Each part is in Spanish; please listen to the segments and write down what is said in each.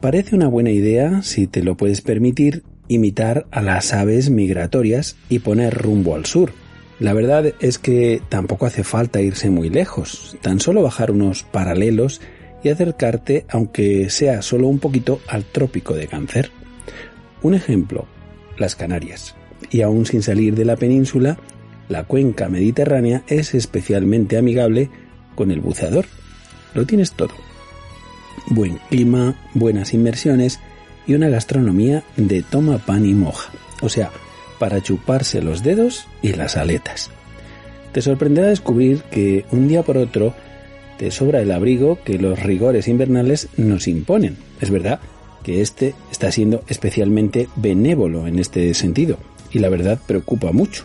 Parece una buena idea, si te lo puedes permitir, imitar a las aves migratorias y poner rumbo al sur. La verdad es que tampoco hace falta irse muy lejos, tan solo bajar unos paralelos y acercarte, aunque sea solo un poquito, al trópico de cáncer. Un ejemplo, las Canarias. Y aún sin salir de la península, la cuenca mediterránea es especialmente amigable con el buceador. Lo tienes todo buen clima, buenas inmersiones y una gastronomía de toma pan y moja, o sea, para chuparse los dedos y las aletas. Te sorprenderá descubrir que un día por otro te sobra el abrigo que los rigores invernales nos imponen. Es verdad que este está siendo especialmente benévolo en este sentido y la verdad preocupa mucho.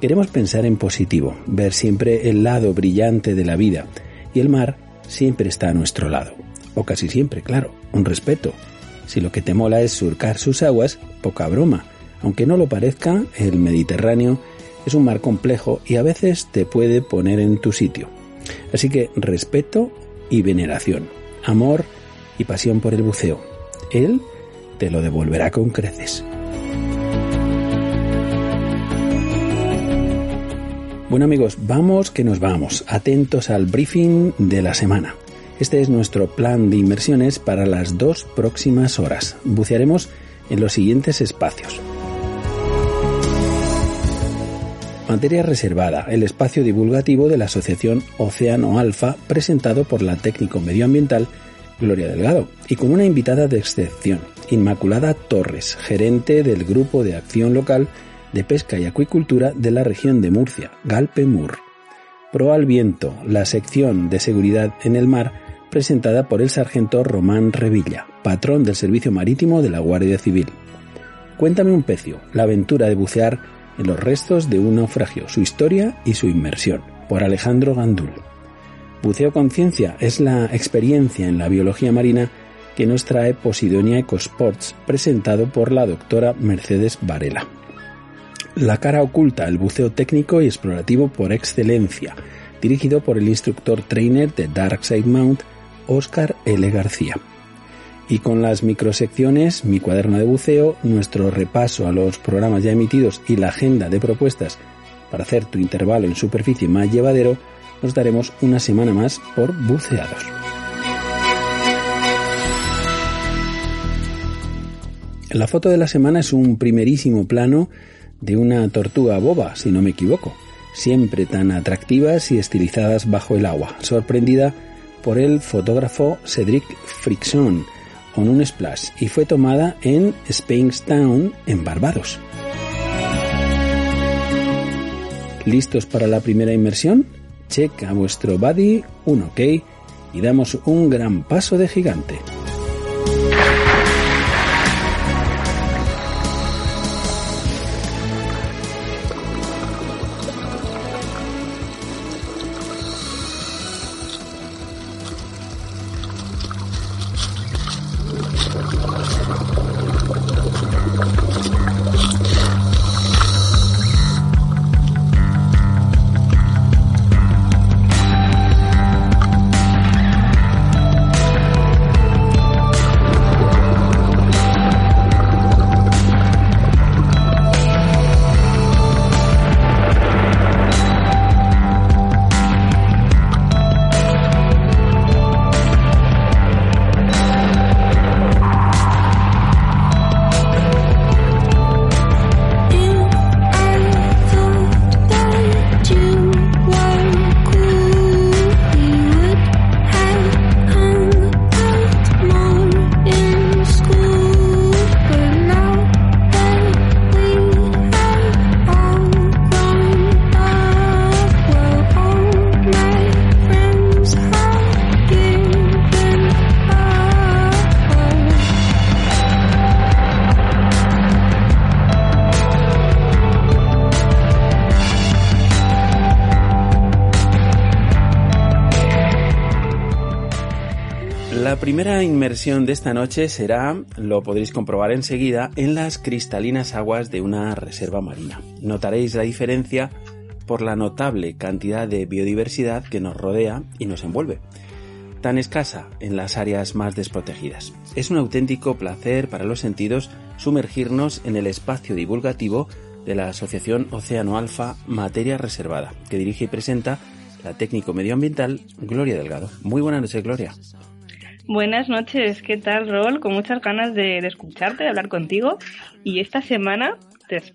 Queremos pensar en positivo, ver siempre el lado brillante de la vida y el mar siempre está a nuestro lado. O casi siempre, claro, un respeto. Si lo que te mola es surcar sus aguas, poca broma. Aunque no lo parezca, el Mediterráneo es un mar complejo y a veces te puede poner en tu sitio. Así que respeto y veneración, amor y pasión por el buceo. Él te lo devolverá con creces. Bueno amigos, vamos que nos vamos, atentos al briefing de la semana. Este es nuestro plan de inmersiones para las dos próximas horas. Bucearemos en los siguientes espacios. Materia reservada, el espacio divulgativo de la Asociación Océano Alfa presentado por la técnico medioambiental Gloria Delgado y con una invitada de excepción, Inmaculada Torres, gerente del Grupo de Acción Local de Pesca y Acuicultura de la región de Murcia, Galpe Mur. Pro al viento, la sección de seguridad en el mar presentada por el sargento Román Revilla, patrón del Servicio Marítimo de la Guardia Civil. Cuéntame un pecio, la aventura de bucear en los restos de un naufragio, su historia y su inmersión, por Alejandro Gandul. Buceo Conciencia es la experiencia en la biología marina que nos trae Posidonia Ecosports, presentado por la doctora Mercedes Varela. La cara oculta, el buceo técnico y explorativo por excelencia, dirigido por el instructor trainer de Darkside Mount, Oscar L. García. Y con las microsecciones, mi cuaderno de buceo, nuestro repaso a los programas ya emitidos y la agenda de propuestas para hacer tu intervalo en superficie más llevadero, nos daremos una semana más por buceados. La foto de la semana es un primerísimo plano de una tortuga boba, si no me equivoco, siempre tan atractivas y estilizadas bajo el agua, sorprendida por el fotógrafo Cedric Frickson con un splash y fue tomada en Spainstown, en Barbados. ¿Listos para la primera inmersión? Checa vuestro body, un OK y damos un gran paso de gigante. Inmersión de esta noche será, lo podréis comprobar enseguida, en las cristalinas aguas de una reserva marina. Notaréis la diferencia por la notable cantidad de biodiversidad que nos rodea y nos envuelve, tan escasa en las áreas más desprotegidas. Es un auténtico placer para los sentidos sumergirnos en el espacio divulgativo de la Asociación Océano Alfa Materia Reservada, que dirige y presenta la técnico medioambiental Gloria Delgado. Muy buenas noches, Gloria. Buenas noches, ¿qué tal, Rol? Con muchas ganas de, escucharte, de hablar contigo. Y esta semana, pues,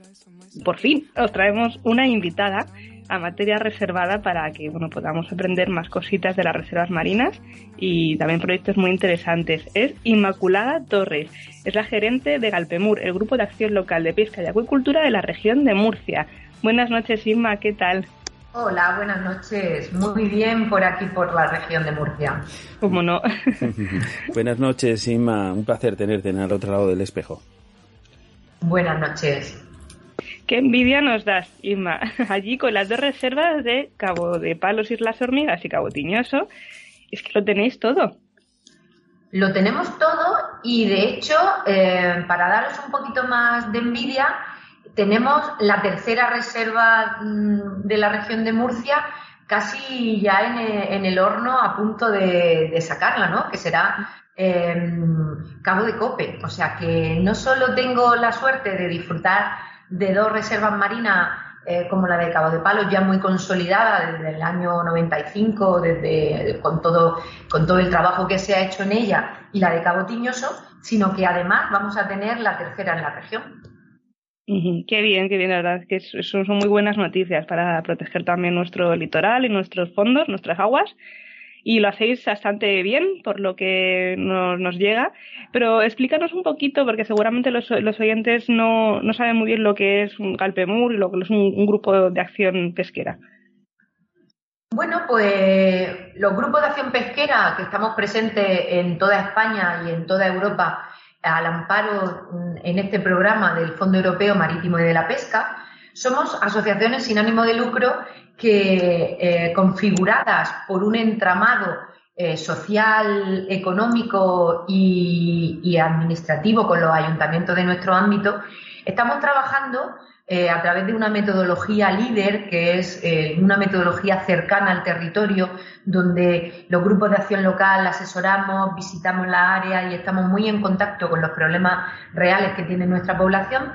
por fin, os traemos una invitada a materia reservada para que bueno, podamos aprender más cositas de las reservas marinas y también proyectos muy interesantes. Es Inmaculada Torres, es la gerente de Galpemur, el grupo de acción local de pesca y acuicultura de la región de Murcia. Buenas noches, Inma, ¿qué tal? Hola, buenas noches. Muy bien por aquí, por la región de Murcia. ¿Cómo no? buenas noches, Inma. Un placer tenerte en el otro lado del espejo. Buenas noches. Qué envidia nos das, Inma. Allí con las dos reservas de Cabo de Palos, Islas Hormigas y Cabo Tiñoso, es que lo tenéis todo. Lo tenemos todo y de hecho, eh, para daros un poquito más de envidia, tenemos la tercera reserva mm, de la región de Murcia casi ya en, el horno a punto de, sacarla, ¿no? Que será em, Cabo de Cope. O sea que no solo tengo la suerte de disfrutar de dos reservas marinas eh, como la de Cabo de Palos, ya muy consolidada desde el año 95, desde, con, todo, con todo el trabajo que se ha hecho en ella, y la de Cabo Tiñoso, sino que además vamos a tener la tercera en la región. Qué bien, qué bien, la verdad, que son, son muy buenas noticias para proteger también nuestro litoral y nuestros fondos, nuestras aguas. Y lo hacéis bastante bien, por lo que nos, nos llega. Pero explícanos un poquito, porque seguramente los, los oyentes no, no, saben muy bien lo que es un Galpemur y lo que es un, grupo de acción pesquera. Bueno, pues los grupos de acción pesquera que estamos presentes en toda España y en toda Europa al amparo mm, en este programa del Fondo Europeo Marítimo y de la Pesca, somos asociaciones sin ánimo de lucro que, eh, configuradas por un entramado eh, social, económico y, administrativo con los ayuntamientos de nuestro ámbito, estamos trabajando eh, a través de una metodología líder, que es eh, una metodología cercana al territorio, donde los grupos de acción local asesoramos, visitamos la área y estamos muy en contacto con los problemas reales que tiene nuestra población.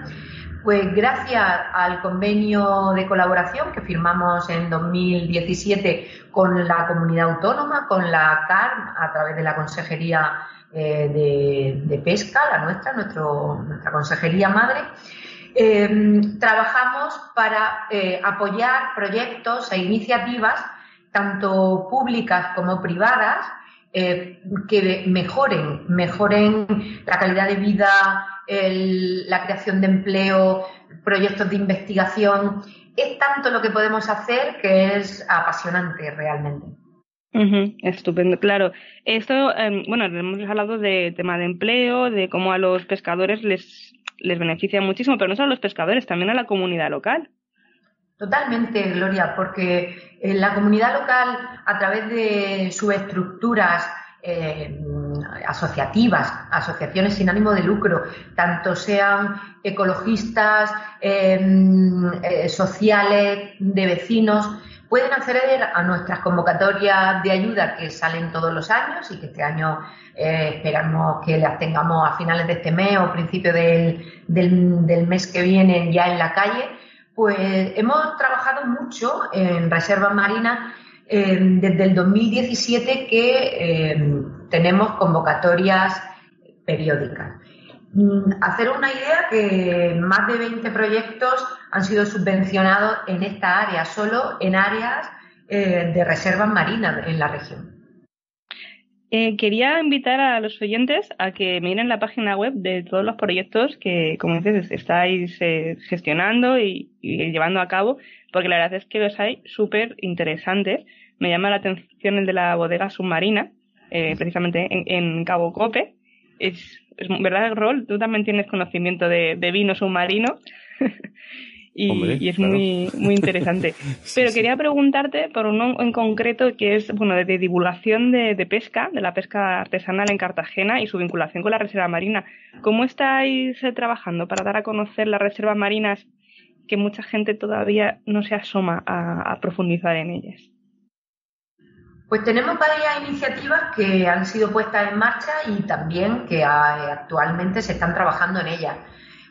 Pues gracias al convenio de colaboración que firmamos en 2017 con la comunidad autónoma, con la CAR, a través de la Consejería eh, de, Pesca, la nuestra, nuestro, nuestra Consejería Madre, Em, trabajamos para eh, apoyar proyectos e iniciativas, tanto públicas como privadas, eh, que mejoren, mejoren la calidad de vida, la creación de empleo, proyectos de investigación. Es tanto lo que podemos hacer que es apasionante realmente. estupendo, claro. Esto, em, bueno, hemos hablado de tema de empleo, de cómo a los pescadores les les beneficia muchísimo, pero no solo a los pescadores, también a la comunidad local. Totalmente, Gloria, porque en la comunidad local, a través de sus estructuras eh, asociativas, asociaciones sin ánimo de lucro, tanto sean ecologistas, em, eh, sociales, de vecinos, pueden acceder a nuestras convocatorias de ayuda que salen todos los años y que este año eh, esperamos que las tengamos a finales de este mes o principio del, del, mes que viene ya en la calle. Pues hemos trabajado mucho en reservas marinas eh, desde el 2017 que eh, tenemos convocatorias periódicas. Mm, hacer una idea que más de 20 proyectos han sido subvencionados en esta área, solo en áreas eh, de reservas marinas en la región. Eh, quería invitar a los oyentes a que miren la página web de todos los proyectos que, como dices, estáis eh, gestionando y, llevando a cabo, porque la verdad es que los hay súper interesantes. Me llama la atención el de la bodega submarina, precisamente en Cabo Cope, es verdad, Rol, tú también tienes conocimiento de, vino submarino. y, es muy, muy interesante. Pero quería preguntarte por uno en concreto que es bueno de, divulgación de, pesca, de la pesca artesanal en Cartagena y su vinculación con la reserva marina. ¿Cómo estáis eh, trabajando para dar a conocer las reservas marinas que mucha gente todavía no se asoma a, profundizar en ellas? Pues tenemos varias iniciativas que han sido puestas en marcha y también que actualmente se están trabajando en ellas.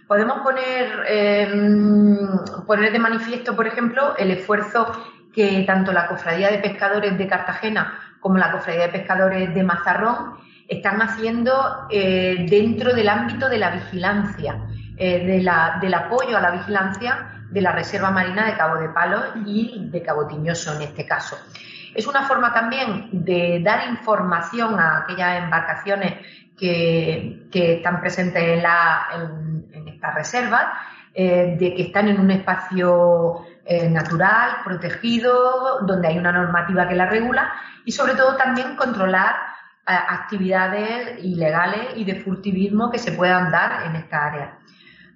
Podemos poner, em, poner de manifiesto, por ejemplo, el esfuerzo que tanto la Cofradía de Pescadores de Cartagena como la Cofradía de Pescadores de Mazarrón están haciendo eh, dentro del ámbito de la vigilancia, eh, del apoyo a la vigilancia de la Reserva Marina de Cabo de Palos y de Cabo Tiñoso en este caso. Es una forma también de dar información a aquellas embarcaciones que, están presentes en, esta reserva, eh, de que están en un espacio eh, natural, protegido, donde hay una normativa que la regula y sobre todo también controlar eh, actividades ilegales y de furtivismo que se puedan dar en esta área.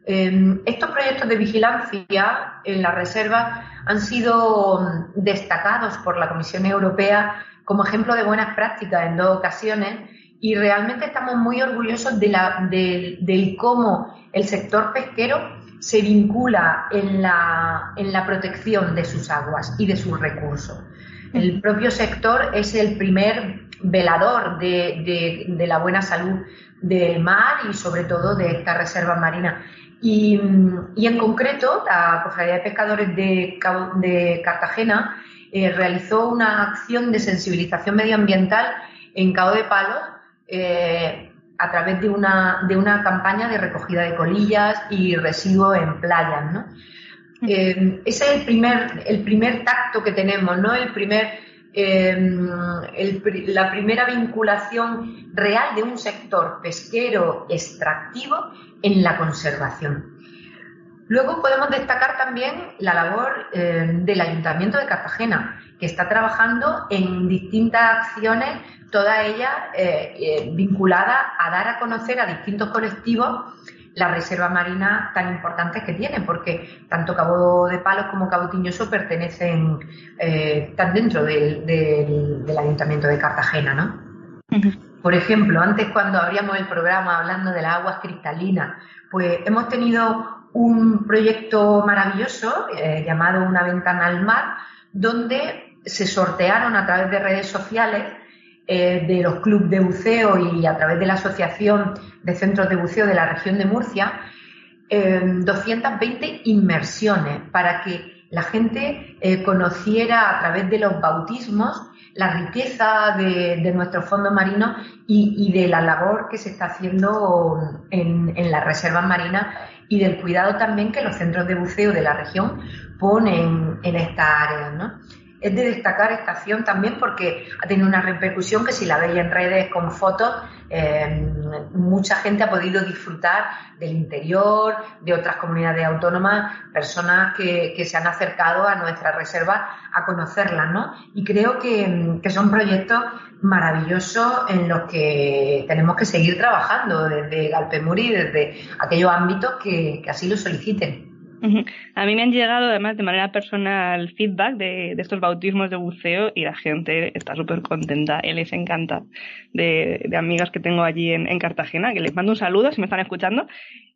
Em, estos proyectos de vigilancia en la reserva han sido destacados por la Comisión Europea como ejemplo de buenas prácticas en dos ocasiones y realmente estamos muy orgullosos de la, cómo el sector pesquero se vincula en la, en la protección de sus aguas y de sus recursos. El propio sector es el primer velador de, de, la buena salud del mar y sobre todo de esta reserva marina. Y, y en concreto, la Cofradía de Pescadores de, de Cartagena eh, realizó una acción de sensibilización medioambiental en Cabo de Palos eh, a través de una, de una campaña de recogida de colillas y residuos en playas, ¿no? Eh, ese es el primer, el primer tacto que tenemos, ¿no? El primer, eh, la primera vinculación real de un sector pesquero extractivo en la conservación. Luego podemos destacar también la labor del Ayuntamiento de Cartagena, que está trabajando en distintas acciones toda ella eh, eh, vinculada a dar a conocer a distintos colectivos la reserva marina tan importantes que tienen, porque tanto Cabo de Palos como Cabo Tiñoso pertenecen, eh, están dentro del, Ayuntamiento de Cartagena, ¿no? Por ejemplo, antes cuando abríamos el programa hablando de las aguas cristalinas, pues hemos tenido un proyecto maravilloso llamado Una ventana al mar, donde se sortearon a través de redes sociales eh, de los clubes de buceo y a través de la Asociación de Centros de Buceo de la región de Murcia, 220 eh, inmersiones para que la gente eh, conociera a través de los bautismos la riqueza de, nuestros fondos marinos y, de la labor que se está haciendo en, en las reservas marinas y del cuidado también que los centros de buceo de la región ponen en esta área. ¿no? Es de destacar esta acción también porque ha tenido una repercusión que si la veis en redes con fotos, eh, mucha gente ha podido disfrutar del interior, de otras comunidades autónomas, personas que, se han acercado a nuestra reserva a conocerlas, ¿no? Y creo que, son proyectos maravillosos en los que tenemos que seguir trabajando desde Galpemuri, desde aquellos ámbitos que así lo soliciten. A mí me han llegado además de manera personal feedback de, estos bautismos de buceo y la gente está súper contenta, él les encanta de, amigas que tengo allí en, Cartagena, que les mando un saludo si me están escuchando.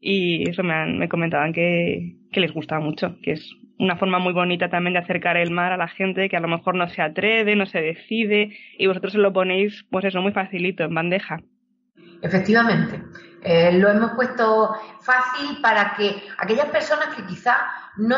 Y eso me, me comentaban que, les gusta mucho, que es una forma muy bonita también de acercar el mar a la gente que a lo mejor no se atreve, no se decide y vosotros se lo ponéis pues eso muy facilito en bandeja. Efectivamente. Eh, lo hemos puesto fácil para que aquellas personas que quizá no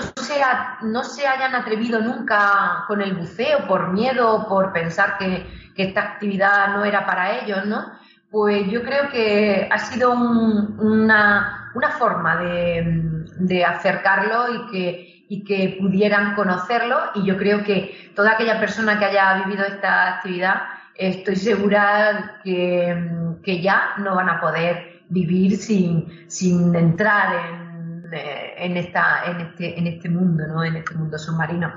no se hayan atrevido nunca con el buceo por miedo o por pensar que, esta actividad no era para ellos, ¿no? Pues yo creo que ha sido una, forma de, acercarlo y que, y que pudieran conocerlo y yo creo que toda aquella persona que haya vivido esta actividad estoy segura que, ya no van a poder vivir sin, sin entrar en, eh, en, esta, en, este, en este mundo, ¿no? en este mundo submarino.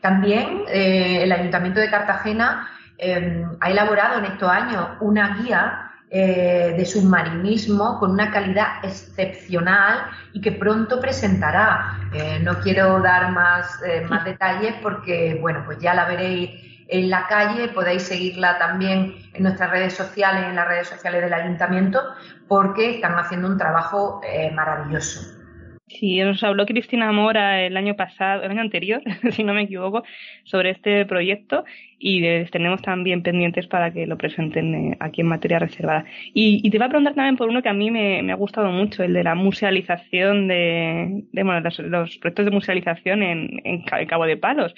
También eh, el Ayuntamiento de Cartagena eh, ha elaborado en estos años una guía eh, de submarinismo con una calidad excepcional y que pronto presentará. No quiero dar más, más detalles porque, bueno, pues ya la veréis en la calle, podéis seguirla también en nuestras redes sociales, en las redes sociales del ayuntamiento, porque están haciendo un trabajo maravilloso. Sí, nos habló Cristina Mora el año pasado, el año anterior, si no me equivoco, sobre este proyecto y les tenemos también pendientes para que lo presenten eh, aquí en materia reservada. Y, te iba a preguntar también por uno que a mí me, ha gustado mucho, el de la musealización de, bueno, los, proyectos de musealización en, en Cabo de Palos,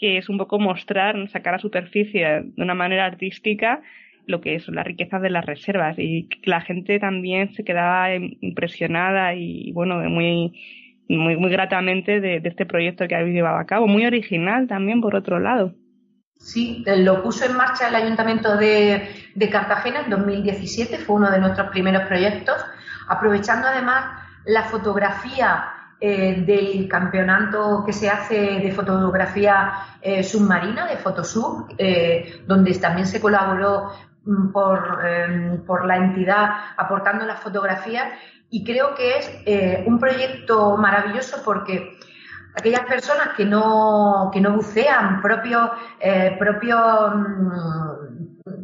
que es un poco mostrar, sacar a superficie de una manera artística lo que es la riqueza de las reservas. Y la gente también se quedaba impresionada y bueno muy muy, muy gratamente de, este proyecto que habéis llevado a cabo, muy original también por otro lado. Sí, lo puso en marcha el Ayuntamiento de, Cartagena en 2017, fue uno de nuestros primeros proyectos, aprovechando además la fotografía eh, del campeonato que se hace de fotografía eh, submarina, de Fotosub, eh, donde también se colaboró Mm, por, em, por, la entidad aportando las fotografías y creo que es un proyecto maravilloso porque aquellas personas que no, que no bucean, propios, mm,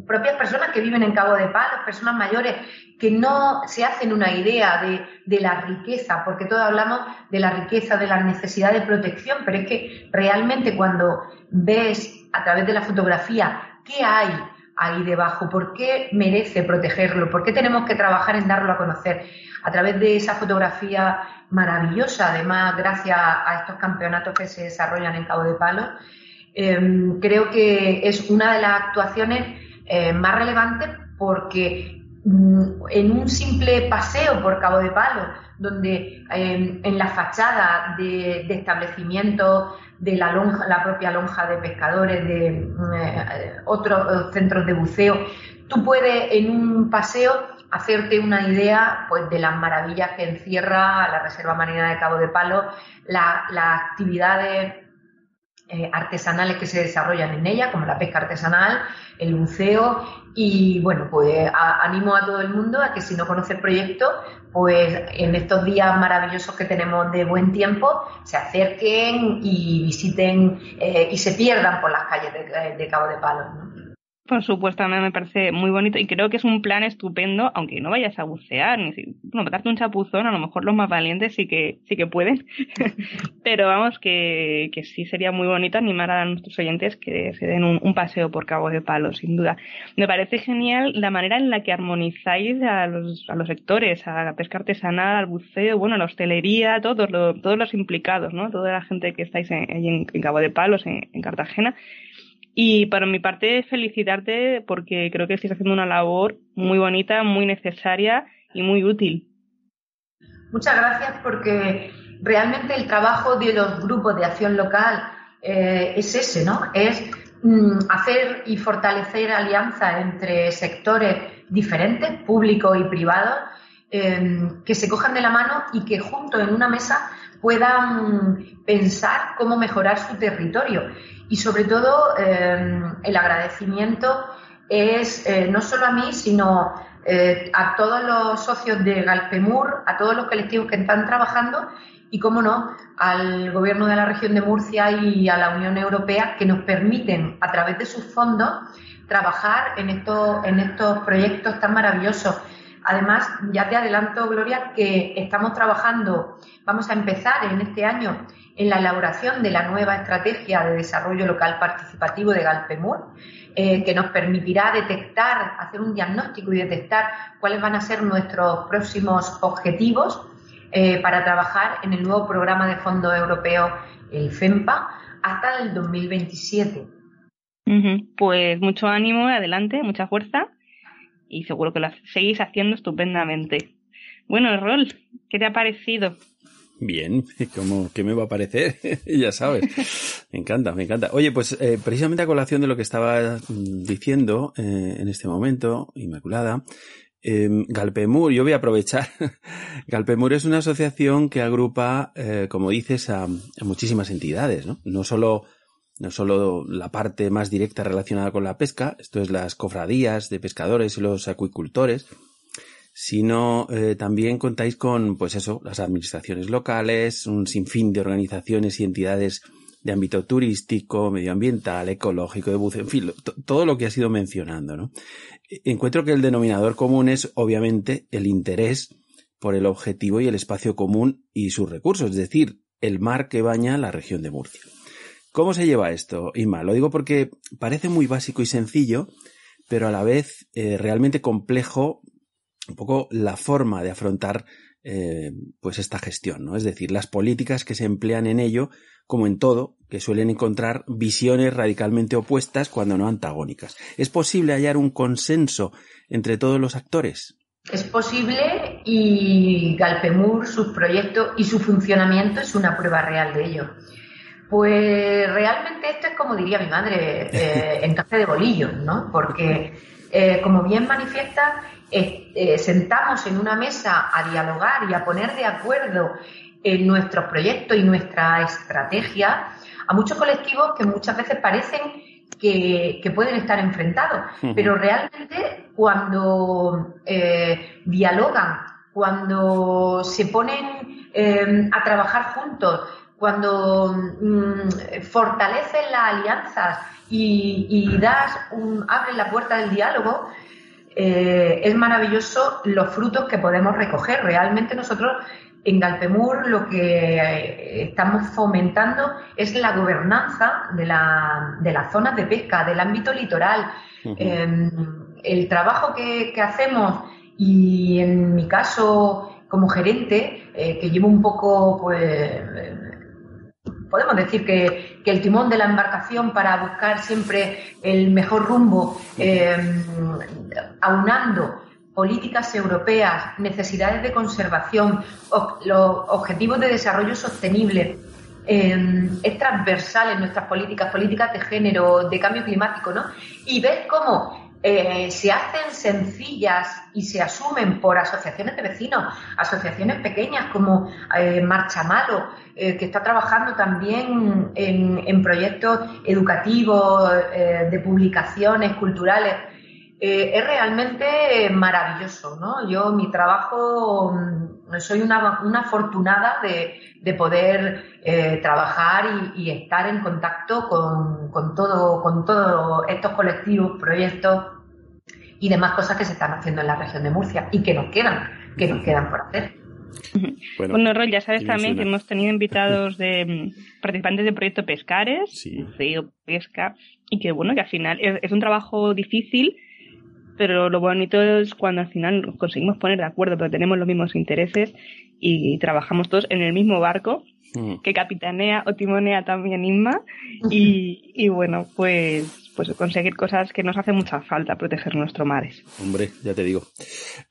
propias personas que viven en Cabo de Palos, personas mayores que no se hacen una idea de, la riqueza, porque todos hablamos de la riqueza, de la necesidad de protección, pero es que realmente cuando ves a través de la fotografía qué hay ahí debajo? ¿Por qué merece protegerlo? ¿Por qué tenemos que trabajar en darlo a conocer? A través de esa fotografía maravillosa, además, gracias a estos campeonatos que se desarrollan en Cabo de Palos, em, creo que es una de las actuaciones eh, más relevantes porque mm, en un simple paseo por Cabo de Palos, donde em, en la fachada de, establecimientos de la, propia lonja de pescadores, de eh, otros centros de buceo. Tú puedes en un paseo hacerte una idea pues, de las maravillas que encierra la Reserva Marina de Cabo de Palo, las actividades eh, artesanales que se desarrollan en ella, como la pesca artesanal, el buceo y bueno, pues animo a todo el mundo a que si no conoce el proyecto, pues en estos días maravillosos que tenemos de buen tiempo, se acerquen y visiten eh, y se pierdan por las calles de, Cabo de Palos. Por supuesto, a mí me parece muy bonito y creo que es un plan estupendo, aunque no vayas a bucear, ni si, bueno, darte un chapuzón, a lo mejor los más valientes sí que, sí que pueden, pero vamos, que, que sí sería muy bonito animar a nuestros oyentes que se den un, paseo por Cabo de Palo, sin duda. Me parece genial la manera en la que armonizáis a los, a los sectores, a la pesca artesanal, al buceo, bueno, a la hostelería, todos, todos los implicados, ¿no? Toda la gente que estáis en, en, Cabo de Palos, en, en Cartagena y para mi parte, felicitarte porque creo que estás haciendo una labor muy bonita, muy necesaria y muy útil. Muchas gracias porque realmente el trabajo de los grupos de acción local eh, es ese, ¿no? Es mm, hacer y fortalecer alianzas entre sectores diferentes, públicos y privados, em, que se cojan de la mano y que juntos en una mesa puedan pensar cómo mejorar su territorio y sobre todo eh, el agradecimiento es eh, no solo a mí, sino eh, a todos los socios de Galpemur, a todos los colectivos que están trabajando y, cómo no, al Gobierno de la región de Murcia y a la Unión Europea que nos permiten, a través de sus fondos, trabajar en estos, en estos proyectos tan maravillosos. Además, ya te adelanto, Gloria, que estamos trabajando, vamos a empezar en este año en la elaboración de la nueva estrategia de desarrollo local participativo de Galpemur, eh, que nos permitirá detectar, hacer un diagnóstico y detectar cuáles van a ser nuestros próximos objetivos eh, para trabajar en el nuevo programa de fondo europeo, el FEMPA, hasta el 2027. Pues mucho ánimo, adelante, mucha fuerza y seguro que lo seguís haciendo estupendamente. Bueno, Rol, ¿qué te ha parecido? Bien, como que me va a parecer, ya sabes. Me encanta, me encanta. Oye, pues eh, precisamente a colación de lo que estaba mm, diciendo eh, en este momento, Inmaculada, eh, Galpemur, yo voy a aprovechar. Galpemur es una asociación que agrupa, eh, como dices, a, muchísimas entidades, ¿no? No solo no solo la parte más directa relacionada con la pesca, esto es las cofradías de pescadores y los acuicultores, sino eh, también contáis con, pues eso, las administraciones locales, un sinfín de organizaciones y entidades de ámbito turístico, medioambiental, ecológico, de buceo, en fin, todo lo que ha sido mencionando, ¿no? Encuentro que el denominador común es, obviamente, el interés por el objetivo y el espacio común y sus recursos, es decir, el mar que baña la región de Murcia. ¿Cómo se lleva esto, Inma? Lo digo porque parece muy básico y sencillo, pero a la vez eh, realmente complejo un poco la forma de afrontar eh, pues esta gestión, ¿no? Es decir, las políticas que se emplean en ello, como en todo, que suelen encontrar visiones radicalmente opuestas cuando no antagónicas. ¿Es posible hallar un consenso entre todos los actores? Es posible y Galpemur, sus proyectos y su funcionamiento es una prueba real de ello. Pues realmente esto es como diría mi madre, eh, en café de bolillo, ¿no? Porque, eh, como bien manifiesta, eh, sentamos en una mesa a dialogar y a poner de acuerdo en nuestros proyectos y nuestra estrategia a muchos colectivos que muchas veces parecen que, pueden estar enfrentados, pero realmente cuando eh, dialogan, cuando se ponen eh, a trabajar juntos, cuando mm, fortalecen las alianzas y, y das un, abren la puerta del diálogo, eh, es maravilloso los frutos que podemos recoger. Realmente nosotros en Galpemur lo que eh, estamos fomentando es la gobernanza de, la, de las zonas de pesca, del ámbito litoral. Em, el trabajo que, hacemos y en mi caso como gerente, eh, que llevo un poco pues podemos decir que, el timón de la embarcación para buscar siempre el mejor rumbo, em, aunando políticas europeas, necesidades de conservación, los objetivos de desarrollo sostenible, em, es transversal en nuestras políticas, políticas de género, de cambio climático, ¿no? Y ves cómo eh, se hacen sencillas y se asumen por asociaciones de vecinos, asociaciones pequeñas como eh, Marcha Malo, eh, que está trabajando también en, proyectos educativos, de publicaciones culturales. es realmente maravilloso, ¿no? Yo, mi trabajo, mm, soy una, afortunada de, poder trabajar y, estar en contacto con todos estos colectivos, proyectos y demás cosas que se están haciendo en la región de Murcia y que nos quedan, que nos quedan por hacer. Bueno, Rol, ya sabes también que hemos tenido invitados de mm, participantes de Proyecto Pescares, Río Pesca, y que bueno, que al final es, un trabajo difícil, pero lo bonito es cuando al final nos conseguimos poner de acuerdo, pero tenemos los mismos intereses y trabajamos todos en el mismo barco, mm. que capitanea o timonea también Inma, y, y bueno, pues pues conseguir cosas que nos hace mucha falta proteger nuestros mares. Hombre, ya te digo.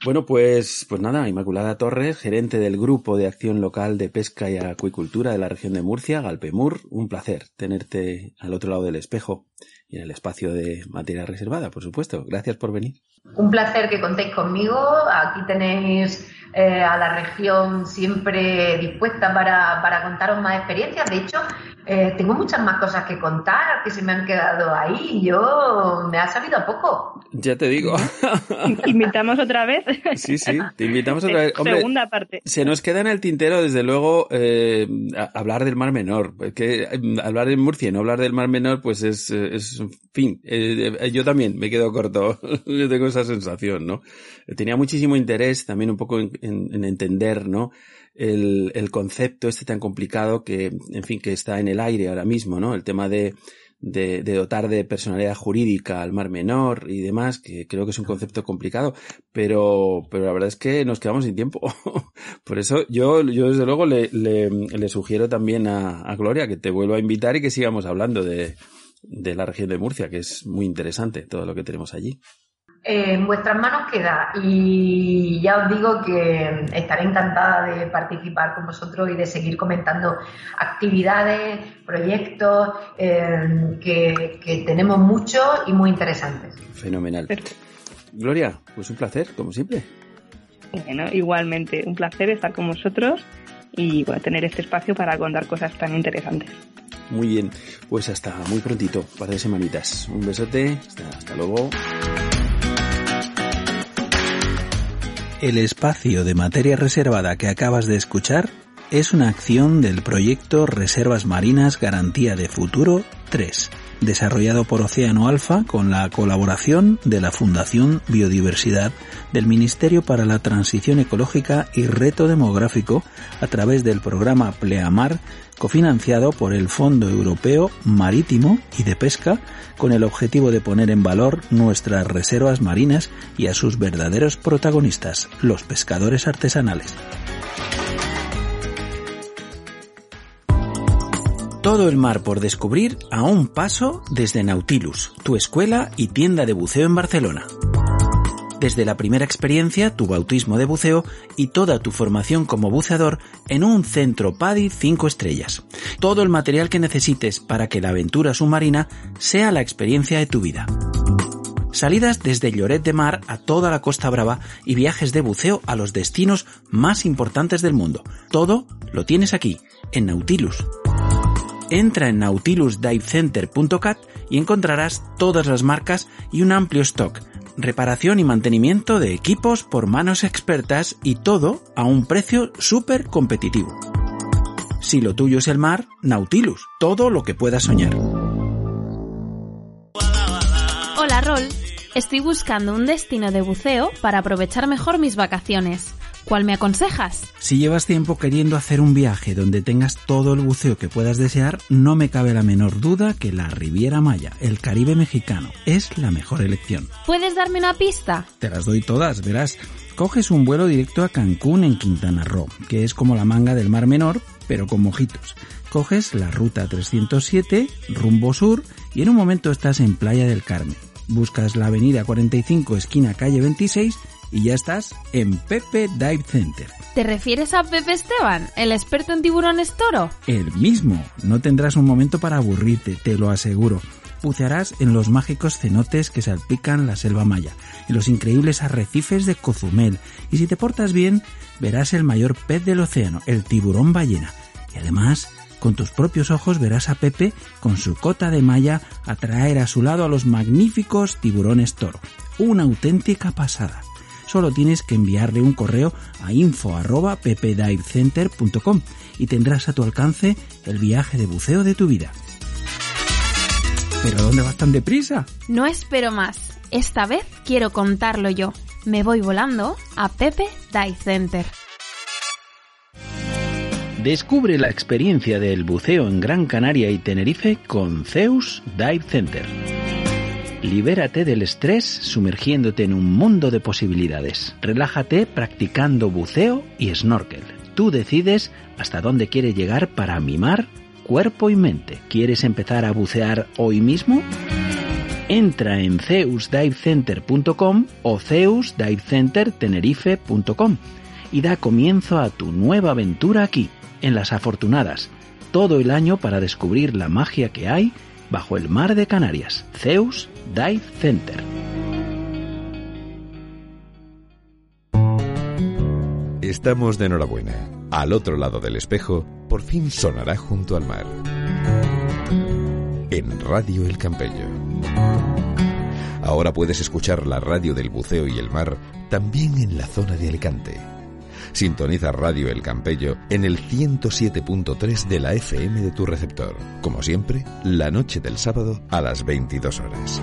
Bueno, pues, pues nada, Inmaculada Torres, gerente del Grupo de Acción Local de Pesca y Acuicultura de la región de Murcia, Galpemur, un placer tenerte al otro lado del espejo y en el espacio de materia reservada, por supuesto. Gracias por venir. Un placer que contéis conmigo. Aquí tenéis eh, a la región siempre dispuesta para, para contaros más experiencias. De hecho, eh, tengo muchas más cosas que contar que se me han quedado ahí. Yo me ha sabido a poco. Ya te digo. ¿Invitamos otra vez? Sí, sí, te invitamos otra vez. Segunda parte. Se nos queda en el tintero, desde luego, eh, hablar del Mar Menor. Que eh, hablar de Murcia y no hablar del Mar Menor, pues es, es fin. yo también me quedo corto. yo tengo esa sensación, ¿no? Tenía muchísimo interés también un poco en, en entender, ¿no? El, el, concepto este tan complicado que, en fin, que está en el aire ahora mismo, ¿no? El tema de, de, de, dotar de personalidad jurídica al mar menor y demás, que creo que es un concepto complicado, pero, pero la verdad es que nos quedamos sin tiempo. Por eso yo, yo desde luego le, le, le sugiero también a, a, Gloria que te vuelva a invitar y que sigamos hablando de, de la región de Murcia, que es muy interesante todo lo que tenemos allí en vuestras manos queda y ya os digo que estaré encantada de participar con vosotros y de seguir comentando actividades, proyectos eh, que, tenemos muchos y muy interesantes. Fenomenal. Gloria, pues un placer, como siempre. Bueno, igualmente, un placer estar con vosotros y tener este espacio para contar cosas tan interesantes. Muy bien, pues hasta muy prontito, un par de semanitas. Un besote, hasta, hasta luego. El espacio de materia reservada que acabas de escuchar es una acción del proyecto Reservas Marinas Garantía de Futuro 3 desarrollado por Océano Alfa con la colaboración de la Fundación Biodiversidad del Ministerio para la Transición Ecológica y Reto Demográfico a través del programa Pleamar cofinanciado por el Fondo Europeo Marítimo y de Pesca con el objetivo de poner en valor nuestras reservas marinas y a sus verdaderos protagonistas, los pescadores artesanales. Todo el mar por descubrir a un paso desde Nautilus, tu escuela y tienda de buceo en Barcelona. Desde la primera experiencia, tu bautismo de buceo y toda tu formación como buceador en un centro PADI 5 estrellas. Todo el material que necesites para que la aventura submarina sea la experiencia de tu vida. Salidas desde Lloret de Mar a toda la Costa Brava y viajes de buceo a los destinos más importantes del mundo. Todo lo tienes aquí, en Nautilus. Entra en nautilusdivecenter.cat y encontrarás todas las marcas y un amplio stock, reparación y mantenimiento de equipos por manos expertas y todo a un precio súper competitivo. Si lo tuyo es el mar, Nautilus, todo lo que puedas soñar. Hola Rol, estoy buscando un destino de buceo para aprovechar mejor mis vacaciones. ¿Cuál me aconsejas? Si llevas tiempo queriendo hacer un viaje donde tengas todo el buceo que puedas desear, no me cabe la menor duda que la Riviera Maya, el Caribe mexicano, es la mejor elección. ¿Puedes darme una pista? Te las doy todas, verás. Coges un vuelo directo a Cancún en Quintana Roo, que es como la manga del Mar Menor, pero con mojitos. Coges la ruta 307, rumbo sur, y en un momento estás en Playa del Carmen. Buscas la avenida 45, esquina calle 26, y ya estás en Pepe Dive Center. ¿Te refieres a Pepe Esteban, el experto en tiburones toro? El mismo. No tendrás un momento para aburrirte, te lo aseguro. Bucearás en los mágicos cenotes que salpican la selva maya, en los increíbles arrecifes de Cozumel, y si te portas bien, verás el mayor pez del océano, el tiburón ballena. Y además, con tus propios ojos verás a Pepe con su cota de malla atraer a su lado a los magníficos tiburones toro. Una auténtica pasada solo tienes que enviarle un correo a info.ppdivecenter.com y tendrás a tu alcance el viaje de buceo de tu vida. ¿Pero dónde vas tan deprisa? No espero más. Esta vez quiero contarlo yo. Me voy volando a Pepe Dive Center. Descubre la experiencia del buceo en Gran Canaria y Tenerife con Zeus Dive Center. Libérate del estrés sumergiéndote en un mundo de posibilidades. Relájate practicando buceo y snorkel. Tú decides hasta dónde quieres llegar para mimar cuerpo y mente. ¿Quieres empezar a bucear hoy mismo? Entra en zeusdivecenter.com o zeusdivecentertenerife.com y da comienzo a tu nueva aventura aquí, en Las Afortunadas, todo el año para descubrir la magia que hay bajo el mar de Canarias. Zeus Dive Center. Estamos de enhorabuena. Al otro lado del espejo, por fin sonará junto al mar. En Radio El Campello. Ahora puedes escuchar la radio del buceo y el mar también en la zona de Alicante. Sintoniza Radio El Campello en el 107.3 de la FM de tu receptor. Como siempre, la noche del sábado a las 22 horas.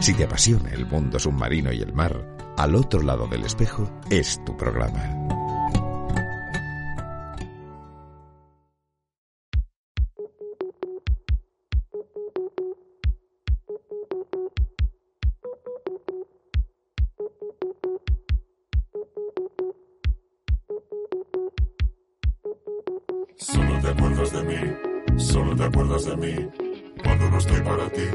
Si te apasiona el mundo submarino y el mar, al otro lado del espejo es tu programa. Acuerdas de mí, cuando no estoy para ti,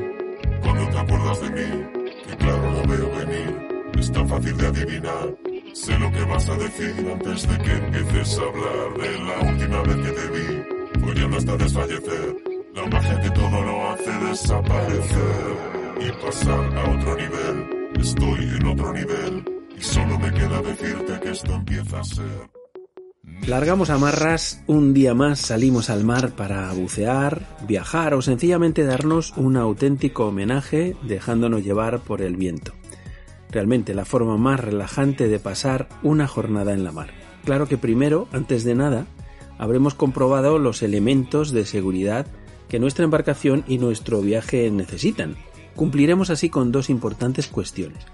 cuando te acuerdas de mí, que claro lo veo venir, es tan fácil de adivinar, sé lo que vas a decir antes de que empieces a hablar de la última vez que te vi, follando hasta desfallecer, la magia que todo lo hace desaparecer y pasar a otro nivel, estoy en otro nivel, y solo me queda decirte que esto empieza a ser Largamos amarras, un día más salimos al mar para bucear, viajar o sencillamente darnos un auténtico homenaje dejándonos llevar por el viento. Realmente la forma más relajante de pasar una jornada en la mar. Claro que primero, antes de nada, habremos comprobado los elementos de seguridad que nuestra embarcación y nuestro viaje necesitan. Cumpliremos así con dos importantes cuestiones.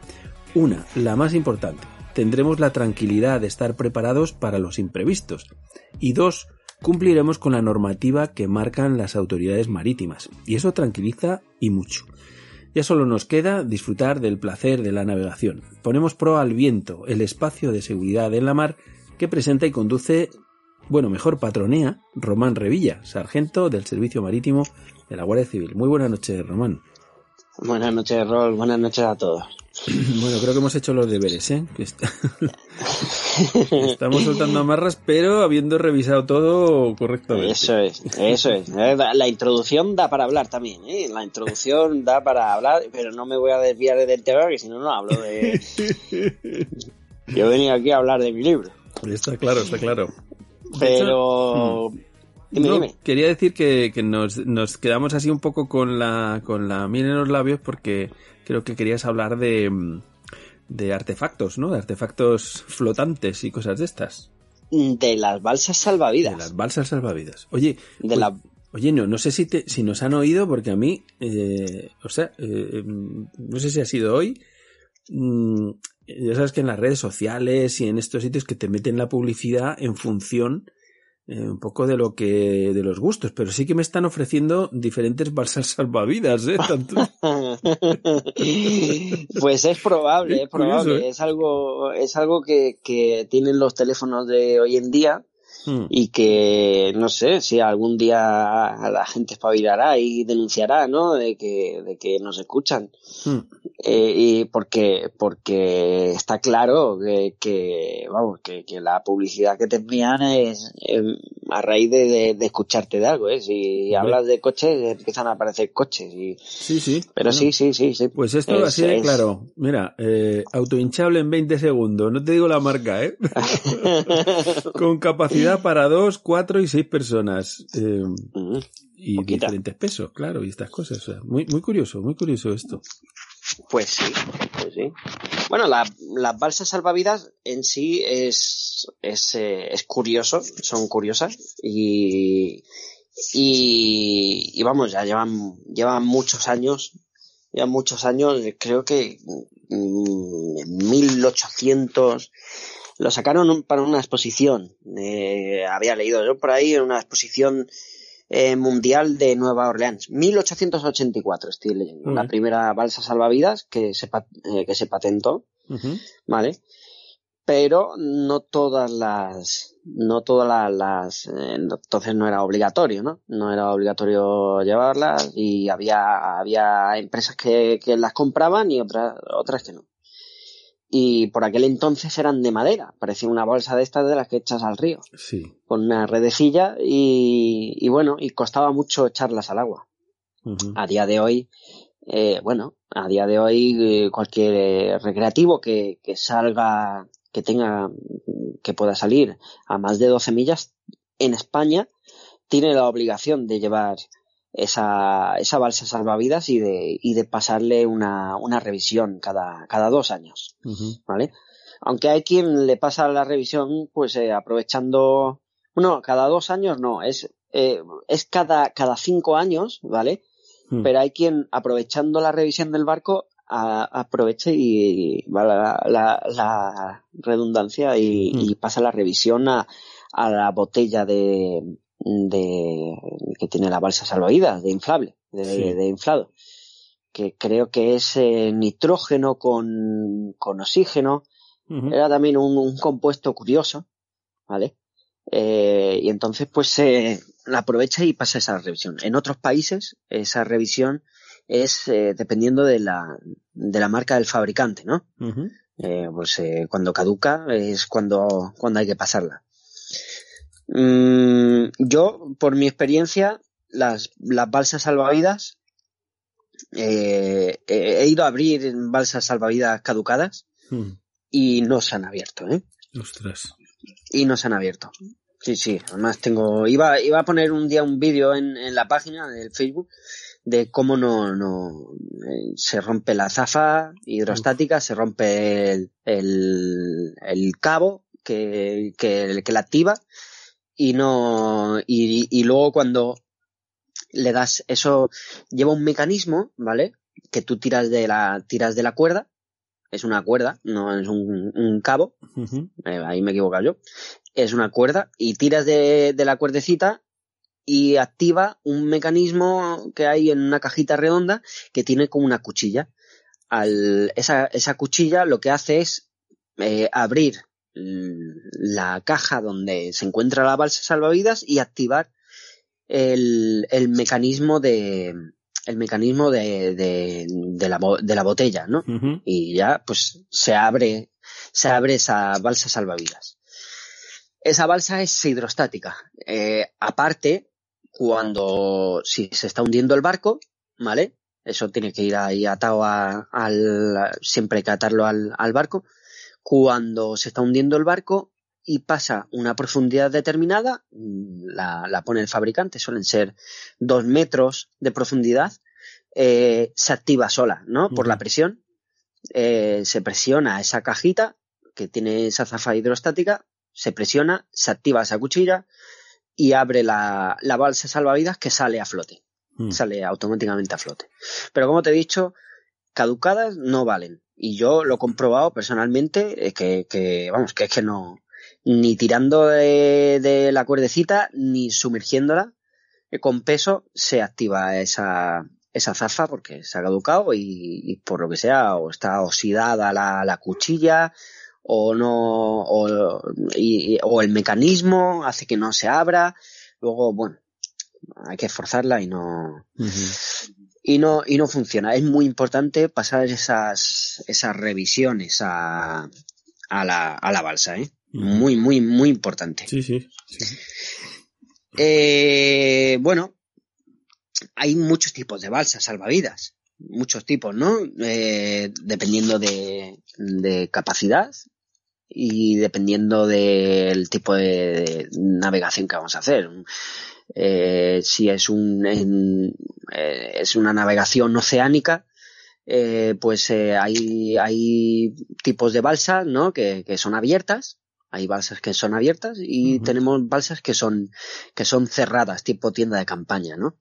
Una, la más importante, tendremos la tranquilidad de estar preparados para los imprevistos. Y dos, cumpliremos con la normativa que marcan las autoridades marítimas. Y eso tranquiliza y mucho. Ya solo nos queda disfrutar del placer de la navegación. Ponemos pro al viento, el espacio de seguridad en la mar que presenta y conduce, bueno, mejor patronea, Román Revilla, sargento del Servicio Marítimo de la Guardia Civil. Muy buenas noches, Román. Buenas noches, Rol. Buenas noches a todos. Bueno, creo que hemos hecho los deberes, ¿eh? Estamos soltando amarras, pero habiendo revisado todo correctamente. Eso es, eso es. La introducción da para hablar también, ¿eh? La introducción da para hablar, pero no me voy a desviar del tema, porque si no, no hablo de... Yo he venido aquí a hablar de mi libro. Está claro, está claro. Pero... Hmm. Dime, dime. Quería decir que, que nos, nos, quedamos así un poco con la, con la miel en los labios porque creo que querías hablar de, de artefactos, ¿no? De artefactos flotantes y cosas de estas. De las balsas salvavidas. De las balsas salvavidas. Oye, de la... oye no, no sé si, te, si nos han oído porque a mí, eh, o sea, eh, no sé si ha sido hoy. Mm, ya sabes que en las redes sociales y en estos sitios que te meten la publicidad en función eh, un poco de lo que de los gustos, pero sí que me están ofreciendo diferentes balsas salvavidas, ¿eh? pues es probable, es probable, ¿eh? es algo es algo que, que tienen los teléfonos de hoy en día Hmm. y que no sé si algún día la gente espabilará y denunciará no de que de que nos escuchan. Hmm. eh, y porque porque está claro que, que vamos que, que, la publicidad que te envían es, a raíz de, de, de, escucharte de algo ¿eh? si hablas de coches empiezan a aparecer coches y sí sí pero bueno, sí sí sí sí. Pues esto es, así de es... claro. Mira eh, autohinchable en 20 segundos. No te digo la marca eh con capacidad para dos, cuatro y seis personas. Eh, mm, y poquita. diferentes pesos, claro, y estas cosas. O sea, muy, muy curioso, muy curioso esto. Pues sí, pues sí. Bueno, las la balsas salvavidas en sí es, es, eh, es curioso, son curiosas y, y, y, vamos, ya llevan, llevan muchos años, llevan muchos años, creo que mm, en 1800, lo sacaron para una exposición. Eh, había leído yo por ahí en una exposición eh, mundial de Nueva Orleans. 1884 estoy leyendo. Uh -huh. La primera balsa salvavidas que se, eh, que se patentó. Uh -huh. ¿Vale? Pero no todas las, no todas las, las eh, entonces no era obligatorio, ¿no? No era obligatorio llevarlas y había, había empresas que, que las compraban y otras, otras que no y por aquel entonces eran de madera, parecía una bolsa de estas de las que echas al río, sí. con una redecilla y, y, bueno, y costaba mucho echarlas al agua. Uh -huh. A día de hoy, eh, bueno, a día de hoy eh, cualquier eh, recreativo que, que, salga, que tenga, que pueda salir a más de 12 millas en España, tiene la obligación de llevar esa, esa balsa salvavidas y de, y de pasarle una, una revisión cada, cada dos años. Uh -huh. ¿Vale? Aunque hay quien le pasa la revisión, pues eh, aprovechando, bueno, cada dos años no, es, eh, es cada, cada cinco años, ¿vale? Hmm. Uh -huh. Pero hay quien aprovechando la revisión del barco a, aproveche y, y la, la, la, redundancia y, Hmm. uh -huh. y pasa la revisión a, a la botella de, de que tiene la balsa salvavidas de inflable de, Sí. de inflado que creo que es eh, nitrógeno con, con oxígeno era también un, un compuesto curioso vale Eh, y entonces pues se la aprovecha y pasa esa revisión. En otros países esa revisión es eh, dependiendo de la de la marca del fabricante no eh, pues eh, cuando caduca es cuando, cuando hay que pasarla. Mm, yo, por mi experiencia, las, las balsas salvavidas, eh, he ido a abrir balsas salvavidas caducadas Hmm. y no se han abierto, ¿eh? Ostras. y no se han abierto. Sí, sí, además tengo, iba, iba a poner un día un vídeo en, en la página del Facebook de cómo no, no eh, se rompe la zafa hidrostática, se rompe el, el, el cabo que, que, que la activa y no, y, y luego cuando le das, eso lleva un mecanismo, ¿vale? Que tú tiras de la, tiras de la cuerda, es una cuerda, no es un, un cabo, eh, ahí me he equivocado yo, es una cuerda y tiras de, de la cuerdecita y activa un mecanismo que hay en una cajita redonda que tiene como una cuchilla. Al, esa, esa cuchilla lo que hace es eh, abrir la caja donde se encuentra la balsa salvavidas y activar el, el mecanismo de el mecanismo de, de, de, la, de la botella, ¿no? Y ya pues se abre se abre esa balsa salvavidas. Esa balsa es hidrostática. Eh, aparte, cuando si se está hundiendo el barco, ¿vale? Eso tiene que ir ahí atado a- al siempre hay que atarlo al, al barco. Cuando se está hundiendo el barco y pasa una profundidad determinada, mm, la, la pone el fabricante, suelen ser dos metros de profundidad, eh, se activa sola, ¿no? Por la presión. Eh, se presiona esa cajita que tiene esa zafa hidrostática, se presiona, se activa esa cuchilla y abre la, la balsa salvavidas que sale a flote. Mm. Sale automáticamente a flote. Pero como te he dicho, caducadas no valen. Y yo lo he comprobado personalmente, que, que vamos, que es que no, ni tirando de, la cuerdecita, ni sumergiéndola, eh, con peso se activa esa, esa zafa porque se ha caducado y, por lo que sea, o está oxidada la, la cuchilla, o no, o, el mecanismo hace que no se abra, luego, bueno, hay que esforzarla y no. Y no, y no funciona. Es muy importante pasar esas, esas revisiones a, a la, a la balsa, ¿eh? Muy, muy, muy importante. Sí, sí. sí. Eh, bueno, hay muchos tipos de balsas salvavidas. Muchos tipos, ¿no? Eh, dependiendo de, de capacidad y dependiendo del tipo de navegación que vamos a hacer. Eh, si es un en- eh, es una navegación oceánica, eh, pues eh, hay, hay tipos de balsas, ¿no? Que, que son abiertas. Hay balsas que son abiertas y tenemos balsas que son, que son cerradas, tipo tienda de campaña, ¿no?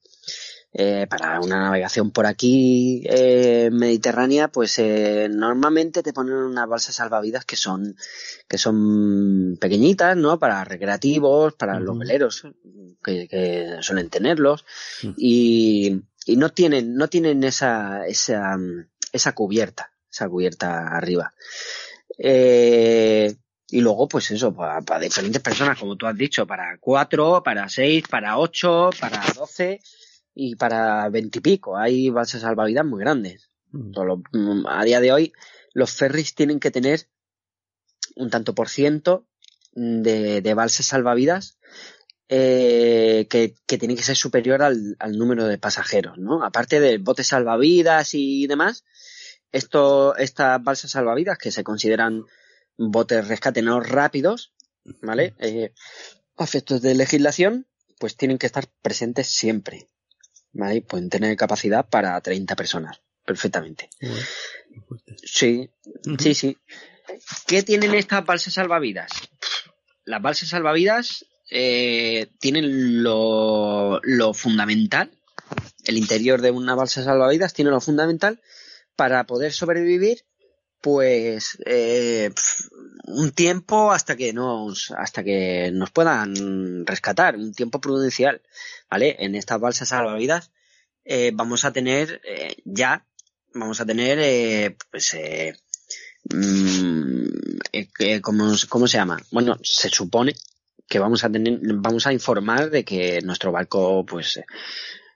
Eh, para una navegación por aquí eh, mediterránea, pues eh, normalmente te ponen unas balsas salvavidas que son que son pequeñitas, ¿no? Para recreativos, para los Ujú. veleros que, que suelen tenerlos Ujú. y, y no tienen no tienen esa esa esa cubierta, esa cubierta arriba. Eh, y luego, pues eso, para, para diferentes personas, como tú has dicho, para cuatro, para seis, para ocho, para doce y para veintipico. Hay balsas salvavidas muy grandes. Mm. Mm, a día de hoy, los ferries tienen que tener un tanto por ciento de, de balsas salvavidas eh, que, que tiene que ser superior al, al número de pasajeros, ¿no? Aparte de botes salvavidas y demás, esto, estas balsas salvavidas que se consideran botes rescate no rápidos, ¿vale? Eh, a efectos de legislación, pues tienen que estar presentes siempre, Pueden tener capacidad para 30 personas, perfectamente. Sí, sí, sí. ¿Qué tienen estas balsas salvavidas? Las balsas salvavidas eh, tienen lo, lo fundamental. El interior de una balsa salvavidas tiene lo fundamental para poder sobrevivir, pues eh, un tiempo hasta que nos hasta que nos puedan rescatar, un tiempo prudencial, ¿vale? En estas balsas salvavidas eh, vamos a tener eh, ya vamos a tener eh, pues eh, mm, eh, que- ¿cómo, cómo se llama? Bueno, se supone que vamos a tener, vamos a informar de que nuestro barco, pues,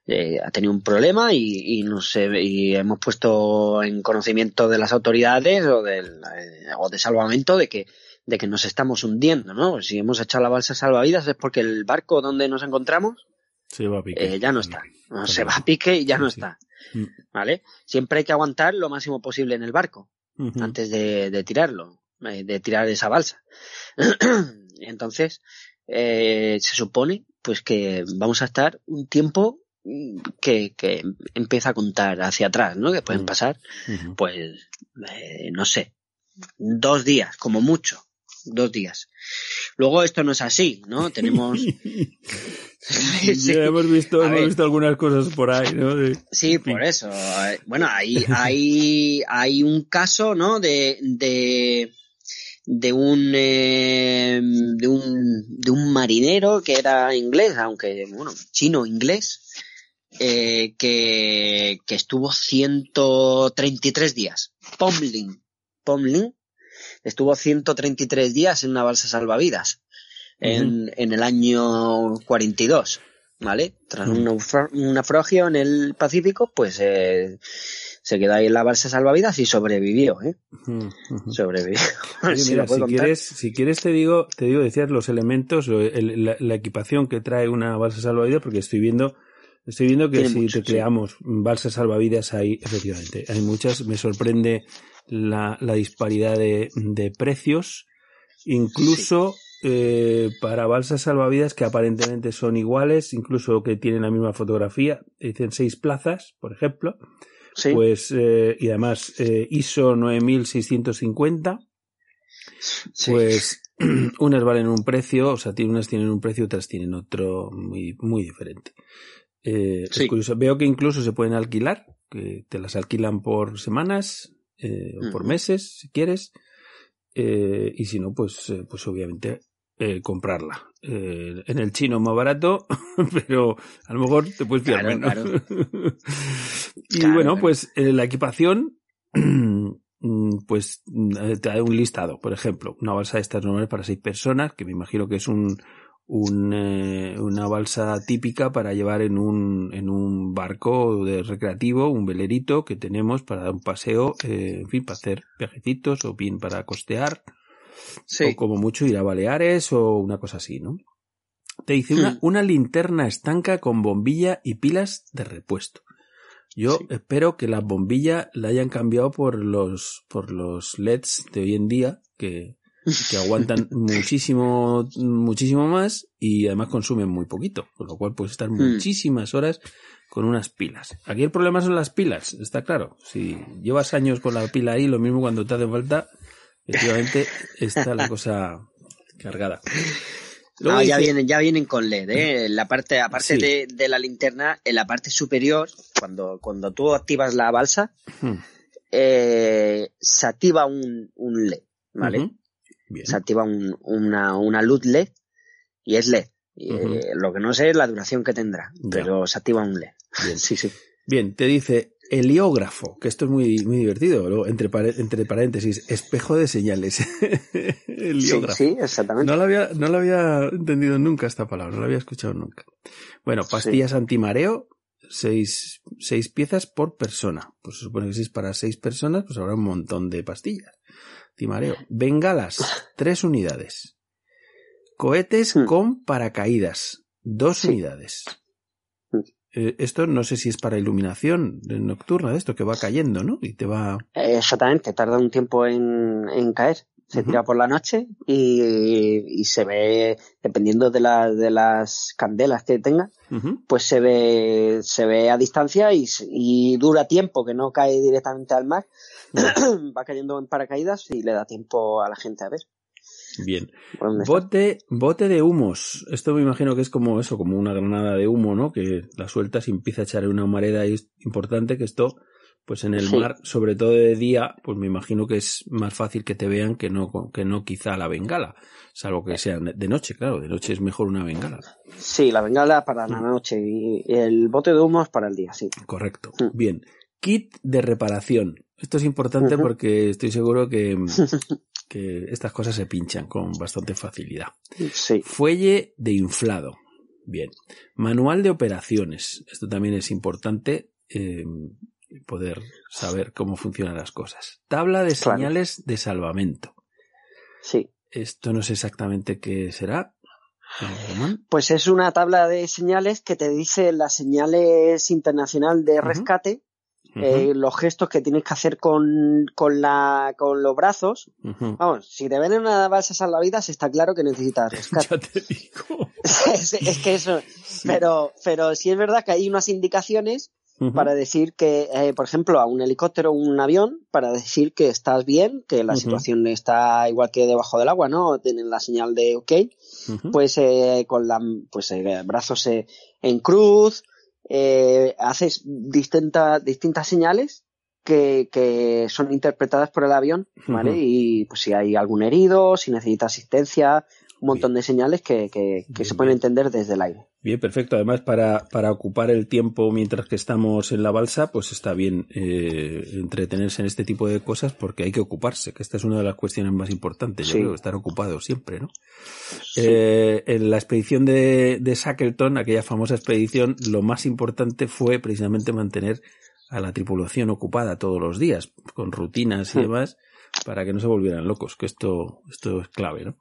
eh, ha tenido un problema y, y nos y hemos puesto en conocimiento de las autoridades o del eh, o de salvamento de que de que nos estamos hundiendo, ¿no? Si hemos echado la balsa salvavidas es porque el barco donde nos encontramos Se va a pique. eh, ya no está. No, se va a pique y ya no Sí, está. Mm. ¿Vale? Siempre hay que aguantar lo máximo posible en el barco antes de, de tirarlo, eh, de tirar esa balsa. Entonces, eh, se supone pues que vamos a estar un tiempo que, que empieza a contar hacia atrás, ¿no? Que pueden pasar, pues, eh, no sé, dos días, como mucho, dos días. Luego esto no es así, ¿no? Tenemos... Sí, hemos visto, hemos visto algunas cosas por ahí, ¿no? Sí, por eso. Bueno, hay, hay, hay un caso, ¿no? De, de, de un, eh, de un, de un marinero que era inglés, aunque, bueno, chino inglés, eh, que, que estuvo 133 días. Pomlin. Pomlin estuvo 133 días en una balsa salvavidas en, en el año 42, ¿vale? Tras un, naufragio en el Pacífico, pues eh, se quedó ahí en la balsa salvavidas y sobrevivió, ¿eh? Sobrevivió. si, quieres, si quieres te digo, te digo decir los elementos, la, la, equipación que trae una balsa salvavidas, porque estoy viendo, estoy viendo que si te creamos balsas salvavidas hay, efectivamente, hay muchas. Me sorprende la, la disparidad de, de precios. Incluso eh, para balsas salvavidas que aparentemente son iguales, incluso que tienen la misma fotografía, dicen seis plazas, por ejemplo, pues, eh, y además eh, ISO 9650, pues unas valen un precio, o sea, unas tienen un precio, otras tienen otro muy, muy diferente. Eh, Es curioso, veo que incluso se pueden alquilar, que te las alquilan por semanas, o por meses, si quieres. y si no, pues, pues obviamente eh, comprarla. Eh, en el chino más barato, pero a lo mejor te puedes pillar y bueno, pues eh, la equipación, pues te da un listado, por ejemplo, una balsa de estas normales para seis personas, que me imagino que es un, un una balsa típica para llevar en un, en un barco de recreativo, un velerito que tenemos para dar un paseo, en fin, para hacer viajecitos o bien para costear. O como mucho ir a Baleares o una cosa así, ¿no? Te dice una, hmm. una linterna estanca con bombilla y pilas de repuesto. Yo espero que la bombilla la hayan cambiado por los, por los LEDs de hoy en día, que, que aguantan muchísimo, muchísimo más y además consumen muy poquito, con lo cual puedes estar hmm. muchísimas horas con unas pilas. Aquí el problema son las pilas, está claro. Si llevas años con la pila ahí, lo mismo cuando te hace falta, Efectivamente, está la cosa cargada. no, ya vienen, ya vienen con LED, ¿eh? La parte, aparte de, la linterna, en la parte superior, cuando, cuando tú activas la balsa, eh, se activa un, un LED, ¿vale? Se activa un, una, una luz LED y es LED. Eh, lo que no sé es la duración que tendrá, pero se activa un LED. Bien. sí, sí. Bien, te dice heliógrafo, que esto es muy, muy divertido, entre, entre paréntesis, espejo de señales. heliógrafo. Sí, exactamente. No lo, había, no lo había entendido nunca esta palabra, no lo había escuchado nunca. Bueno, pastillas antimareo, seis, seis piezas por persona. Pues se supone que si es para seis personas, pues habrá un montón de pastillas. Antimareo. Bengalas, tres unidades. Cohetes hmm. con paracaídas, dos unidades. Eh, esto no sé si es para iluminación nocturna, de esto que va cayendo, ¿no? Y te va. Exactamente, tarda un tiempo en, en caer. Se tira por la noche y, y, se ve, dependiendo de, la, de las candelas que tenga, pues se ve, se ve a distancia y, y, dura tiempo que no cae directamente al mar. va cayendo en paracaídas y le da tiempo a la gente a ver. Bien. Bote, bote de humos. Esto me imagino que es como eso, como una granada de humo, ¿no? Que la sueltas y empieza a echar una humareda y es importante que esto, pues en el mar, sobre todo de día, pues me imagino que es más fácil que te vean que no, que no quizá la bengala. Salvo que sea de noche, claro, de noche es mejor una bengala. Sí, la bengala para la noche y el bote de humo es para el día, sí. Correcto. Mm. Bien. Kit de reparación. Esto es importante porque estoy seguro que que estas cosas se pinchan con bastante facilidad. Sí. Fuelle de inflado. Bien. Manual de operaciones. Esto también es importante eh, poder saber cómo funcionan las cosas. Tabla de señales de salvamento. Sí. Esto no sé exactamente qué será. Pues es una tabla de señales que te dice las señales internacional de rescate eh, los gestos que tienes que hacer con, con, la, con los brazos. Vamos, si te ven en una balsa salvavidas, está claro que necesitas rescate. ya te digo. es, es, que eso. Pero, pero sí es verdad que hay unas indicaciones para decir que, eh, por ejemplo, a un helicóptero o un avión, para decir que estás bien, que la situación está igual que debajo del agua, ¿no? Tienen la señal de OK, pues eh, con la, pues eh, brazos eh, en cruz, eh, haces distintas distintas señales que, que, son interpretadas por el avión, ¿vale? Y pues si hay algún herido, si necesita asistencia, un montón de señales que, que, que se pueden entender desde el aire. Bien, perfecto. Además, para, para ocupar el tiempo mientras que estamos en la balsa, pues está bien eh, entretenerse en este tipo de cosas porque hay que ocuparse, que esta es una de las cuestiones más importantes, yo creo, estar ocupado siempre, ¿no? Sí. Eh, en la expedición de, de Shackleton, aquella famosa expedición, lo más importante fue precisamente mantener a la tripulación ocupada todos los días, con rutinas y demás para que no se volvieran locos, que esto, esto es clave, ¿no?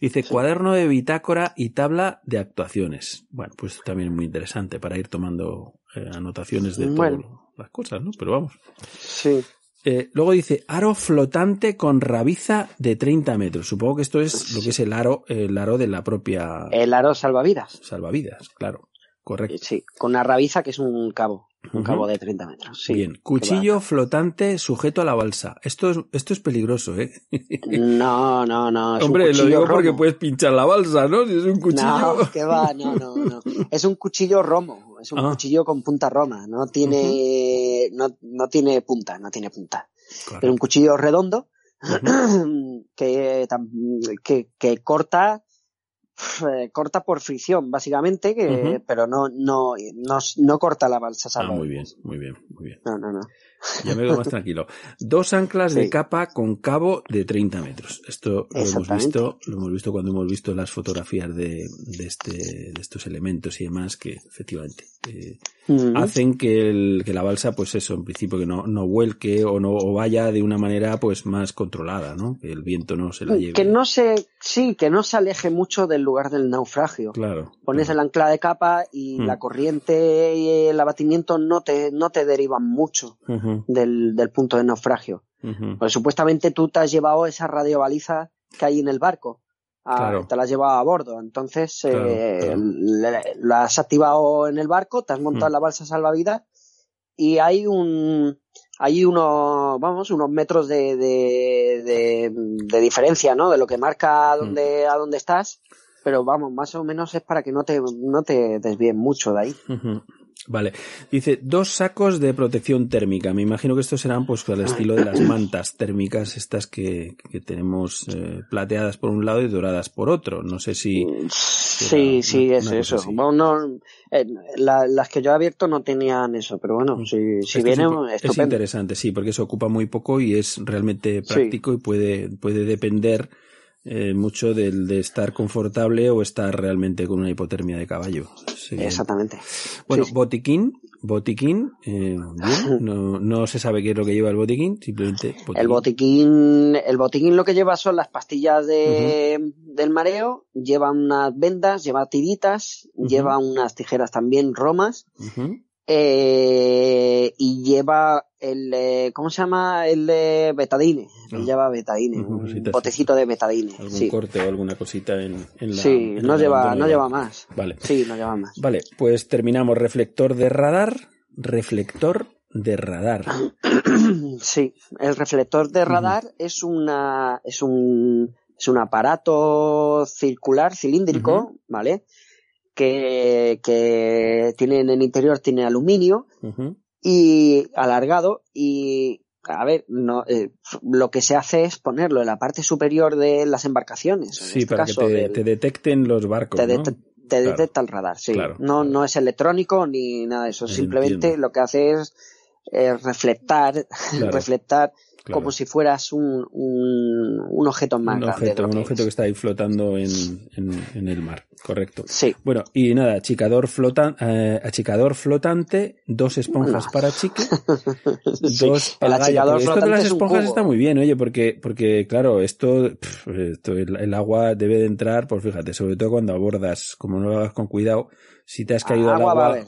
Dice, cuaderno de bitácora y tabla de actuaciones. Bueno, pues también es muy interesante para ir tomando eh, anotaciones de Bueno. todas las cosas, ¿no? Pero vamos. Sí. Eh, luego dice, aro flotante con rabiza de 30 metros. Supongo que esto es lo que es el aro, el aro de la propia El aro salvavidas. salvavidas, claro. Correcto. Sí, con una rabiza que es un cabo, un cabo de 30 metros. Sí. Bien. Cuchillo flotante sujeto a la balsa. Esto es, esto es peligroso, ¿eh? No, no, no. es un Hombre, lo digo porque puedes pinchar la balsa, ¿no? Si es un cuchillo. No, que va, no, no, no. Es un cuchillo romo, es un Ah. cuchillo con punta roma, no tiene, no, no tiene punta, no tiene punta. Correcto. Es un cuchillo redondo que, que, que corta, eh, corta por fricción, básicamente, que, pero no, no, no, no corta la balsa Ah, muy bien, muy bien, muy bien. No, no, no. Ya me veo más tranquilo. Dos anclas de capa con cabo de 30 metros. Esto lo hemos visto, lo hemos visto cuando hemos visto las fotografías de, de este, de estos elementos y demás que efectivamente eh, hacen que, el, que la balsa, pues eso, en principio que no, no vuelque o no o vaya de una manera pues más controlada, ¿no? Que el viento no se la lleve. Que no se, sí, que no se aleje mucho del lugar del naufragio. Claro. Pones claro. el ancla de capa y Mm. la corriente y el abatimiento no te, no te derivan mucho del, del punto de naufragio. Pues supuestamente tú te has llevado esa radiobaliza que hay en el barco. Ah, Claro. Te la has llevado a bordo. Entonces, Claro, eh, claro. le- la has activado en el barco, te has montado Mm. la balsa salvavidas y hay un, hay unos, vamos, unos metros de, de, de, de diferencia, ¿no? De lo que marca a Mm. dónde, a dónde estás. Pero vamos, más o menos es para que no te, no te desvíen mucho de ahí. Vale. Dice, dos sacos de protección térmica. Me imagino que estos serán pues al estilo de las mantas térmicas estas que, que tenemos eh, plateadas por un lado y doradas por otro. No sé si... Sí, una- sí, una es eso. Bueno, no, eh, la- las que yo he abierto no tenían eso, pero bueno, si, si Mm. Esto es viene, es estupendo. interesante, sí, porque se ocupa muy poco y es realmente Sí. práctico y puede, puede depender eh, mucho del de estar confortable o estar realmente con una hipotermia de caballo. Sí. Exactamente. Bueno, Sí, botiquín, botiquín, eh, bien, no, no se sabe qué es lo que lleva el botiquín, simplemente El botiquín, el botiquín lo que lleva son las pastillas de, del mareo, lleva unas vendas, lleva tiritas, lleva unas tijeras también romas. Eh, y lleva el, eh, ¿cómo se llama? El de betadine. Ah. Lleva betadine, un botecito de betadine. algún Sí, corte o alguna cosita en, en la. sí en no lleva, no lleva más. Vale. Sí, no lleva más. Vale, pues terminamos. Reflector de radar, reflector de radar. Sí, el reflector de radar es una es un es un aparato circular cilíndrico, ¿vale? Que, que tiene en el interior tiene aluminio y alargado y a ver, no, eh, lo que se hace es ponerlo en la parte superior de las embarcaciones. En Sí, este para caso, que te, del- te detecten los barcos. te, ¿no? det- te Claro. detecta el radar, sí. Claro, no, claro. no es electrónico ni nada de eso. Simplemente entiendo. lo que hace es eh, reflectar, reflectar Claro. como si fueras un, un, un objeto más un grande. objeto, un objeto que está ahí flotando en, en, en el mar, correcto. Sí, Bueno, y nada, achicador, flotan, eh, achicador flotante, dos esponjas Bueno. para chique, Sí, dos el achicador de las esponjas está muy bien, oye, porque, porque claro, esto, el, el agua debe de entrar, pues fíjate, sobre todo cuando abordas, como no lo hagas con cuidado, si te has caído al agua va a agua, haber.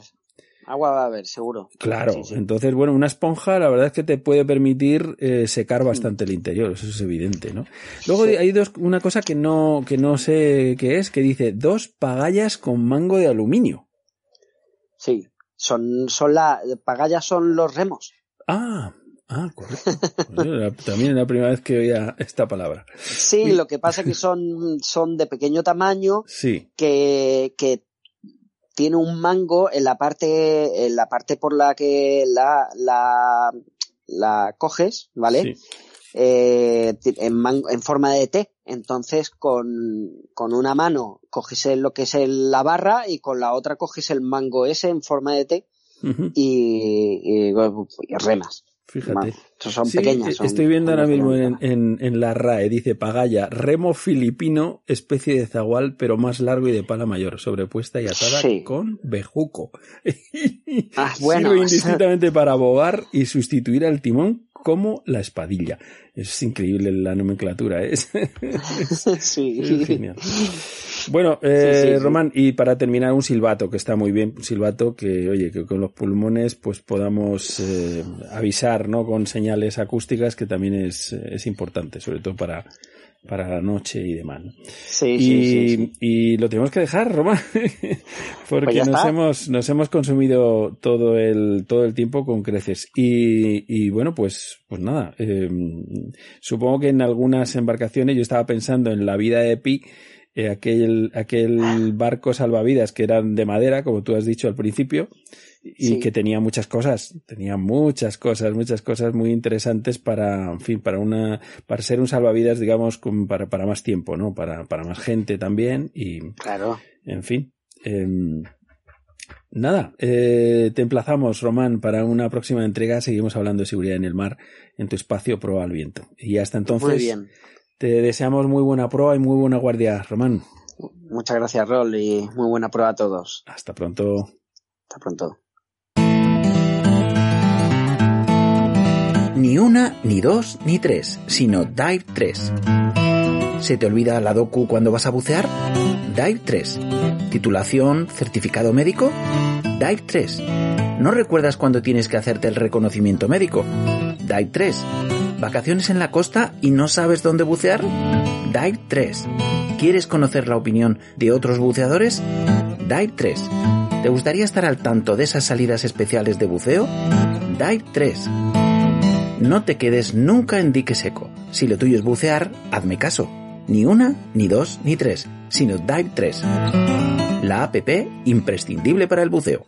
Agua va a haber, seguro. Claro, entonces, bueno, una esponja la verdad es que te puede permitir eh, secar mm. bastante el interior, eso es evidente, ¿no? Luego hay dos, una cosa que no, que no sé qué es, que dice dos pagallas con mango de aluminio. Sí, son, son la, pagallas son los remos. Ah, Ah, correcto. También es la primera vez que oía esta palabra. Sí, lo que pasa es que son, son de pequeño tamaño. Sí. Que, que tiene un mango en la parte, en la parte por la que la, la, la coges, ¿vale? Eh, en, en, forma de T. Entonces, con, con una mano coges lo que es la barra y con la otra coges el mango ese en forma de T y, remas. Fíjate. son pequeñas. estoy viendo ahora mismo en, en, la RAE, dice Pagaya, remo filipino, especie de zagual, pero más largo y de pala mayor, sobrepuesta y atada con bejuco. Ah, bueno. Sirve indistintamente para abogar y sustituir al timón como la espadilla. Es increíble la nomenclatura, ¿eh? sí. genial. Bueno, eh, Román, y para terminar, un silbato, que está muy bien, un silbato que, oye, que con los pulmones pues podamos eh, avisar, ¿no? Con señales acústicas, que también es, es importante, sobre todo para, para la noche y demás. Sí, y, sí, sí, y lo tenemos que dejar, Román, porque pues nos hemos, nos hemos consumido todo el, todo el tiempo con creces. Y, y bueno, pues, pues nada, eh, supongo que en algunas embarcaciones yo estaba pensando en la vida de Pi, eh, aquel, aquel barco salvavidas que eran de madera, como tú has dicho al principio, y que tenía muchas cosas, tenía muchas cosas, muchas cosas muy interesantes para, en fin, para una, para ser un salvavidas, digamos, para, para más tiempo, ¿no? Para, para más gente también y, claro. en fin. Em, nada, eh, te emplazamos, Román, para una próxima entrega. Seguimos hablando de seguridad en el mar en tu espacio Proa al Viento. Y hasta entonces, muy bien. te deseamos muy buena proa y muy buena guardia, Román. Muchas gracias, Rol, y muy buena prueba a todos. Hasta pronto. Hasta pronto. Ni una, ni dos, ni tres, sino Dive 3. ¿Se te olvida la docu cuando vas a bucear? Dive 3. ¿Titulación, certificado médico? Dive 3. ¿No recuerdas cuando tienes que hacerte el reconocimiento médico? Dive 3. ¿Vacaciones en la costa y no sabes dónde bucear? Dive 3. ¿Quieres conocer la opinión de otros buceadores? Dive 3. ¿Te gustaría estar al tanto de esas salidas especiales de buceo? Dive 3. No te quedes nunca en dique seco. Si lo tuyo es bucear, hazme caso. Ni una, ni dos, ni tres, sino Dive 3. La app imprescindible para el buceo.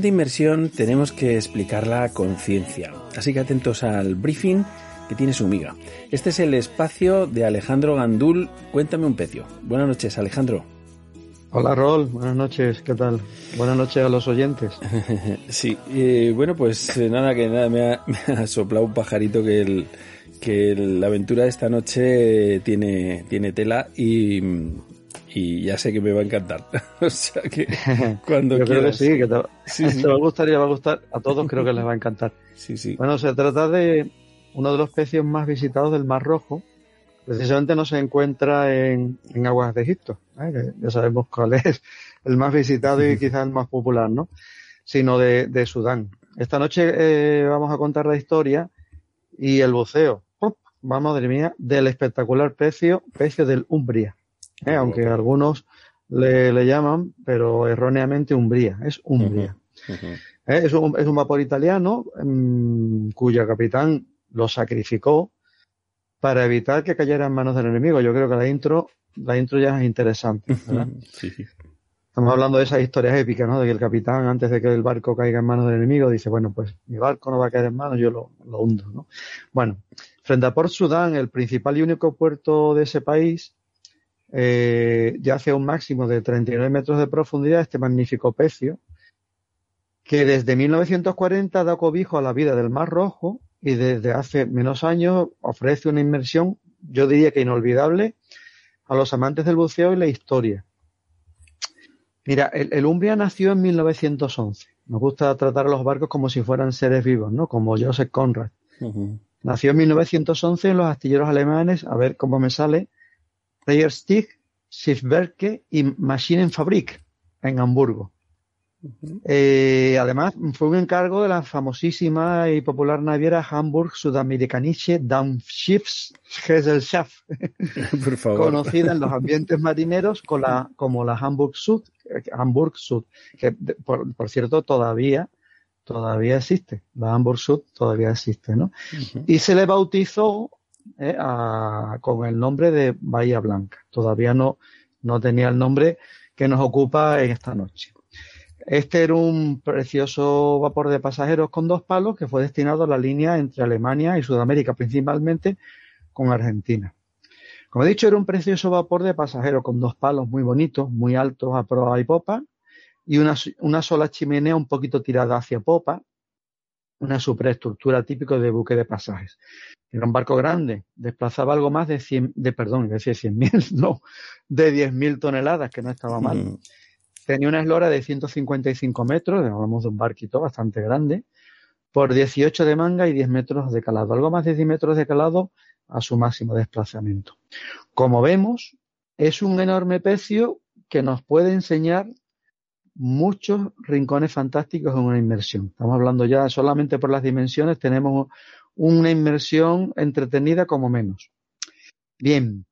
Siguiente inmersión tenemos que explicarla con ciencia, así que atentos al briefing que tiene su miga. Este es el espacio de Alejandro Gandul. Cuéntame un pecio. Buenas noches, Alejandro. Hola Rol, buenas noches, ¿qué tal? Buenas noches a los oyentes. sí, eh, bueno, pues eh, nada, que nada, me ha, me ha, soplado un pajarito que, el, que la aventura de esta noche tiene, tiene tela y, y ya sé que me va a encantar. o sea que cuando Yo creo que quieras. sí, que te, Sí, sí. te va a gustar y le va a gustar. A todos creo que les va a encantar. Sí, sí. Bueno, se trata de uno de los peces más visitados del Mar Rojo. Precisamente no se encuentra en, en aguas de Egipto, ¿eh? que ya sabemos cuál es el más visitado y quizás el más popular, ¿no? Sino de, de Sudán. Esta noche eh, vamos a contar la historia y el buceo. Va, madre mía, del espectacular pecio, pecio del Umbria. ¿Eh? Aunque algunos le, le llaman, pero erróneamente Umbría. Es Umbria. Ujú. ¿eh? Es, un, es un vapor italiano mm, cuyo capitán lo sacrificó para evitar que cayera en manos del enemigo. Yo creo que la intro, la intro ya es interesante. ¿verdad? Sí, sí. Estamos hablando de esas historias épicas, ¿no? De que el capitán, antes de que el barco caiga en manos del enemigo, dice, bueno, pues mi barco no va a caer en manos, yo lo, lo hundo, ¿no? Bueno, frente a Port Sudán, el principal y único puerto de ese país, eh, ya hace un máximo de 39 metros de profundidad este magnífico pecio, que desde 1940 da cobijo a la vida del Mar Rojo y desde hace menos años ofrece una inmersión, yo diría que inolvidable, a los amantes del buceo y la historia. Mira, el, el Umbria nació en 1911. Nos gusta tratar a los barcos como si fueran seres vivos, ¿no? Como Joseph Conrad. Ujú. Nació en 1911 en los astilleros alemanes, a ver cómo me sale, Reyerstig, Schiffwerke y Maschinenfabrik en Hamburgo. Eh, además, fue un encargo de la famosísima y popular naviera Hamburg Südamerikanische Dampfschiffsgesellschaft, Por favor. conocida en los ambientes marineros con la, como la Hamburg Sud, eh, Hamburg Sud, que por, por cierto todavía, todavía existe, la Hamburg Sud todavía existe, ¿no? Y se le bautizó eh, con el nombre de Bahía Blanca. Todavía no, no tenía el nombre que nos ocupa en esta noche. Este era un precioso vapor de pasajeros con dos palos que fue destinado a la línea entre Alemania y Sudamérica, principalmente con Argentina. Como he dicho, era un precioso vapor de pasajeros con dos palos muy bonitos, muy altos a proa y popa, y una, una sola chimenea un poquito tirada hacia popa, una superestructura típico de buque de pasajes. Era un barco grande, desplazaba algo más de 100, de, perdón, iba a decir 100.000, no, de 10.000 toneladas, que no estaba mal. Ujú. Tenía una eslora de 155 metros, hablamos de un barquito bastante grande, por 18 de manga y 10 metros de calado, algo más de 10 metros de calado a su máximo desplazamiento. Como vemos, es un enorme pecio que nos puede enseñar muchos rincones fantásticos en una inmersión. Estamos hablando ya solamente por las dimensiones, tenemos una inmersión entretenida como menos. Bien,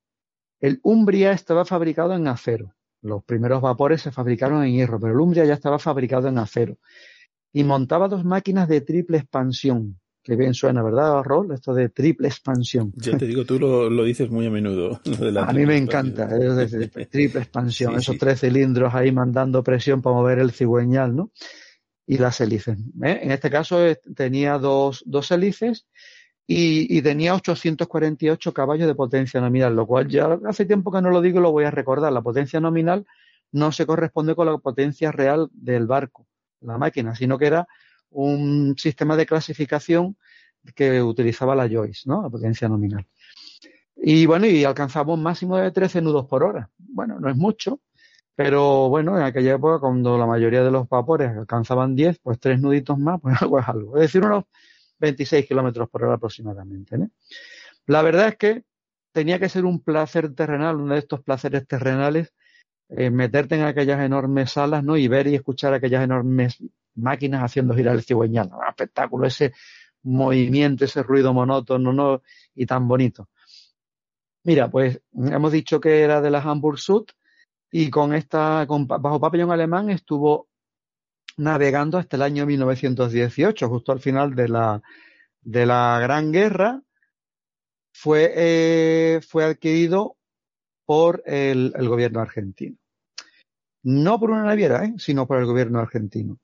el Umbria estaba fabricado en acero. Los primeros vapores se fabricaron en hierro, pero el Umbria ya estaba fabricado en acero. Y montaba dos máquinas de triple expansión. Que bien suena, ¿verdad, Rol? Esto de triple expansión. Ya te digo, tú lo, lo dices muy a menudo. lo de la A mí me encanta, expansión. es decir, triple expansión, Sí, esos sí. tres cilindros ahí mandando presión para mover el cigüeñal, ¿no? Y las hélices. ¿eh? En este caso eh, tenía dos, dos hélices y, y tenía 848 caballos de potencia nominal, lo cual ya hace tiempo que no lo digo y lo voy a recordar. La potencia nominal no se corresponde con la potencia real del barco, la máquina, sino que era un sistema de clasificación que utilizaba la Joyce, ¿no? La potencia nominal. Y bueno, y alcanzaba un máximo de 13 nudos por hora. Bueno, no es mucho, pero bueno, en aquella época, cuando la mayoría de los vapores alcanzaban 10, pues tres nuditos más, pues algo es algo. Es decir, unos 26 kilómetros por hora aproximadamente. La verdad es que tenía que ser un placer terrenal, uno de estos placeres terrenales, eh, meterte en aquellas enormes salas, ¿no? Y ver y escuchar aquellas enormes máquinas haciendo girar el cigüeñal. Un espectáculo, ese movimiento, ese ruido monótono, ¿no? Y tan bonito. Mira, pues hemos dicho que era de la Hamburg Sud y con esta, con, bajo pabellón alemán estuvo navegando hasta el año 1918, justo al final de la, de la Gran Guerra, fue, eh, fue adquirido por el, el, gobierno argentino. No por una naviera, ¿eh? sino por el gobierno argentino.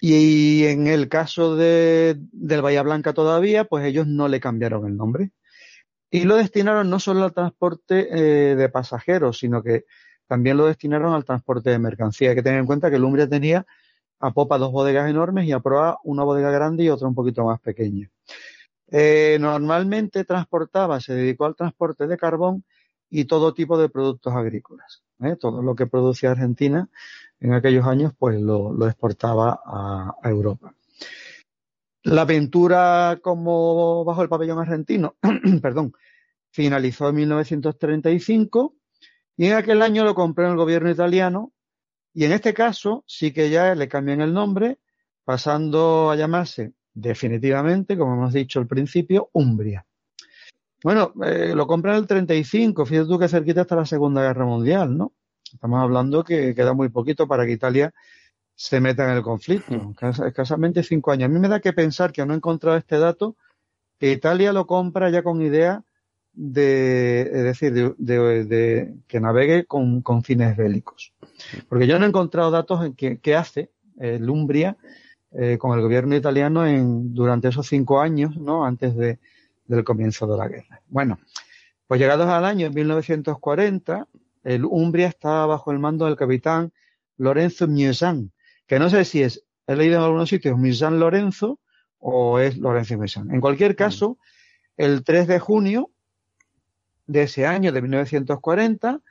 Y en el caso de, del Bahía Blanca todavía, pues ellos no le cambiaron el nombre. Y lo destinaron no solo al transporte eh, de pasajeros, sino que también lo destinaron al transporte de mercancía. Hay que tener en cuenta que el Umbria tenía a popa dos bodegas enormes y a proa una bodega grande y otra un poquito más pequeña. Eh, normalmente transportaba, se dedicó al transporte de carbón y todo tipo de productos agrícolas. ¿eh? Todo lo que producía Argentina en aquellos años, pues lo, lo exportaba a, a, Europa. La aventura como bajo el pabellón argentino, perdón, finalizó en 1935 y en aquel año lo compró en el gobierno italiano y en este caso sí que ya le cambian el nombre, pasando a llamarse definitivamente, como hemos dicho al principio, Umbria. Bueno, eh, lo compran en el 35, fíjate tú que cerquita hasta la Segunda Guerra Mundial, ¿no? Estamos hablando que queda muy poquito para que Italia se meta en el conflicto, mm. escasamente cinco años. A mí me da que pensar que no he encontrado este dato, que Italia lo compra ya con idea de, es decir, de, de, de que navegue con, con, fines bélicos. Porque yo no he encontrado datos en que, que hace el Umbria eh, con el gobierno italiano en, durante esos cinco años, ¿no? Antes de, del comienzo de la guerra. Bueno, pues llegados al año 1940, el Umbria estaba bajo el mando del capitán Lorenzo Musan, que no sé si es, he leído en algunos sitios Musan Lorenzo o es Lorenzo Musan. En cualquier caso, el 3 de junio de ese año, de 1940,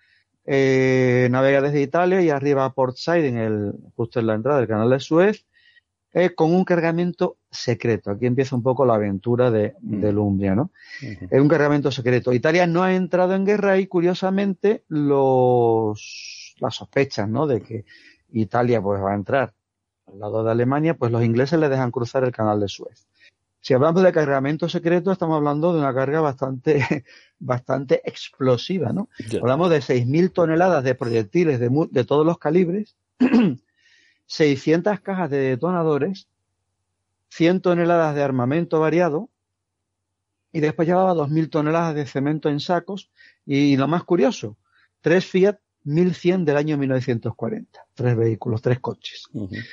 eh, navega desde Italia y arriba a Port Said, en el, justo en la entrada del canal de Suez, eh, con un cargamento secreto. Aquí empieza un poco la aventura de, mm. de Lumbria, ¿no? Es un cargamento secreto. Italia no ha entrado en guerra y, curiosamente, los, las sospechas, ¿no? De que Italia, pues, va a entrar al lado de Alemania, pues los ingleses le dejan cruzar el canal de Suez. Si hablamos de cargamento secreto, estamos hablando de una carga bastante, bastante explosiva, ¿no? Hablamos de 6.000 toneladas de proyectiles de, de todos los calibres 600 cajas de detonadores, 100 toneladas de armamento variado y después llevaba 2.000 toneladas de cemento en sacos y lo más curioso, tres Fiat 1100 del año 1940, tres vehículos, tres coches. Uh -huh.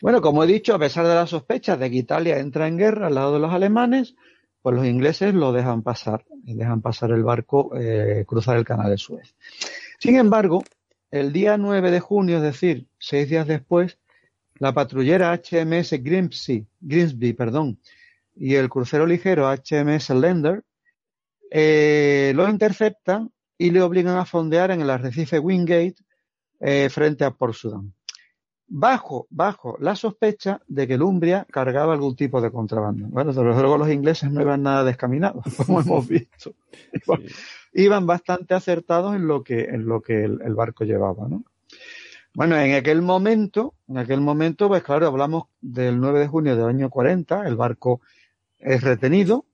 Bueno, como he dicho, a pesar de las sospechas de que Italia entra en guerra al lado de los alemanes, pues los ingleses lo dejan pasar, dejan pasar el barco, eh, cruzar el canal de Suez. Sin embargo, el día 9 de junio, es decir, seis días después, la patrullera HMS Grimsby, y el crucero ligero HMS Lender eh, lo interceptan y le obligan a fondear en el arrecife Wingate eh, frente a Port Sudan. Bajo, bajo la sospecha de que el Umbria cargaba algún tipo de contrabando. Bueno, desde luego los ingleses no iban nada descaminados, como hemos visto. Iban bastante acertados en lo que, en lo que el, barco llevaba, ¿no? Bueno, en aquel momento, en aquel momento, pues claro, hablamos del 9 de junio del año 40, el barco es retenido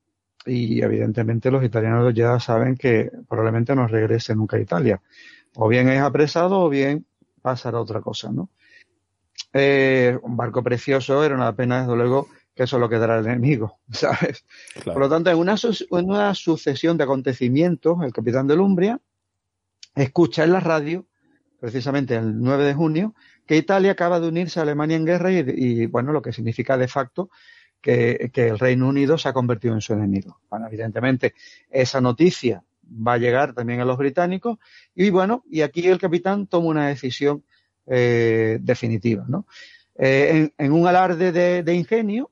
y evidentemente los italianos ya saben que probablemente no regrese nunca a Italia. O bien es apresado o bien pasará otra cosa, ¿no? Eh, un barco precioso, era una pena, desde luego, que eso lo quedará el enemigo, ¿sabes? Claro. Por lo tanto, en una, en una, sucesión de acontecimientos, el capitán de Lumbria escucha en la radio, precisamente el 9 de junio, que Italia acaba de unirse a Alemania en guerra y, y bueno, lo que significa de facto que, que, el Reino Unido se ha convertido en su enemigo. Bueno, evidentemente, esa noticia va a llegar también a los británicos y bueno, y aquí el capitán toma una decisión eh, definitiva, ¿no? Eh, en, en, un alarde de, de ingenio,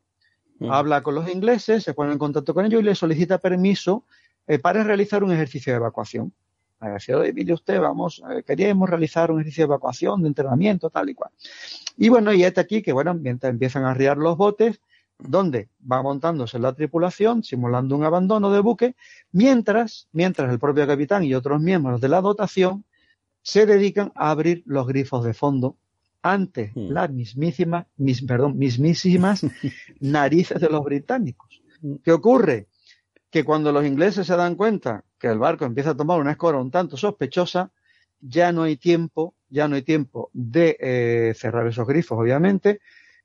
Habla con los ingleses, se pone en contacto con ellos y les solicita permiso eh, para realizar un ejercicio de evacuación. Me decía, mire usted, vamos, eh, queríamos realizar un ejercicio de evacuación, de entrenamiento, tal y cual. Y bueno, y este aquí que, bueno, mientras empiezan a arriar los botes, donde va montándose la tripulación, simulando un abandono de buque, mientras, mientras el propio capitán y otros miembros de la dotación se dedican a abrir los grifos de fondo ante mm. las mismísimas, mis, perdón, mismísimas narices de los británicos. ¿Qué ocurre? Que cuando los ingleses se dan cuenta que el barco empieza a tomar una escora un tanto sospechosa, ya no hay tiempo, ya no hay tiempo de eh, cerrar esos grifos, obviamente,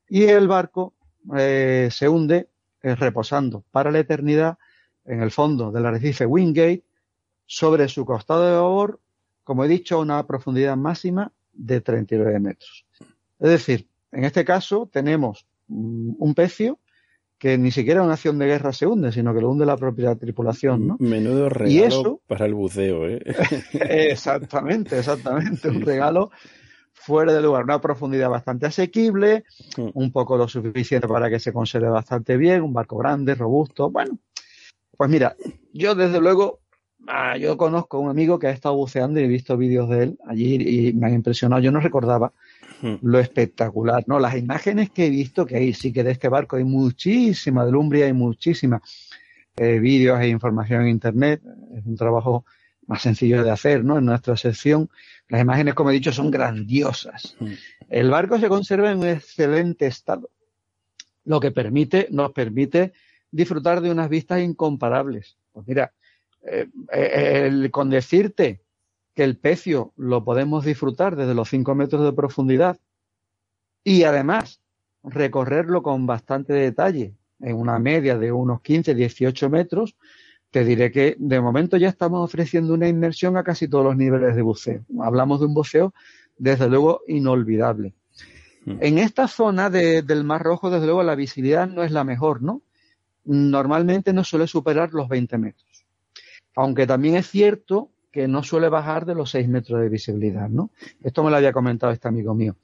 y el barco eh, se hunde eh, reposando para la eternidad en el fondo del arrecife Wingate, sobre su costado de babor, como he dicho, a una profundidad máxima de 39 metros. Es decir, en este caso tenemos un pecio que ni siquiera una acción de guerra se hunde, sino que lo hunde la propia tripulación, ¿no? Menudo regalo para el buceo, ¿eh? exactamente, exactamente, un regalo fuera de lugar, una profundidad bastante asequible, mm. un poco lo suficiente para que se conserve bastante bien, un barco grande, robusto, bueno. Pues mira, yo desde luego, ah, yo conozco a un amigo que ha estado buceando y he visto vídeos de él allí y me han impresionado, yo no recordaba mm. Lo espectacular, ¿no? Las imágenes que he visto, que ahí sí que de este barco hay muchísima, de Lumbria hay muchísima, eh, vídeos e información en internet, es un trabajo más sencillo de hacer, ¿no? En nuestra sección, las imágenes, como he dicho, son grandiosas. El barco se conserva en un excelente estado, lo que permite, nos permite disfrutar de unas vistas incomparables. Pues mira, eh, eh, con decirte que el pecio lo podemos disfrutar desde los 5 metros de profundidad y además recorrerlo con bastante detalle en una media de unos 15, 18 metros, te diré que de momento ya estamos ofreciendo una inmersión a casi todos los niveles de buceo. Hablamos de un buceo, desde luego, inolvidable. Mm. En esta zona del Mar Rojo, desde luego, la visibilidad no es la mejor, ¿no? Normalmente no suele superar los 20 metros. Aunque también es cierto que no suele bajar de los 6 metros de visibilidad, ¿no? Esto me lo había comentado este amigo mío.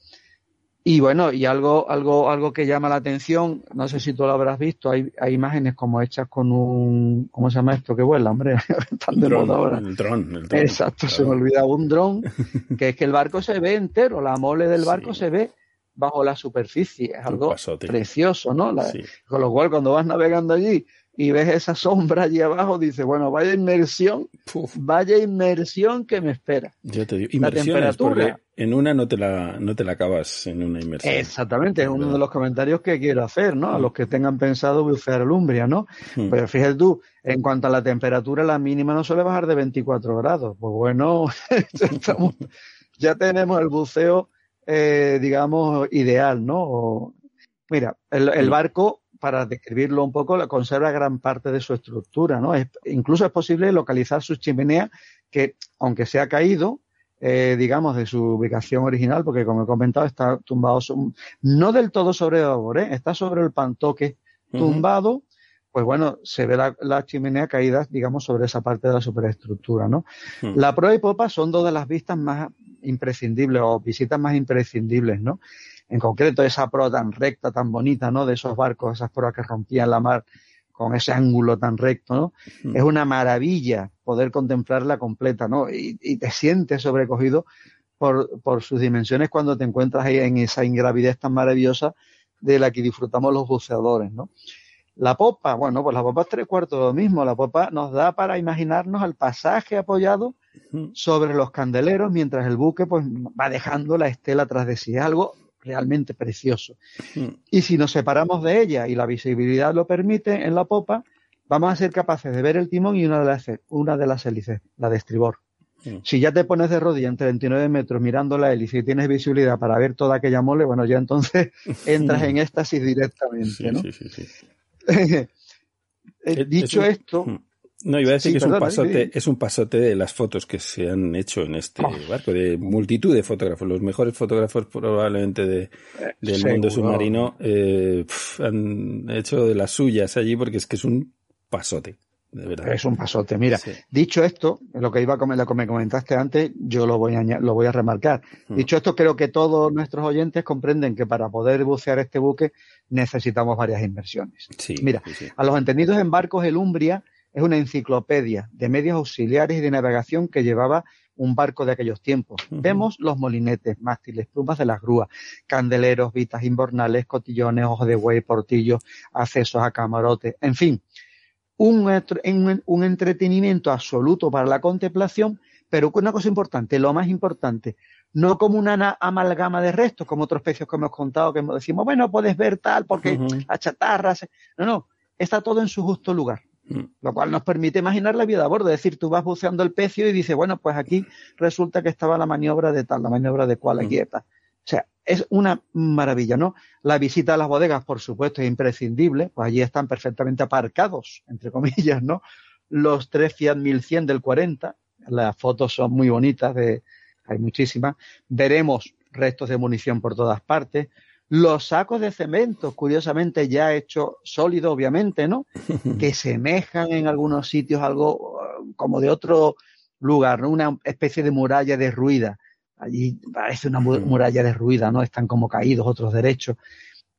Y bueno, y algo, algo, algo que llama la atención, no sé si tú lo habrás visto, hay, hay imágenes como hechas con un, ¿cómo se llama esto que vuela, hombre? Están de moda ahora. El dron, el dron. Exacto, se me olvidaba un dron, que es que el barco se ve entero, la mole del barco se ve bajo la superficie, es algo precioso, ¿no? Con lo cual, cuando vas navegando allí y ves esa sombra allí abajo, dices, bueno, vaya inmersión, vaya inmersión que me espera. Yo te digo, inmersiones, porque en una no te la, no te la acabas en una inmersión. Exactamente, es uno de los comentarios que quiero hacer, ¿no? A los que tengan pensado bucear el Umbria, ¿no? Mm. Pero fíjate tú, en cuanto a la temperatura, la mínima no suele bajar de 24 grados. Pues bueno, ya tenemos el buceo, eh, digamos, ideal, ¿no? mira, el barco para describirlo un poco, conserva gran parte de su estructura, ¿no? incluso es posible localizar su chimenea que, aunque se ha caído, eh, digamos, de su ubicación original, porque como he comentado, está tumbado, no del todo sobre el ¿eh? está sobre el pantoque tumbado, pues bueno, se ve la, chimenea caída, digamos, sobre esa parte de la superestructura, ¿no? La proa y popa son dos de las vistas más imprescindibles o visitas más imprescindibles, ¿no? En concreto esa proa tan recta, tan bonita, ¿no? De esos barcos, esas proas que rompían la mar con ese ángulo tan recto, ¿no? Mm. Es una maravilla poder contemplarla completa, ¿no? Y, te sientes sobrecogido por, por, sus dimensiones cuando te encuentras ahí en esa ingravidez tan maravillosa de la que disfrutamos los buceadores, ¿no? La popa, bueno, pues la popa es tres cuartos de lo mismo. La popa nos da para imaginarnos al pasaje apoyado sobre los candeleros mientras el buque pues va dejando la estela tras de sí. algo realmente precioso. Mm. Y si nos separamos de ella y la visibilidad lo permite en la popa, vamos a ser capaces de ver el timón y una de las, una de las hélices, la de estribor. Mm. Si ya te pones de rodilla en 39 metros mirando la hélice y tienes visibilidad para ver toda aquella mole, bueno, ya entonces entras en éxtasis directamente, ¿no? Eh, dicho esto, mm. No, iba a decir que es un pasote, es un pasote de las fotos que se han hecho en este oh. barco, de multitud de fotógrafos, los mejores fotógrafos probablemente de, eh, del mundo submarino eh, han hecho de las suyas allí porque es que es un pasote. De verdad. Es un pasote. Mira, dicho esto, lo que iba a comer, lo que me comentaste antes, yo lo voy a, lo voy a remarcar. Mm. Dicho esto, creo que todos nuestros oyentes comprenden que para poder bucear este buque necesitamos varias inversiones. Mira, a los entendidos en barcos, el Umbria es una enciclopedia de medios auxiliares y de navegación que llevaba un barco de aquellos tiempos. Vemos los molinetes, mástiles, plumas de las grúas, candeleros, vitas inbornales, cotillones, ojos de buey, portillos, accesos a camarotes, en fin, un, un entretenimiento absoluto para la contemplación, pero una cosa importante, lo más importante, no como una amalgama de restos, como otros pecios que hemos contado, que decimos, bueno, puedes ver tal porque la chatarra, no, no, está todo en su justo lugar. Lo cual nos permite imaginar la vida a bordo. Es decir, tú vas buceando el pecio y dices, bueno, pues aquí resulta que estaba la maniobra de tal, la maniobra de cual, aquí mm. está. O sea, es una maravilla, ¿no? La visita a las bodegas, por supuesto, es imprescindible, pues allí están perfectamente aparcados, entre comillas, ¿no? Los tres Fiat 1100 del 40, las fotos son muy bonitas, de, hay muchísimas. Veremos restos de munición por todas partes, Los sacos de cemento, curiosamente ya hechos sólidos, obviamente, ¿no? que semejan en algunos sitios algo eh, como de otro lugar, ¿no? Una especie de muralla derruida. Allí parece una muralla derruida, ¿no? Están como caídos, otros derechos.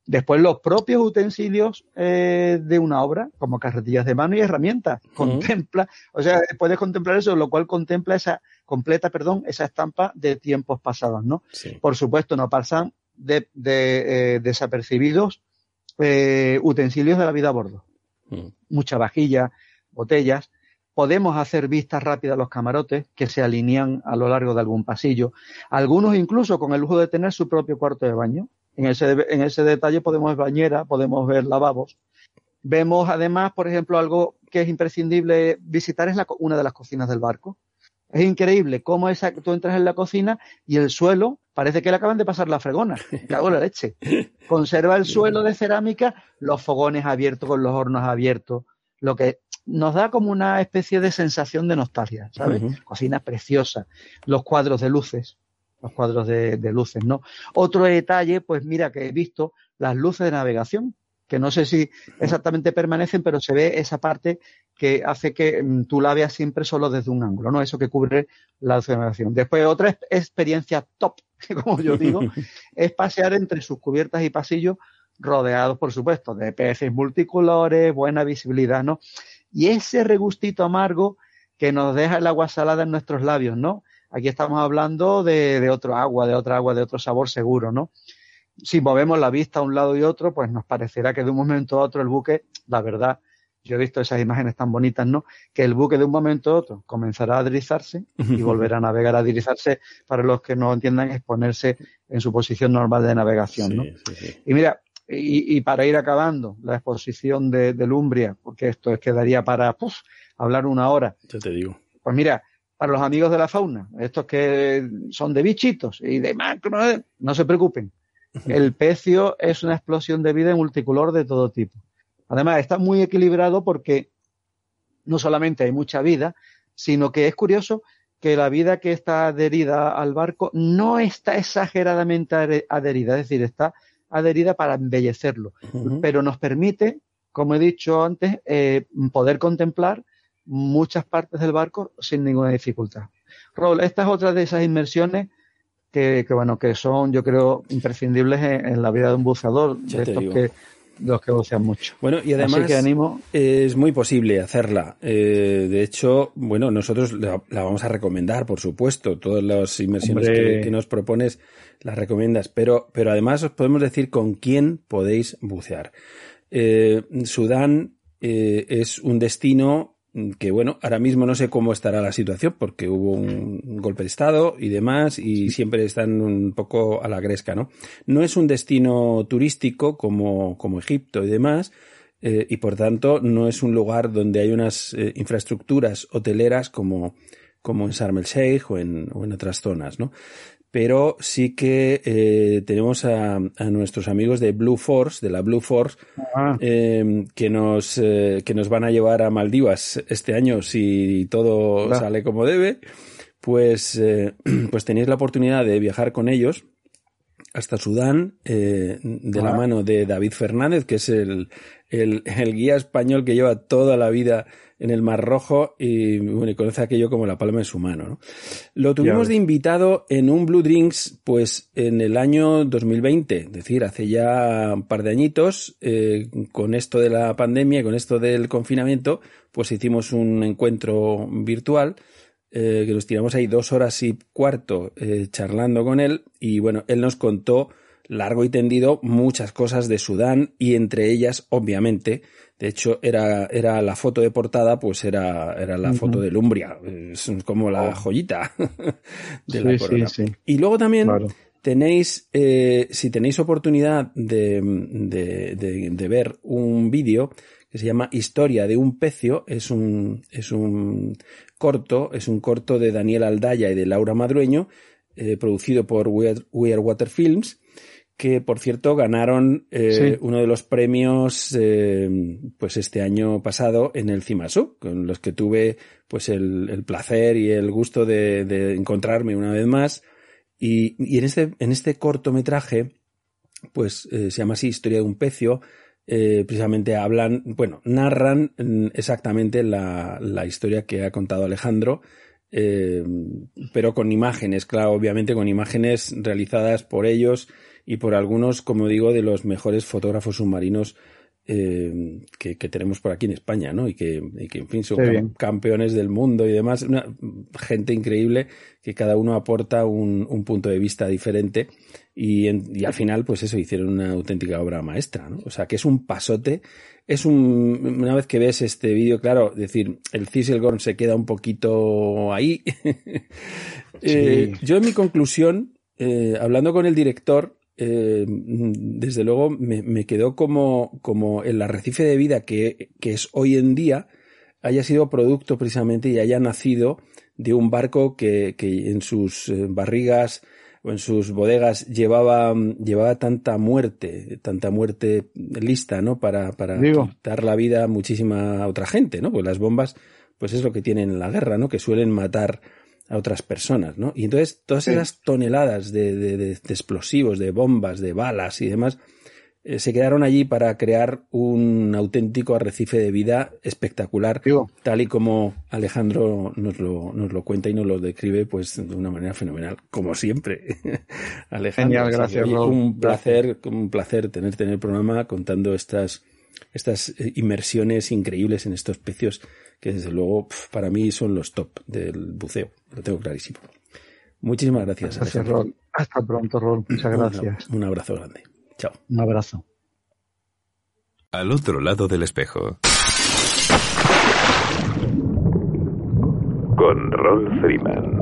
Después los propios utensilios eh, de una obra, como carretillas de mano y herramientas, contempla, o sea, puedes contemplar eso, lo cual contempla esa, completa, perdón, esa estampa de tiempos pasados, ¿no? Por supuesto, no pasan de, de eh, desapercibidos eh, utensilios de la vida a bordo. Mm. Mucha vajilla, botellas. Podemos hacer vistas rápidas a los camarotes que se alinean a lo largo de algún pasillo. Algunos incluso con el lujo de tener su propio cuarto de baño. En ese, en ese detalle podemos ver bañera, podemos ver lavabos. Vemos además, por ejemplo, algo que es imprescindible visitar es la, una de las cocinas del barco. Es increíble cómo esa, tú entras en la cocina y el suelo parece que le acaban de pasar la fregona. Cago la leche. Conserva el suelo de cerámica, los fogones abiertos con los hornos abiertos, lo que nos da como una especie de sensación de nostalgia, ¿sabes? Cocina preciosa, los cuadros de luces, los cuadros de, luces, ¿no? Otro detalle, pues mira que he visto las luces de navegación, que no sé si exactamente permanecen, pero se ve esa parte que hace que tú la veas siempre solo desde un ángulo, ¿no? Eso que cubre la de navegación. Después, otra experiencia top, como yo digo, es pasear entre sus cubiertas y pasillos rodeados, por supuesto, de peces multicolores, buena visibilidad, ¿no? Y ese regustito amargo que nos deja el agua salada en nuestros labios, ¿no? Aquí estamos hablando de, otro agua, de otra agua, de otro sabor seguro, ¿no? Si movemos la vista a un lado y otro, pues nos parecerá que de un momento a otro el buque, la verdad, yo he visto esas imágenes tan bonitas, ¿no? Que el buque de un momento a otro comenzará a deslizarse y volverá a navegar, a deslizarse, para los que no entiendan, exponerse en su posición normal de navegación, ¿no? Y mira, y, para ir acabando la exposición de, de Lumbria, porque esto es quedaría para hablar una hora. Yo te digo. Pues mira, para los amigos de la fauna, estos que son de bichitos y de macro, no se preocupen. El pecio es una explosión de vida multicolor de todo tipo. Además, está muy equilibrado porque no solamente hay mucha vida, sino que es curioso que la vida que está adherida al barco no está exageradamente adherida, es decir, está adherida para embellecerlo, pero nos permite, como he dicho antes, eh, poder contemplar muchas partes del barco sin ninguna dificultad. Raúl, esta es otra de esas inmersiones que, bueno, que son, yo creo, imprescindibles en, la vida de un buceador, de estos que los que bucean mucho. Bueno, y además es muy posible hacerla. Eh, de hecho, bueno, nosotros la, vamos a recomendar, por supuesto. Todas las inmersiones que, nos propones las recomiendas. Pero, pero además os podemos decir con quién podéis bucear. Eh, Sudán eh, es un destino que bueno, ahora mismo no sé cómo estará la situación porque hubo un golpe de Estado y demás y siempre están un poco a la gresca, ¿no? No es un destino turístico como, como Egipto y demás eh, y por tanto no es un lugar donde hay unas eh, infraestructuras hoteleras como, como en Sharm el Sheikh o en, o en otras zonas, ¿no? Pero sí que eh, tenemos a, a, nuestros amigos de Blue Force, de la Blue Force, ah. eh, que, nos, eh, que nos van a llevar a Maldivas este año si todo sale como debe. Pues, eh, pues tenéis la oportunidad de viajar con ellos hasta Sudán, eh, de la ah. mano de David Fernández, que es el, el, el guía español que lleva toda la vida en el Mar Rojo y, bueno, y conoce aquello como la palma de su mano. ¿no? Lo tuvimos de invitado en un Blue Drinks, pues en el año 2020, es decir, hace ya un par de añitos, eh, con esto de la pandemia, con esto del confinamiento, pues hicimos un encuentro virtual. Eh, que nos tiramos ahí dos horas y cuarto eh, charlando con él y bueno, él nos contó largo y tendido muchas cosas de Sudán y entre ellas, obviamente, de hecho, era, era la foto de portada, pues era, era la foto de Lumbria. Es como la oh. joyita de la corona. Y luego también tenéis, eh, si tenéis oportunidad de, de, de, ver un vídeo que se llama Historia de un pecio, es un, es un corto, es un corto de Daniel Aldaya y de Laura Madrueño, eh, producido por Water Films, que por cierto ganaron eh, uno de los premios eh, pues este año pasado en el CIMASU, con los que tuve pues el, el placer y el gusto de, de encontrarme una vez más. Y, y, en este, en este cortometraje pues se llama así Historia de un pecio. precisamente hablan, bueno, narran mm, exactamente la, la historia que ha contado Alejandro eh, pero con imágenes, claro, obviamente con imágenes realizadas por ellos y por algunos, como digo, de los mejores fotógrafos submarinos eh, que, tenemos por aquí en España, ¿no? Y que, en fin, son campeones del mundo y demás. Una gente increíble que cada uno aporta un, un punto de vista diferente y, y, al final, pues eso, hicieron una auténtica obra maestra, ¿no? O sea, que es un pasote es un, una vez que ves este vídeo, claro, decir, el Ciselgorn se queda un poquito ahí. Eh, yo en mi conclusión, eh, hablando con el director, eh, desde luego me, quedó como, como el arrecife de vida que, que es hoy en día haya sido producto precisamente y haya nacido de un barco que, que en sus barrigas o en sus bodegas llevaba, llevaba tanta muerte, tanta muerte lista, ¿no? Para, para dar la vida a muchísima otra gente, ¿no? Pues las bombas, pues es lo que tienen en la guerra, ¿no? Que suelen matar a otras personas, ¿no? Y entonces todas esas toneladas de, de, de, explosivos, de bombas, de balas y demás, eh, se quedaron allí para crear un auténtico arrecife de vida espectacular, tal y como Alejandro nos lo, nos lo cuenta y nos lo describe pues de una manera fenomenal, como siempre. Alejandro, Genial, gracias, un placer, un placer tenerte en el programa contando estas, estas eh, inmersiones increíbles en estos pecios que desde luego para mí son los top del buceo, lo tengo clarísimo. Muchísimas gracias. Gracias, Rol. Hasta pronto, Rol. Muchas gracias. un abrazo grande. Chao. Un abrazo. Al otro lado del espejo. Con Ron Freeman.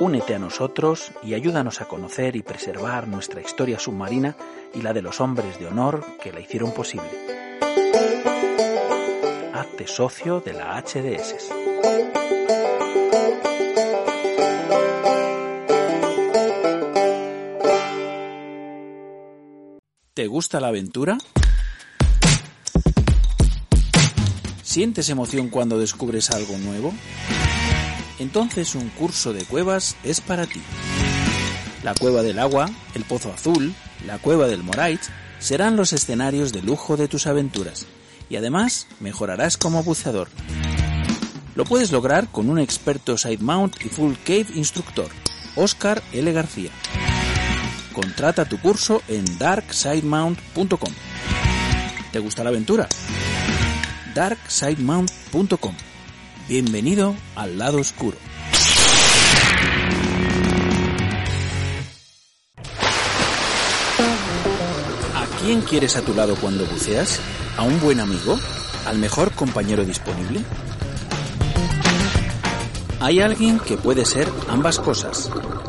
Únete a nosotros y ayúdanos a conocer y preservar nuestra historia submarina y la de los hombres de honor que la hicieron posible. Hazte socio de la HDS. ¿Te gusta la aventura? ¿Sientes emoción cuando descubres algo nuevo? Entonces un curso de cuevas es para ti. La cueva del agua, el pozo azul, la cueva del Morait serán los escenarios de lujo de tus aventuras y además mejorarás como buceador. Lo puedes lograr con un experto side mount y full cave instructor, Oscar L. García. Contrata tu curso en darksidemount.com. ¿Te gusta la aventura? darksidemount.com Bienvenido al lado oscuro. ¿A quién quieres a tu lado cuando buceas? ¿A un buen amigo? ¿Al mejor compañero disponible? Hay alguien que puede ser ambas cosas.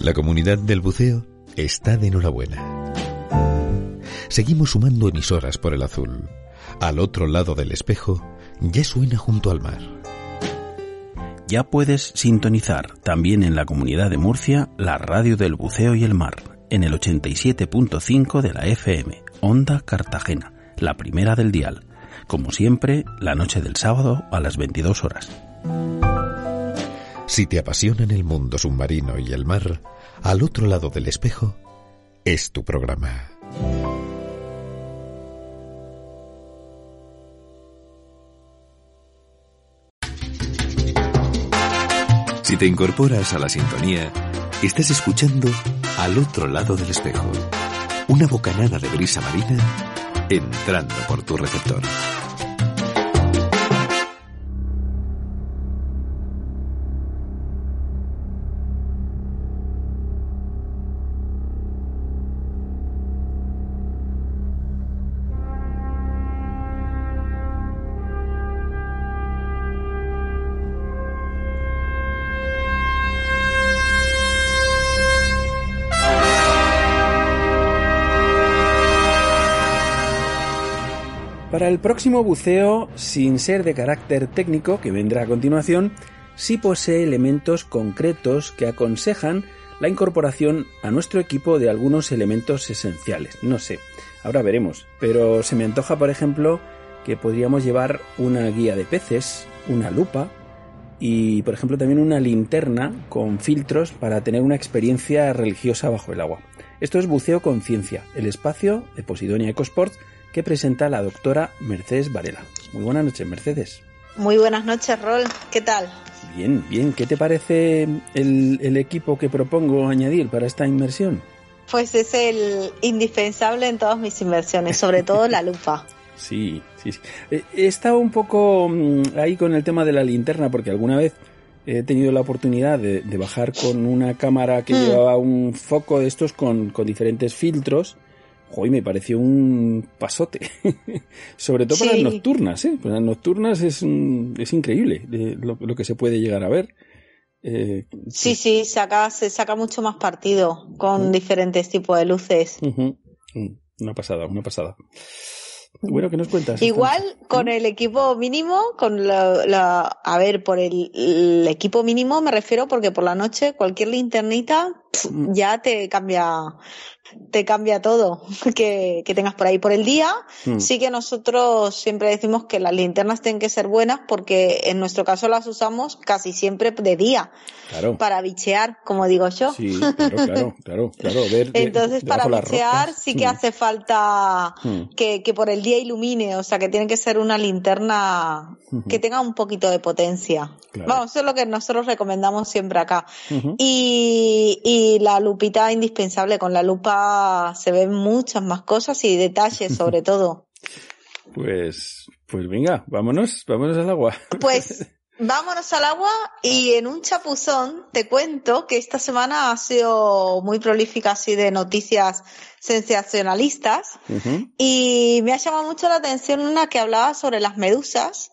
La comunidad del buceo está de enhorabuena. Seguimos sumando emisoras por el azul. Al otro lado del espejo, ya suena junto al mar. Ya puedes sintonizar también en la comunidad de Murcia la radio del buceo y el mar en el 87.5 de la FM, Onda Cartagena, la primera del dial. Como siempre, la noche del sábado a las 22 horas. Si te apasionan el mundo submarino y el mar, al otro lado del espejo, es tu programa. Si te incorporas a la sintonía, estás escuchando Al otro lado del espejo, una bocanada de brisa marina entrando por tu receptor. El próximo buceo, sin ser de carácter técnico, que vendrá a continuación, sí posee elementos concretos que aconsejan la incorporación a nuestro equipo de algunos elementos esenciales. No sé, ahora veremos, pero se me antoja, por ejemplo, que podríamos llevar una guía de peces, una lupa y, por ejemplo, también una linterna con filtros para tener una experiencia religiosa bajo el agua. Esto es Buceo Conciencia, el espacio de Posidonia EcoSports que presenta la doctora Mercedes Varela. Muy buenas noches, Mercedes. Muy buenas noches, Rol. ¿Qué tal? Bien, bien. ¿Qué te parece el, el equipo que propongo añadir para esta inmersión? Pues es el indispensable en todas mis inversiones, sobre todo la lupa. Sí, sí, sí. He estado un poco mm, ahí con el tema de la linterna porque alguna vez he tenido la oportunidad de, de bajar con una cámara que Mm. llevaba un foco de estos con, con diferentes filtros. Joder, me pareció un pasote. Sobre todo para Sí. las nocturnas, ¿eh? Para las nocturnas es, un- es increíble eh, lo, lo que se puede llegar a ver. Eh, Sí, sí, saca, se saca mucho más partido con diferentes tipos de luces. Mm, Una pasada, una pasada. Bueno, ¿qué nos cuentas? Igual con el equipo mínimo, con la, la- a ver, por el, el equipo mínimo me refiero porque por la noche cualquier linternita pf, ya te cambia, te cambia todo que, que tengas por ahí. Por el día, Mm. sí que nosotros siempre decimos que las linternas tienen que ser buenas porque en nuestro caso las usamos casi siempre de día Claro. para bichear, como digo yo. Sí, claro, claro, claro, claro. Ver de- Entonces, para bichear sí que Mm. hace falta Mm. que, que por el día ilumine, o sea, que tiene que ser una linterna que tenga un poquito de potencia. Claro. Vamos, eso es lo que nosotros recomendamos siempre acá. Y, y la lupita indispensable, con la lupa se ven muchas más cosas y detalles sobre todo. Pues, pues venga, vámonos, vámonos al agua. Pues vámonos al agua y en un chapuzón te cuento que esta semana ha sido muy prolífica así de noticias sensacionalistas y me ha llamado mucho la atención una que hablaba sobre las medusas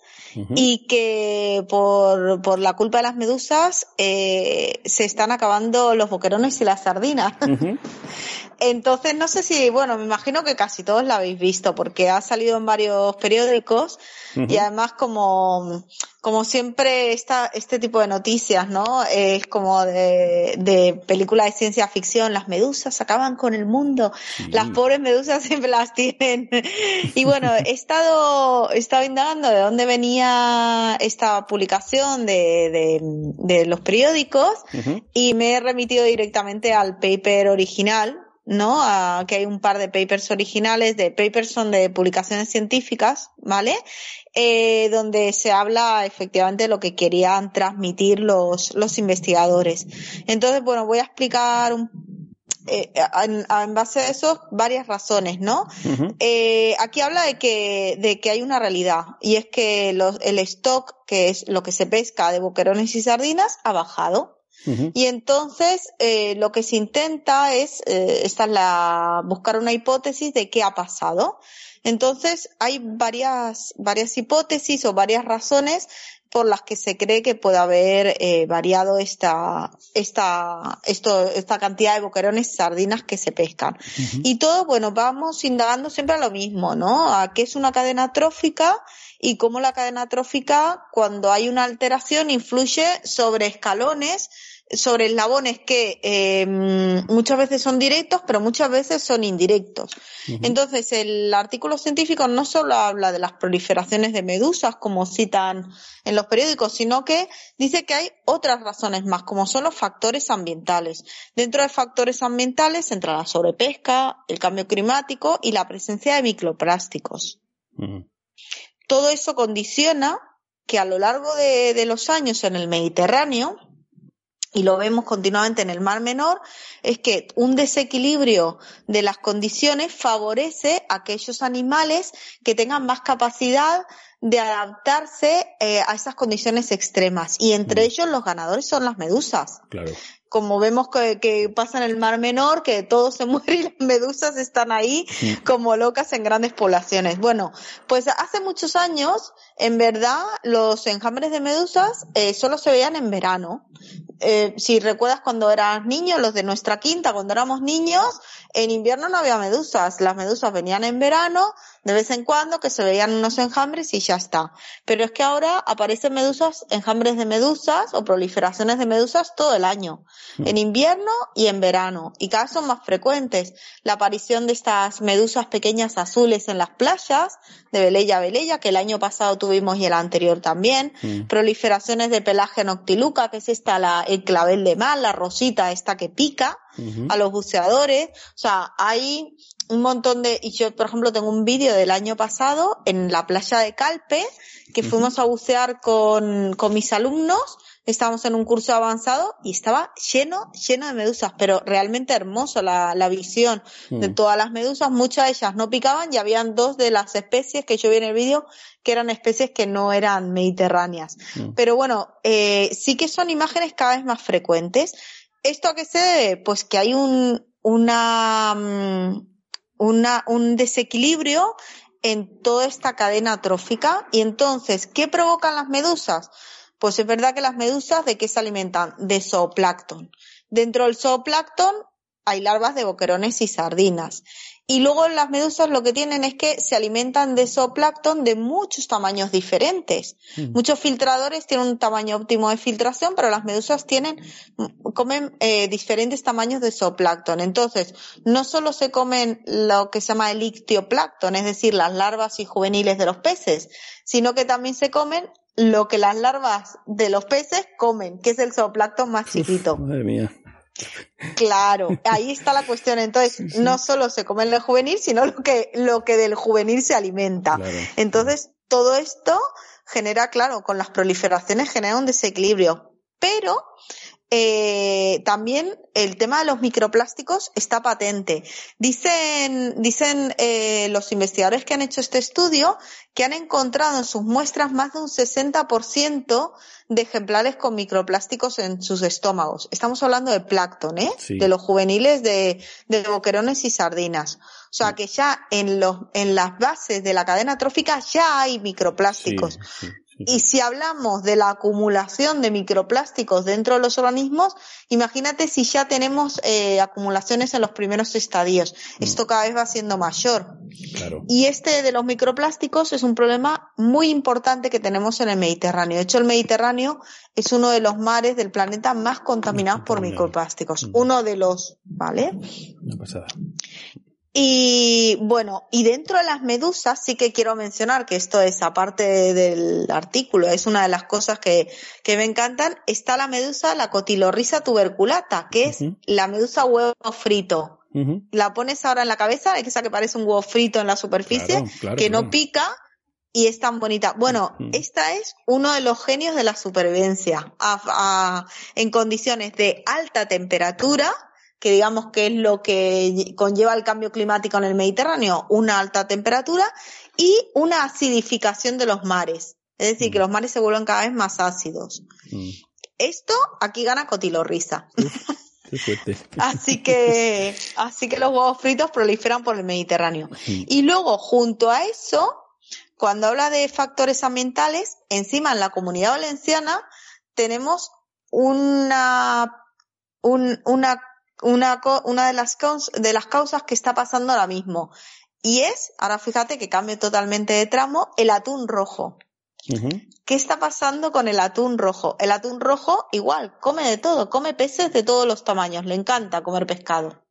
y que por, por la culpa de las medusas eh, se están acabando los boquerones y las sardinas. Entonces, no sé si, bueno, me imagino que casi todos la habéis visto porque ha salido en varios periódicos y además como, como siempre esta, este tipo de noticias, ¿no? Es como de, de película de ciencia ficción, las medusas acaban con el mundo, las pobres medusas siempre las tienen. Y bueno, he estado, he estado indagando de dónde venía esta publicación de, de, de los periódicos y me he remitido directamente al paper original, ¿no? Que hay un par de papers originales, de papers son de publicaciones científicas, ¿vale? Eh, donde se habla efectivamente de lo que querían transmitir los, los investigadores. Entonces, bueno, voy a explicar un, eh, en, en base a eso varias razones, ¿no? Eh, aquí habla de que, de que hay una realidad y es que los, el stock, que es lo que se pesca de boquerones y sardinas, ha bajado. Y entonces eh, lo que se intenta es, eh, esta es la, buscar una hipótesis de qué ha pasado. Entonces hay varias, varias hipótesis o varias razones por las que se cree que puede haber eh, variado esta, esta, esto, esta cantidad de boquerones y sardinas que se pescan. Y todo, bueno, vamos indagando siempre a lo mismo, ¿no? A qué es una cadena trófica y cómo la cadena trófica, cuando hay una alteración, influye sobre escalones sobre eslabones que eh, muchas veces son directos, pero muchas veces son indirectos. Entonces, el artículo científico no solo habla de las proliferaciones de medusas, como citan en los periódicos, sino que dice que hay otras razones más, como son los factores ambientales. Dentro de factores ambientales entra la sobrepesca, el cambio climático y la presencia de microplásticos. Todo eso condiciona que a lo largo de los años en el Mediterráneo, y lo vemos continuamente en el Mar Menor, es que un desequilibrio de las condiciones favorece a aquellos animales que tengan más capacidad de adaptarse eh, a esas condiciones extremas. Y entre ellos los ganadores son las medusas. Claro como vemos que, pasa en el Mar Menor, que todo se muere y las medusas están ahí como locas en grandes poblaciones. Bueno, pues hace muchos años, en verdad, los enjambres de medusas eh, solo se veían en verano. Eh, si recuerdas cuando eras niño, los de nuestra quinta, cuando éramos niños, en invierno no había medusas. Las medusas venían en verano, de vez en cuando, que se veían unos enjambres y ya está. Pero es que ahora aparecen medusas, enjambres de medusas o proliferaciones de medusas todo el año. Mm. En invierno y en verano. Y cada vez son más frecuentes. La aparición de estas medusas pequeñas azules en las playas, de Velella a Velella, que el año pasado tuvimos y el anterior también. Mm. Proliferaciones de pelaje noctiluca, que es esta la, el clavel de mar, la rosita esta que pica a los buceadores. O sea, hay un montón de, y yo, por ejemplo, tengo un vídeo del año pasado en la playa de Calpe, que fuimos a bucear con, con mis alumnos, estábamos en un curso avanzado y estaba lleno, lleno de medusas, pero realmente hermoso la, la visión de todas las medusas, muchas de ellas no picaban y habían dos de las especies que yo vi en el vídeo que eran especies que no eran mediterráneas. Pero bueno, eh, sí que son imágenes cada vez más frecuentes. ¿Esto a qué se debe? Pues que hay un, una, mm, una, un desequilibrio en toda esta cadena trófica. Y entonces, ¿qué provocan las medusas? Pues es verdad que las medusas, ¿de qué se alimentan? De zooplancton. Dentro del zooplancton hay larvas de boquerones y sardinas. Y luego las medusas lo que tienen es que se alimentan de zooplancton de muchos tamaños diferentes. Mm. Muchos filtradores tienen un tamaño óptimo de filtración, pero las medusas tienen, comen eh, diferentes tamaños de zooplancton. Entonces, no solo se comen lo que se llama el ictioplancton, es decir, las larvas y juveniles de los peces, sino que también se comen lo que las larvas de los peces comen, que es el zooplancton más chiquito. madre mía. Claro, ahí está la cuestión. Entonces, no solo se come el juvenil, sino lo que, lo que del juvenil se alimenta. Entonces, todo esto genera, claro, con las proliferaciones genera un desequilibrio. Pero eh, también el tema de los microplásticos está patente. Dicen, dicen eh, los investigadores que han hecho este estudio que han encontrado en sus muestras más de un 60% de ejemplares con microplásticos en sus estómagos. Estamos hablando de plancton, ¿eh? De los juveniles de, de boquerones y sardinas. O sea que ya en los, en las bases de la cadena trófica ya hay microplásticos. Y si hablamos de la acumulación de microplásticos dentro de los organismos, imagínate si ya tenemos eh, acumulaciones en los primeros estadios. Mm. Esto cada vez va siendo mayor. Y este de los microplásticos es un problema muy importante que tenemos en el Mediterráneo. De hecho, el Mediterráneo es uno de los mares del planeta más contaminados por microplásticos. Mm. Uno de los, ¿vale? Una pasada. Y bueno, y dentro de las medusas sí que quiero mencionar que esto es aparte del artículo, es una de las cosas que, que me encantan, está la medusa, la cotilorrisa tuberculata, que es la medusa huevo frito. La pones ahora en la cabeza, es esa que parece un huevo frito en la superficie, que no pica y es tan bonita. Bueno, esta es uno de los genios de la supervivencia en condiciones de alta temperatura, que digamos que es lo que conlleva el cambio climático en el Mediterráneo, una alta temperatura y una acidificación de los mares. Es decir, que mm. los mares se vuelven cada vez más ácidos. Mm. Esto aquí gana cotilorrisa. así que, así que los huevos fritos proliferan por el Mediterráneo. Y luego, junto a eso, cuando habla de factores ambientales, encima en la comunidad valenciana tenemos una, un- una, una, una de, las de las causas que está pasando ahora mismo. Y es, ahora fíjate que cambio totalmente de tramo, el atún rojo. ¿Qué está pasando con el atún rojo? El atún rojo igual, come de todo, come peces de todos los tamaños, le encanta comer pescado.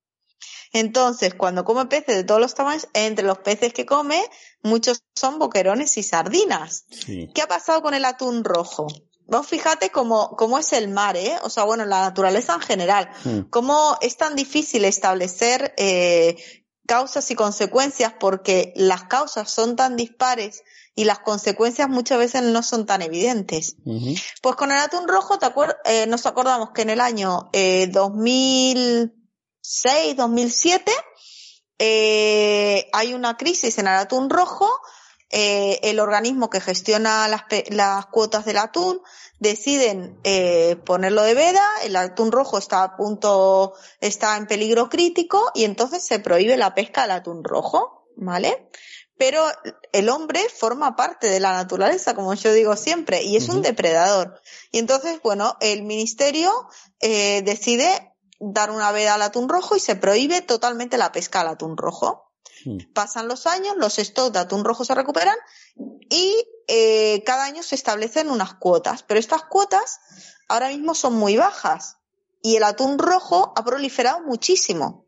Entonces, cuando come peces de todos los tamaños, entre los peces que come, muchos son boquerones y sardinas. Sí. ¿Qué ha pasado con el atún rojo? Vos fíjate cómo, cómo es el mar, ¿eh? O sea, bueno, la naturaleza en general. Mm. Cómo es tan difícil establecer eh, causas y consecuencias porque las causas son tan dispares y las consecuencias muchas veces no son tan evidentes. Pues con el atún rojo te acuer- eh, nos acordamos que en el año eh, 2006, 2007 eh, hay una crisis en el atún rojo. Eh, el organismo que gestiona las, las cuotas del atún deciden eh, ponerlo de veda. El atún rojo está a punto, está en peligro crítico y entonces se prohíbe la pesca del atún rojo, ¿vale? Pero el hombre forma parte de la naturaleza, como yo digo siempre, y es un depredador. Y entonces, bueno, el ministerio eh, decide dar una veda al atún rojo y se prohíbe totalmente la pesca al atún rojo. Pasan los años, los stocks de atún rojo se recuperan y eh, cada año se establecen unas cuotas, pero estas cuotas ahora mismo son muy bajas y el atún rojo ha proliferado muchísimo.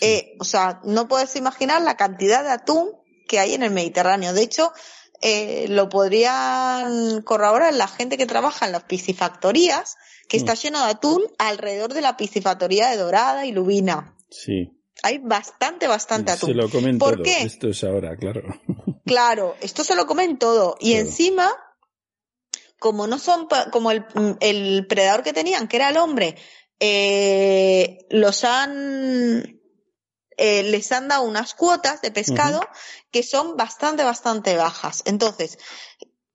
Eh, o sea, no puedes imaginar la cantidad de atún que hay en el Mediterráneo. De hecho, eh, lo podrían corroborar la gente que trabaja en las piscifactorías, que está lleno de atún alrededor de la piscifactoría de Dorada y Lubina. Sí. Hay bastante, bastante atún. Se lo comen ¿Por todo. qué? Esto es ahora, claro. Claro, esto se lo comen todo. Y Claro. encima, como no son, como el, el predador que tenían, que era el hombre, eh, los han, eh, les han dado unas cuotas de pescado que son bastante, bastante bajas. Entonces,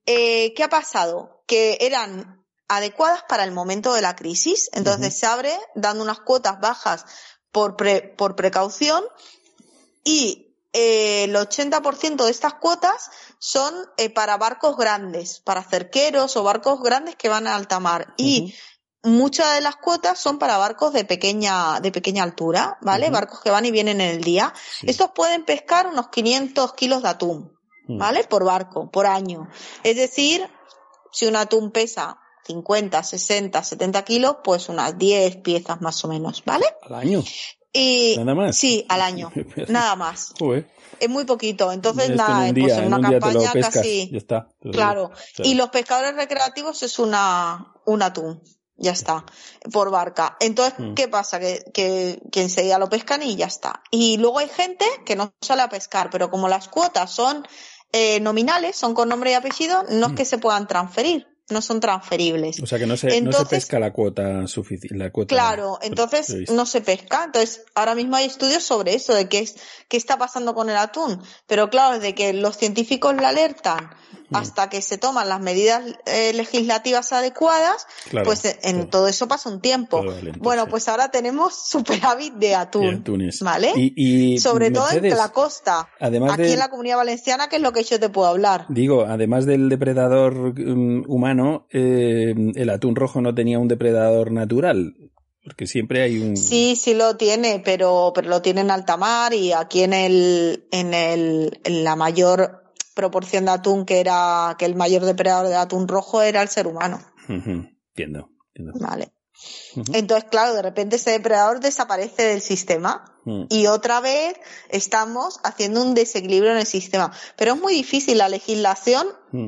eh, ¿qué ha pasado? Que eran adecuadas para el momento de la crisis. Entonces se abre dando unas cuotas bajas por, pre- por precaución y eh, el 80% de estas cuotas son eh, para barcos grandes, para cerqueros o barcos grandes que van a alta mar. Y muchas de las cuotas son para barcos de pequeña, de pequeña altura, ¿vale? Barcos que van y vienen en el día. Estos pueden pescar unos 500 kilos de atún, ¿vale? Por barco, por año. Es decir, si un atún pesa 50, 60, 70 kilos, pues unas 10 piezas más o menos, ¿vale? Al año. Y Nada más. sí, al año, nada más. Joder. Es muy poquito, entonces en nada, un pues en en una un campaña pescas. casi, Ya está. claro. Y los pescadores recreativos es una un atún, ya está, por barca. Entonces, Mm. ¿qué pasa? Que, que, que enseguida lo pescan y ya está. Y luego hay gente que no sale a pescar, pero como las cuotas son eh, nominales, son con nombre y apellido, no Mm. es que se puedan transferir, no son transferibles. O sea que no se, no se Entonces- pesca la cuota suficiente. Claro, entonces prevista. no se pesca. Entonces, ahora mismo hay estudios sobre eso, de qué, es, qué está pasando con el atún. Pero claro, desde que los científicos la alertan. Hasta que se toman las medidas eh, legislativas adecuadas, Claro, pues en todo eso pasa un tiempo. Lento, bueno, pues ahora tenemos superávit de atún. Y. ¿Vale? Y, y, sobre todo en la costa. además Aquí de- en la comunidad valenciana, que es lo que yo te puedo hablar. Digo, además del depredador mm, humano, eh, el atún rojo no tenía un depredador natural. Porque siempre hay un. Sí, sí lo tiene, pero, pero lo tiene en alta mar y aquí en el, en el, en la mayor proporción de atún que era, que el mayor depredador de atún rojo era el ser humano. Entiendo, entiendo. Vale. Entonces, claro, de repente ese depredador desaparece del sistema Mm. y otra vez estamos haciendo un desequilibrio en el sistema. Pero es muy difícil la legislación Mm.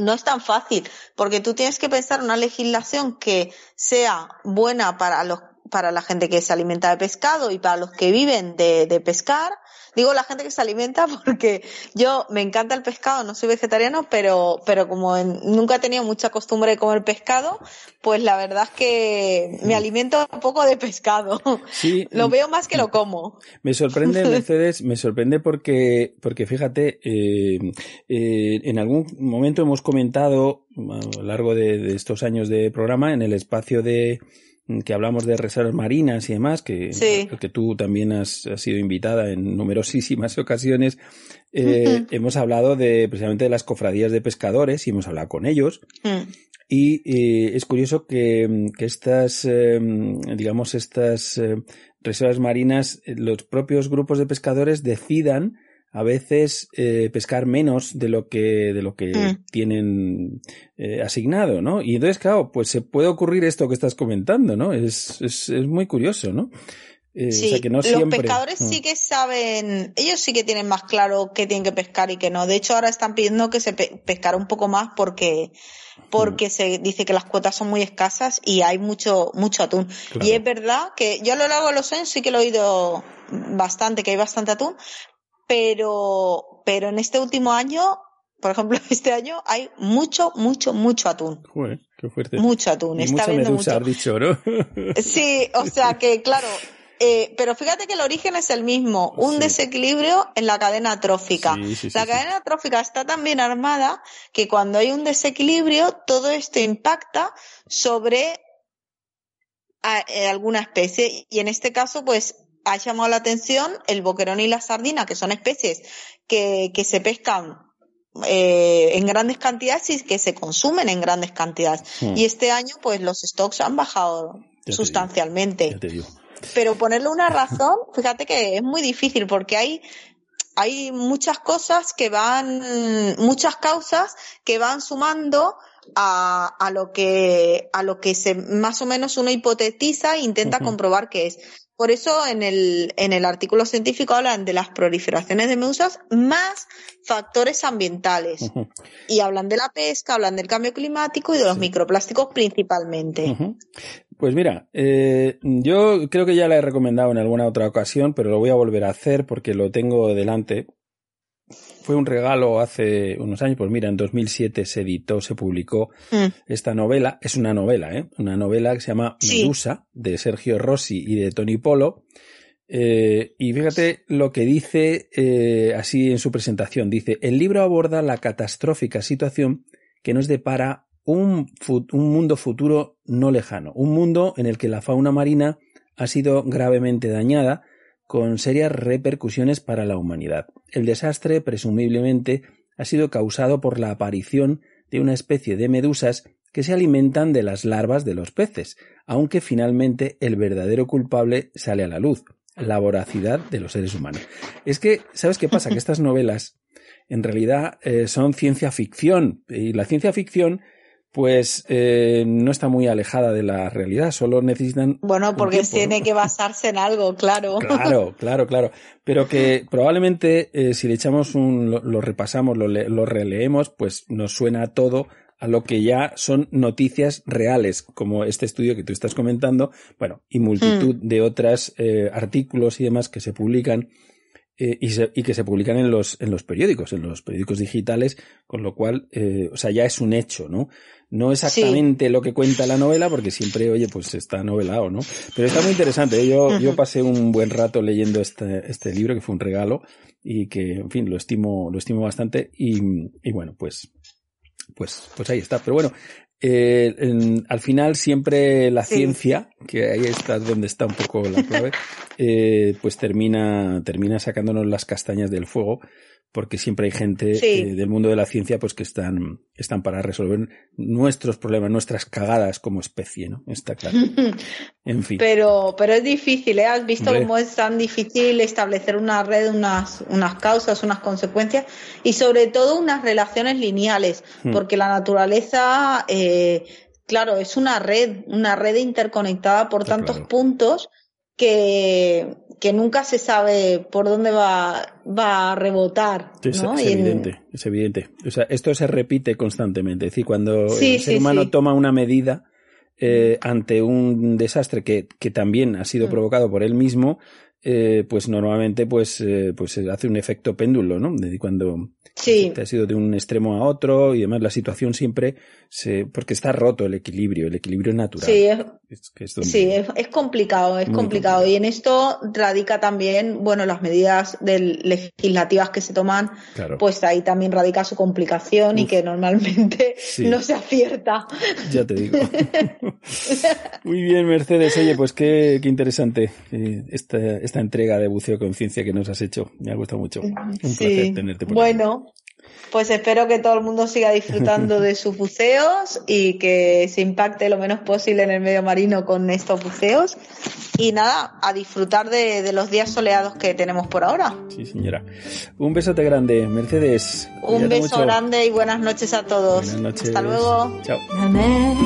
no es tan fácil, porque tú tienes que pensar una legislación que sea buena para los para la gente que se alimenta de pescado y para los que viven de, de pescar. Digo la gente que se alimenta porque yo me encanta el pescado, no soy vegetariano, pero, pero como en- nunca he tenido mucha costumbre de comer pescado, pues la verdad es que me alimento un poco de pescado. Sí, Lo veo más que lo como. Me sorprende, Mercedes, me sorprende porque, porque fíjate, eh, eh, en algún momento hemos comentado a lo largo de, de estos años de programa en el espacio de, que hablamos de reservas marinas y demás, que, Sí. que tú también has, has sido invitada en numerosísimas ocasiones, eh, hemos hablado de precisamente de las cofradías de pescadores y hemos hablado con ellos. Mm. Y eh, es curioso que, que estas, eh, digamos, estas reservas marinas, los propios grupos de pescadores decidan a veces eh, pescar menos de lo que, de lo que Mm. tienen eh, asignado, ¿no? Y entonces, claro, pues se puede ocurrir esto que estás comentando, ¿no? Es, es, es muy curioso, ¿no? Eh, Sí, o sea que no los siempre. pescadores Mm. sí que saben, ellos sí que tienen más claro qué tienen que pescar y qué no. De hecho, ahora están pidiendo que se pe- pescara un poco más porque porque se dice que las cuotas son muy escasas y hay mucho mucho atún. Claro. Y es verdad que yo a lo largo de los años sí que lo he oído bastante, que hay bastante atún, pero pero en este último año, por ejemplo, este año hay mucho, mucho, mucho atún. Joder, qué fuerte. Mucho atún, Y está mucha habiendo medusa, mucho. has dicho, ¿no? Sí, o sea que, claro, eh, pero fíjate que el origen es el mismo, un Sí. desequilibrio en la cadena trófica. Sí, sí, sí, la cadena trófica está tan bien armada que cuando hay un desequilibrio, todo esto impacta sobre a- eh, alguna especie y en este caso, pues ha llamado la atención el boquerón y la sardina, que son especies que, que se pescan eh, en grandes cantidades y que se consumen en grandes cantidades. Hmm. Y este año, pues los stocks han bajado sustancialmente. Ya te digo. Pero ponerle una razón, fíjate que es muy difícil porque hay, hay muchas cosas que van, muchas causas que van sumando a, a lo que, a lo que se, más o menos uno hipotetiza e intenta comprobar que es. Por eso en el, en el artículo científico hablan de las proliferaciones de medusas más factores ambientales. Y hablan de la pesca, hablan del cambio climático y de los microplásticos principalmente. Pues mira, eh, yo creo que ya la he recomendado en alguna otra ocasión, pero lo voy a volver a hacer porque lo tengo delante. Fue un regalo hace unos años, pues mira, en 2007 se editó, se publicó Mm. esta novela, es una novela, ¿eh? Una novela que se llama Sí. Medusa, de Sergio Rossi y de Tony Polo. Eh, y fíjate lo que dice eh, así en su presentación. Dice, el libro aborda la catastrófica situación que nos depara un, un mundo futuro no lejano, un mundo en el que la fauna marina ha sido gravemente dañada con serias repercusiones para la humanidad. El desastre, presumiblemente, ha sido causado por la aparición de una especie de medusas que se alimentan de las larvas de los peces, aunque finalmente el verdadero culpable sale a la luz, la voracidad de los seres humanos. Es que, ¿sabes qué pasa? Que estas novelas en realidad eh, son ciencia ficción y la ciencia ficción pues eh, no está muy alejada de la realidad, solo necesitan Bueno, porque tiempo, ¿no? tiene que basarse en algo, claro. Claro, claro, claro. Pero que probablemente eh, si le echamos un, lo, lo repasamos, lo, lo releemos, pues nos suena todo a lo que ya son noticias reales, como este estudio que tú estás comentando, bueno, y multitud de otros artículos y demás que se publican eh, y, se- y que se publican en los, en los periódicos, en los periódicos digitales, con lo cual, eh, o sea, ya es un hecho, ¿no? No exactamente lo que cuenta la novela, porque siempre, oye, pues está novelado, ¿no? Pero está muy interesante. ¿eh? Yo, yo pasé un buen rato leyendo este, este libro, que fue un regalo, y que, en fin, lo estimo, lo estimo bastante, y, y bueno, pues, pues, pues ahí está. Pero bueno, eh, en- al final siempre la Sí. ciencia, que ahí está donde está un poco la clave, eh, pues termina, termina sacándonos las castañas del fuego, porque siempre hay gente Sí. eh, del mundo de la ciencia pues que están, están para resolver nuestros problemas, nuestras cagadas como especie, ¿no? Está claro. En fin. Pero, pero es difícil, ¿eh? Has visto Hombre. cómo es tan difícil establecer una red, unas, unas causas, unas consecuencias y sobre todo unas relaciones lineales, Hmm. porque la naturaleza, eh, claro, es una red, una red interconectada por Está tantos claro. puntos que, que nunca se sabe por dónde va, va a rebotar. Es, ¿no? es Y en- evidente, es evidente. O sea, esto se repite constantemente. Es decir, cuando Sí, el ser sí, humano sí. toma una medida eh, ante un desastre que, que también ha sido Mm. provocado por él mismo, eh, pues normalmente pues, eh, pues hace un efecto péndulo, ¿no? De cuando Sí. te has ido de un extremo a otro y además la situación siempre se, porque está roto el equilibrio, el equilibrio natural. Sí, es, Es que es donde- sí, es, es complicado, es complicado. Y en esto radica también, bueno, las medidas del- legislativas que se toman, Claro. pues ahí también radica su complicación y que normalmente Sí. no se acierta. Ya te digo. Muy bien, Mercedes. Oye, pues qué, qué interesante eh, esta, esta entrega de buceo conciencia que nos has hecho. Me ha gustado mucho. Un placer tenerte por aquí. Bueno, pues espero que todo el mundo siga disfrutando de sus buceos y que se impacte lo menos posible en el medio marino con estos buceos. Y nada, a disfrutar de, de los días soleados que tenemos por ahora. Sí, señora. Un besote grande, Mercedes. Un Cuídate beso mucho. grande y buenas noches a todos. Buenas noches. Hasta luego. Chao. La mer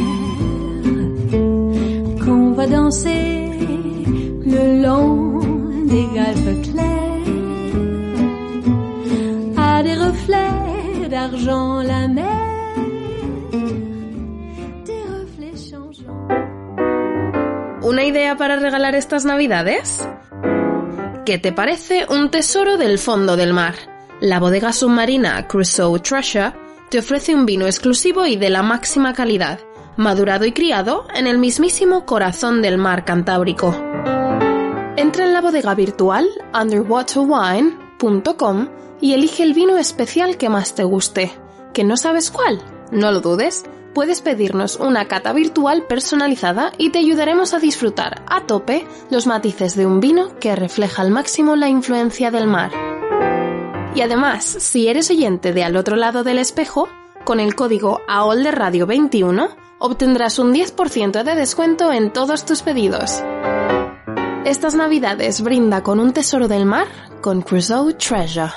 qu'on va danser le long clairs a des reflets d'argent la mer ¿Una idea para regalar estas navidades? ¿Qué te parece un tesoro del fondo del mar? La bodega submarina Crusoe Treasure te ofrece un vino exclusivo y de la máxima calidad, madurado y criado en el mismísimo corazón del mar Cantábrico. Entra en la bodega virtual underwaterwine.com y elige el vino especial que más te guste. ¿Que no sabes cuál? No lo dudes. Puedes pedirnos una cata virtual personalizada y te ayudaremos a disfrutar a tope los matices de un vino que refleja al máximo la influencia del mar. Y además, si eres oyente de al otro lado del espejo, con el código AOL de Radio 21 obtendrás un 10% de descuento en todos tus pedidos. Estas navidades brinda con un tesoro del mar con Crusoe Treasure.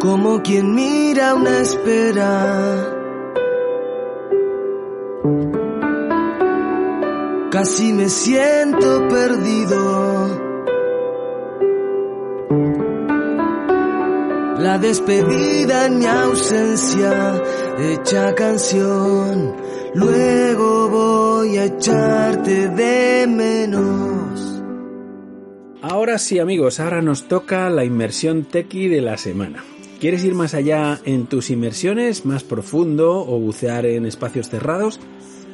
como quien mira una espera. Casi me siento perdido. La despedida en mi ausencia, hecha canción. Luego voy a echarte de menos. Ahora sí, amigos, ahora nos toca la inmersión tequi de la semana. ¿Quieres ir más allá en tus inmersiones, más profundo o bucear en espacios cerrados?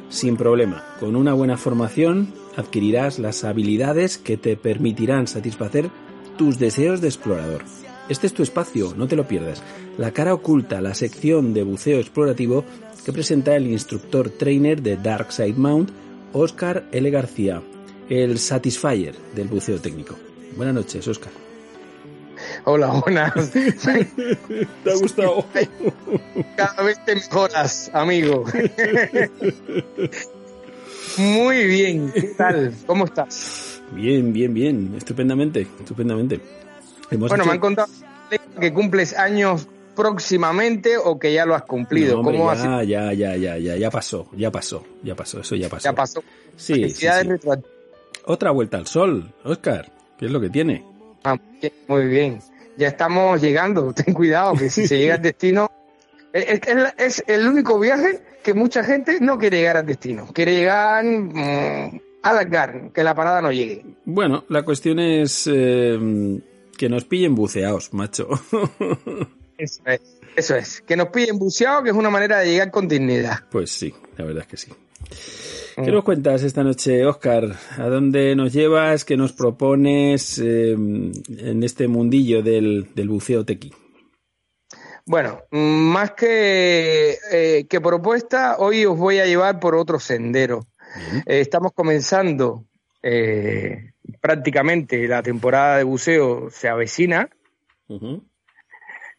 Sin problema, con una buena formación adquirirás las habilidades que te permitirán satisfacer tus deseos de explorador. Este es tu espacio, no te lo pierdas. La cara oculta, la sección de buceo explorativo que presenta el instructor trainer de Dark Side Mount, Oscar L. García, el Satisfyer del buceo técnico. Buenas noches, Oscar. Hola, buenas. ¿Te ha gustado? Cada vez te mejoras, amigo. Muy bien, ¿qué tal? ¿Cómo estás? Bien, bien, bien, estupendamente, estupendamente. Hemos bueno, hecho- me han contado que cumples años próximamente o que ya lo has cumplido. No, hombre, ¿Cómo ya, has ya, ya, ya, ya, ya pasó, ya pasó, ya pasó, eso ya pasó. Ya pasó. Sí, sí, sí. Otra vuelta al sol, Oscar, ¿qué es lo que tiene? Ah, muy bien. Ya estamos llegando. Ten cuidado, que si se llega al destino. Es, es la- es el único viaje que mucha gente no quiere llegar al destino. Quiere llegar mm, a alargar, que la parada no llegue. Bueno, la cuestión es eh, que nos pillen buceados, macho. Eso es. Eso es. Que nos pillen buceado, que es una manera de llegar con dignidad. Pues sí, la verdad es que sí. ¿Qué nos cuentas esta noche, Oscar? ¿A dónde nos llevas? ¿Qué nos propones eh, en este mundillo del, del buceo tequi? Bueno, mm, más que, eh, que propuesta, hoy os voy a llevar por otro sendero. Eh, estamos comenzando eh, prácticamente la temporada de buceo se avecina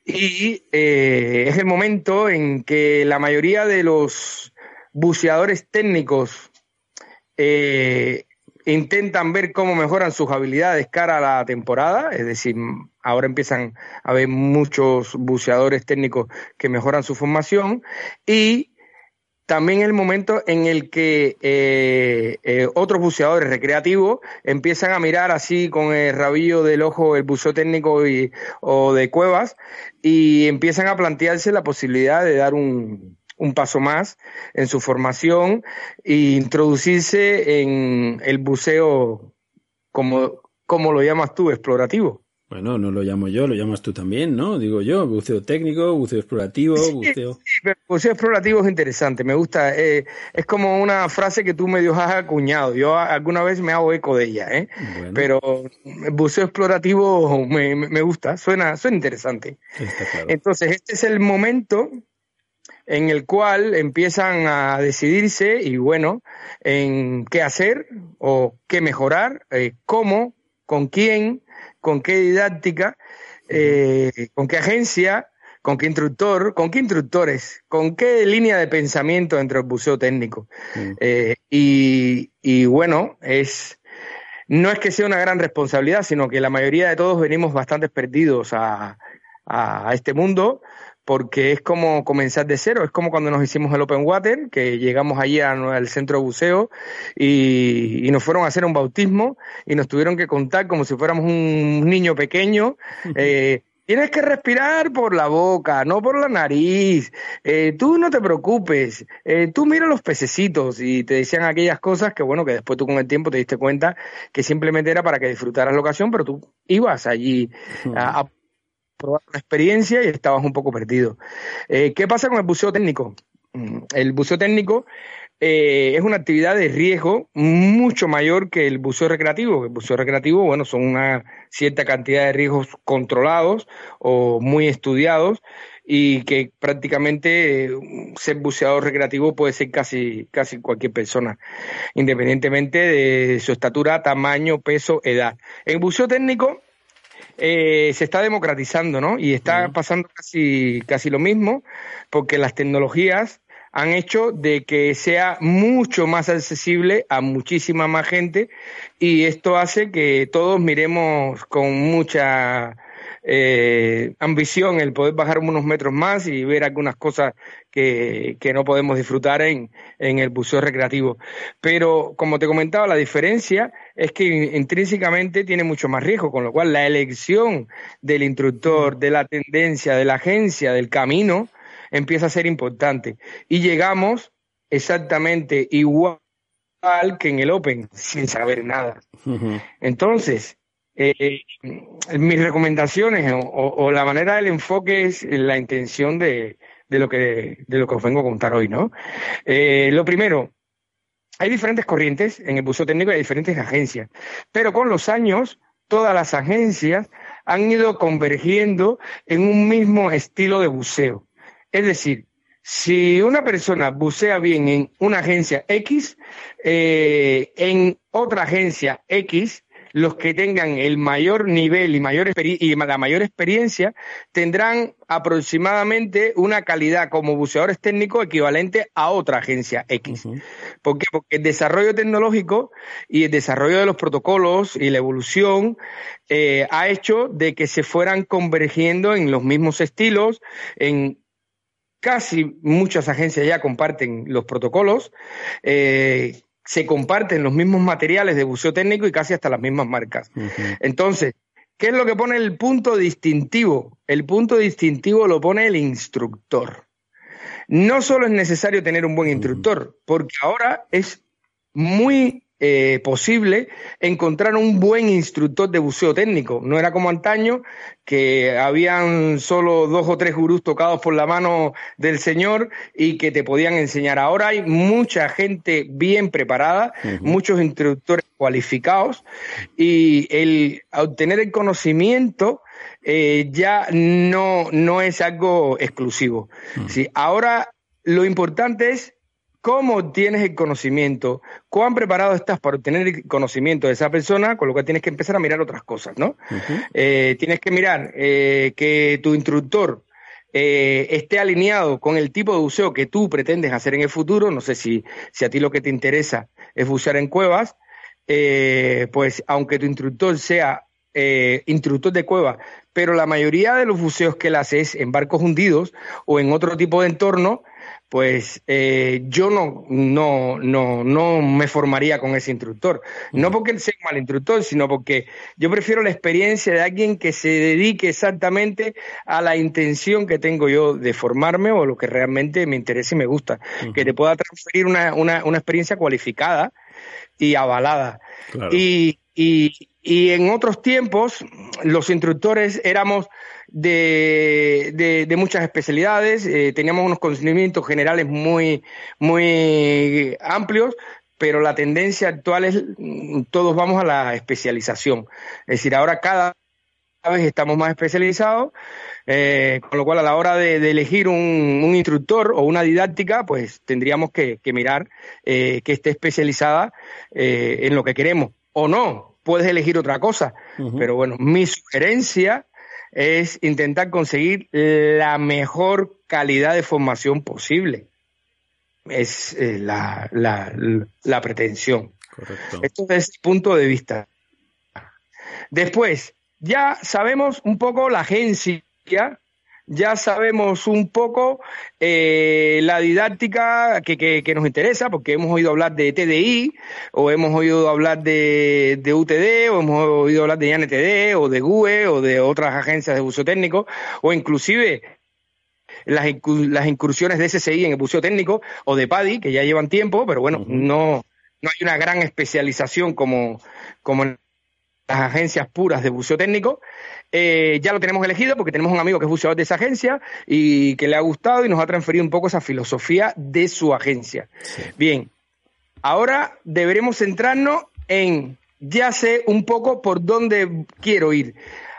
y es el momento en que la mayoría de los buceadores técnicos eh, intentan ver cómo mejoran sus habilidades cara a la temporada, es decir, ahora empiezan a haber muchos buceadores técnicos que mejoran su formación y también el momento en el que eh, eh, otros buceadores recreativos empiezan a mirar así con el rabillo del ojo el buceo técnico y, o de cuevas y empiezan a plantearse la posibilidad de dar un, un paso más en su formación e introducirse en el buceo, como, como lo llamas tú, explorativo. Bueno, no lo llamo yo, lo llamas tú también, ¿no? Digo yo, buceo técnico, buceo explorativo, buceo... Sí, pero buceo explorativo es interesante, me gusta. Eh, es como una frase que tú medio has acuñado. Yo alguna vez me hago eco de ella, ¿eh? Pero buceo explorativo me, me gusta, suena, suena interesante. Entonces, este es el momento en el cual empiezan a decidirse y bueno, en qué hacer o qué mejorar, eh, cómo, con quién, con qué didáctica, eh, con qué agencia, con qué instructor, con qué instructores, con qué línea de pensamiento entre el buceo técnico. Eh, y, y, bueno, es no es que sea una gran responsabilidad, sino que la mayoría de todos venimos bastante perdidos a, a este mundo porque es como comenzar de cero, es como cuando nos hicimos el Open Water, que llegamos allí al centro de buceo y, nos fueron a hacer un bautismo y nos tuvieron que contar como si fuéramos un niño pequeño. Eh, tienes que respirar por la boca, no por la nariz. Eh, tú no te preocupes. Eh, tú mira los pececitos y te decían aquellas cosas que, bueno, que después tú con el tiempo te diste cuenta que simplemente era para que disfrutaras la ocasión, pero tú ibas allí a probar una experiencia y estabas un poco perdido. Eh, ¿Qué pasa con el buceo técnico? Mm, el buceo técnico eh, es una actividad de riesgo mucho mayor que el buceo recreativo. El buceo recreativo, bueno, son una cierta cantidad de riesgos controlados o muy estudiados y que prácticamente eh, ser buceador recreativo puede ser casi, casi cualquier persona, independientemente de su estatura, tamaño, peso, edad. En buceo técnico eh, se está democratizando, ¿no? Y está pasando casi, casi lo mismo, porque las tecnologías han hecho de que sea mucho más accesible a muchísima más gente y esto hace que todos miremos con mucha eh, ambición el poder bajar unos metros más y ver algunas cosas que, que no podemos disfrutar en, en, el buceo recreativo. Pero, como te comentaba, la diferencia es que intrínsecamente tiene mucho más riesgo, con lo cual la elección del instructor, de la tendencia, de la agencia, del camino, empieza a ser importante. Y llegamos exactamente igual que en el Open, sin saber nada. Entonces, eh, mis recomendaciones o, la manera del enfoque es la intención de, de, lo que de lo que os vengo a contar hoy, ¿no? Eh, lo primero, hay diferentes corrientes en el buceo técnico y hay diferentes agencias, pero con los años todas las agencias han ido convergiendo en un mismo estilo de buceo. Es decir, si una persona bucea bien en una agencia X, eh, en otra agencia X, los que tengan el mayor nivel y, mayor y la mayor experiencia tendrán aproximadamente una calidad como buceadores técnicos equivalente a otra agencia X. ¿Por qué? Porque el desarrollo tecnológico y el desarrollo de los protocolos y la evolución eh, ha hecho de que se fueran convergiendo en los mismos estilos, en casi muchas agencias ya comparten los protocolos. Eh, se comparten los mismos materiales de buceo técnico y casi hasta las mismas marcas. Entonces, ¿qué es lo que pone el punto distintivo? El punto distintivo lo pone el instructor. No solo es necesario tener un buen instructor, porque ahora es muy eh, posible encontrar un buen instructor de buceo técnico. No era como antaño, que habían solo dos o tres gurús tocados por la mano del Señor y que te podían enseñar. Ahora hay mucha gente bien preparada, muchos instructores cualificados y el obtener el conocimiento eh, ya no, no es algo exclusivo. Sí, ahora lo importante es cómo tienes el conocimiento, cuán preparado estás para obtener el conocimiento de esa persona, con lo que tienes que empezar a mirar otras cosas, ¿no? Eh, tienes que mirar eh, que tu instructor eh, esté alineado con el tipo de buceo que tú pretendes hacer en el futuro. No sé si, si a ti lo que te interesa es bucear en cuevas, pues aunque tu instructor sea instructor de cueva, pero la mayoría de los buceos que él hace es en barcos hundidos o en otro tipo de entorno, pues eh, yo no, no, no, no me formaría con ese instructor. No porque sea un mal instructor, sino porque yo prefiero la experiencia de alguien que se dedique exactamente a la intención que tengo yo de formarme o lo que realmente me interesa y me gusta. Que te pueda transferir una, una, una experiencia cualificada y avalada. Y, y, y en otros tiempos los instructores éramos de, de, muchas especialidades, eh, teníamos unos conocimientos generales muy, muy amplios, pero la tendencia actual es mm, todos vamos a la especialización. Es decir, ahora cada vez estamos más especializados, eh, con lo cual a la hora de, elegir un, un, instructor o una didáctica, pues tendríamos que, que mirar eh, que esté especializada en lo que queremos o no. Puedes elegir otra cosa, pero bueno, mi sugerencia es intentar conseguir la mejor calidad de formación posible. Es eh, la, la, la, pretensión. Correcto. Esto es punto de vista. Después, ya sabemos un poco la agencia ya sabemos un poco eh, la didáctica que, que, nos interesa, porque hemos oído hablar de TDI, o hemos oído hablar de, de UTD, o hemos oído hablar de IANTD, o de GUE, o de otras agencias de buceo técnico, o inclusive las, las incursiones de SSI en el buceo técnico, o de PADI, que ya llevan tiempo, pero bueno, no, no hay una gran especialización como, como en las agencias puras de buceo técnico. Eh, ya lo tenemos elegido porque tenemos un amigo que es buceador de esa agencia y que le ha gustado y nos ha transferido un poco esa filosofía de su agencia. Bien, ahora deberemos centrarnos en, ya sé un poco por dónde quiero ir.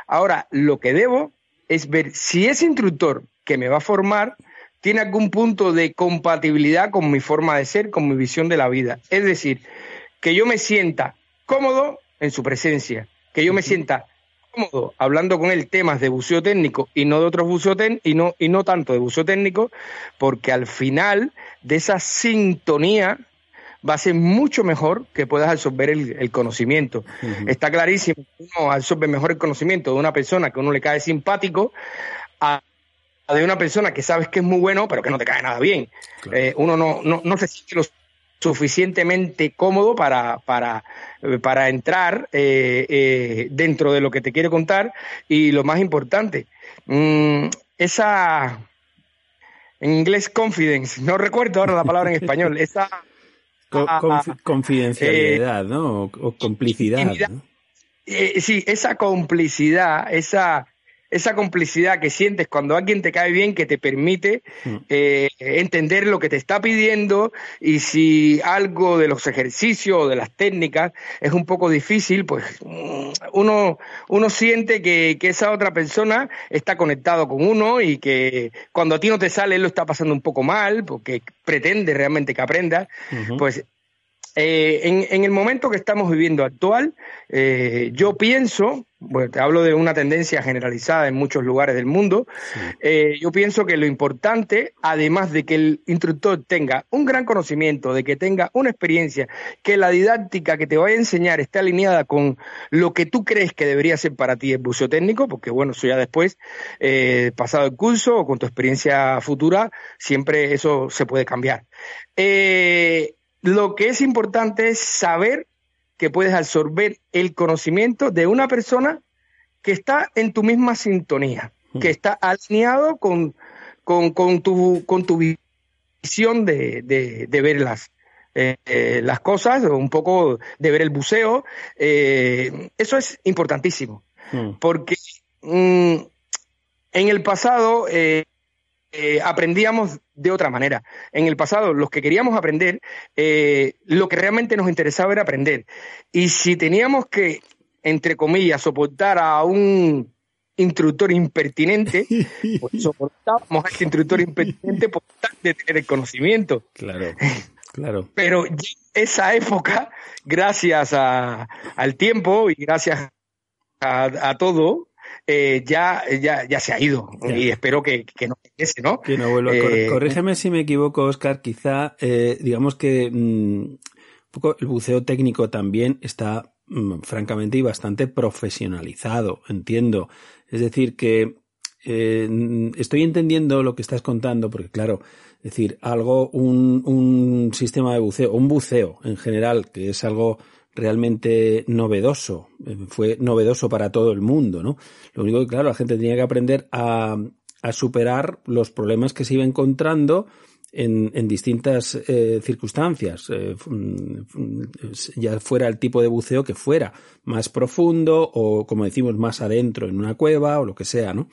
Ahora, lo que debo es ver si ese instructor que me va a formar tiene algún punto de compatibilidad con mi forma de ser, con mi visión de la vida. Es decir, que yo me sienta cómodo en su presencia, que yo me sienta cómodo hablando con él temas de buceo técnico y no de otros buceo y no y no tanto de buceo técnico, porque al final de esa sintonía va a ser mucho mejor que puedas absorber el, conocimiento. Está clarísimo uno absorbe mejor el conocimiento de una persona que uno le cae simpático a de una persona que sabes que es muy bueno, pero que no te cae nada bien. Eh, uno no, no, no se siente los suficientemente cómodo para, para, para entrar eh, eh, dentro de lo que te quiere contar y lo más importante, mm, esa, en inglés confidence, no recuerdo ahora la palabra en español, esa... confidencialidad, ¿no? O, complicidad. sí, esa complicidad, esa esa complicidad que sientes cuando alguien te cae bien que te permite mm. eh, entender lo que te está pidiendo y si algo de los ejercicios o de las técnicas es un poco difícil, pues mm, uno, uno siente que, que esa otra persona está conectado con uno y que cuando a ti no te sale él lo está pasando un poco mal porque pretende realmente que aprendas, pues eh, en, en, el momento que estamos viviendo actual, eh, yo pienso, bueno, te hablo de una tendencia generalizada en muchos lugares del mundo, eh, yo pienso que lo importante, además de que el instructor tenga un gran conocimiento, de que tenga una experiencia, que la didáctica que te vaya a enseñar esté alineada con lo que tú crees que debería ser para ti el buceo técnico, porque bueno, eso ya después, pasado el curso o con tu experiencia futura, siempre eso se puede cambiar. Eh, lo que es importante es saber que puedes absorber el conocimiento de una persona que está en tu misma sintonía, que está alineado con, con, con, tu, con tu visión de, de, ver las, eh, las cosas, un poco de ver el buceo. Eh, eso es importantísimo, hmm. porque mm, en el pasado eh, aprendíamos de otra manera. En el pasado, los que queríamos aprender, eh, lo que realmente nos interesaba era aprender. Y si teníamos que, entre comillas, soportar a un instructor impertinente, pues soportábamos a ese instructor impertinente por de tener el conocimiento. Claro, claro. Pero esa época, gracias al tiempo y gracias a todo, eh, ya, ya, ya se ha ido y espero que, que no regrese, ¿no? Que no vuelva. Eh, corrígeme si me equivoco, Oscar. Quizá, eh, digamos que mm, un poco el buceo técnico también está mm, francamente y bastante profesionalizado, entiendo. Es decir, que estoy entendiendo lo que estás contando, porque claro, Es decir, algo, un, un sistema de buceo, un buceo en general, que es algo realmente novedoso, eh, fue novedoso para todo el mundo, ¿no? Lo único que, claro, la gente tenía que aprender a, a superar los problemas que se iba encontrando en, en distintas eh, circunstancias, eh, ya fuera el tipo de buceo que fuera, más profundo o, como decimos, más adentro en una cueva o lo que sea, ¿no?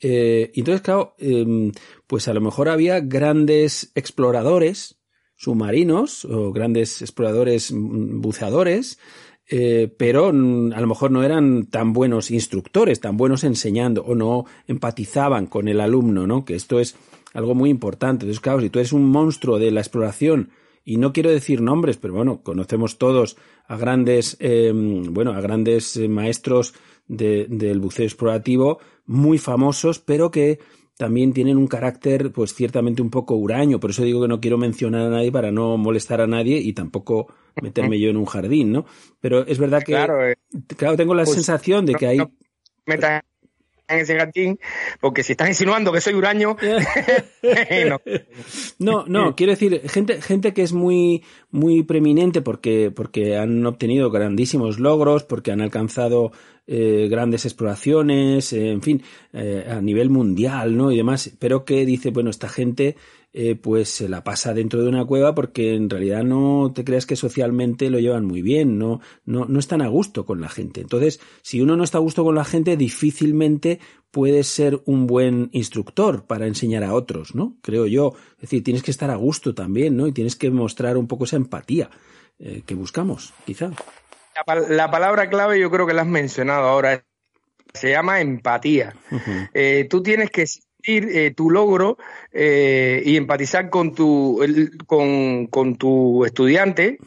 Entonces, claro, em, pues a lo mejor había grandes exploradores submarinos o grandes exploradores mm, buceadores, eh, pero mm, a lo mejor no eran tan buenos instructores, tan buenos enseñando o no empatizaban con el alumno, ¿no? Que esto es algo muy importante. Entonces, claro, si tú eres un monstruo de la exploración y no quiero decir nombres, pero bueno, conocemos todos a grandes, eh, bueno, a grandes eh, maestros de, del buceo explorativo muy famosos, pero que también tienen un carácter, pues ciertamente un poco huraño. Por eso digo que no quiero mencionar a nadie para no molestar a nadie y tampoco meterme yo en un jardín, ¿no? Pero es verdad que, claro, eh, claro tengo la pues, sensación de que hay en ese jardín, porque si estás insinuando que soy huraño, no. no, no, quiero decir, gente, gente que es muy, muy preeminente porque, porque han obtenido grandísimos logros, porque han alcanzado eh, grandes exploraciones, eh, en fin, eh, a nivel mundial, ¿no? Y demás, pero que dice, bueno, esta gente eh, pues se la pasa dentro de una cueva porque en realidad no te creas que socialmente lo llevan muy bien, no, no, no están a gusto con la gente. Entonces, si uno no está a gusto con la gente, difícilmente puedes ser un buen instructor para enseñar a otros, ¿no? Creo yo. Es decir, tienes que estar a gusto también, ¿no? Y tienes que mostrar un poco esa empatía eh, que buscamos, quizá. La, la, palabra clave yo creo que la has mencionado ahora. Se llama empatía. eh, tú tienes que eh, tu logro eh, y empatizar con tu, con, con tu estudiante.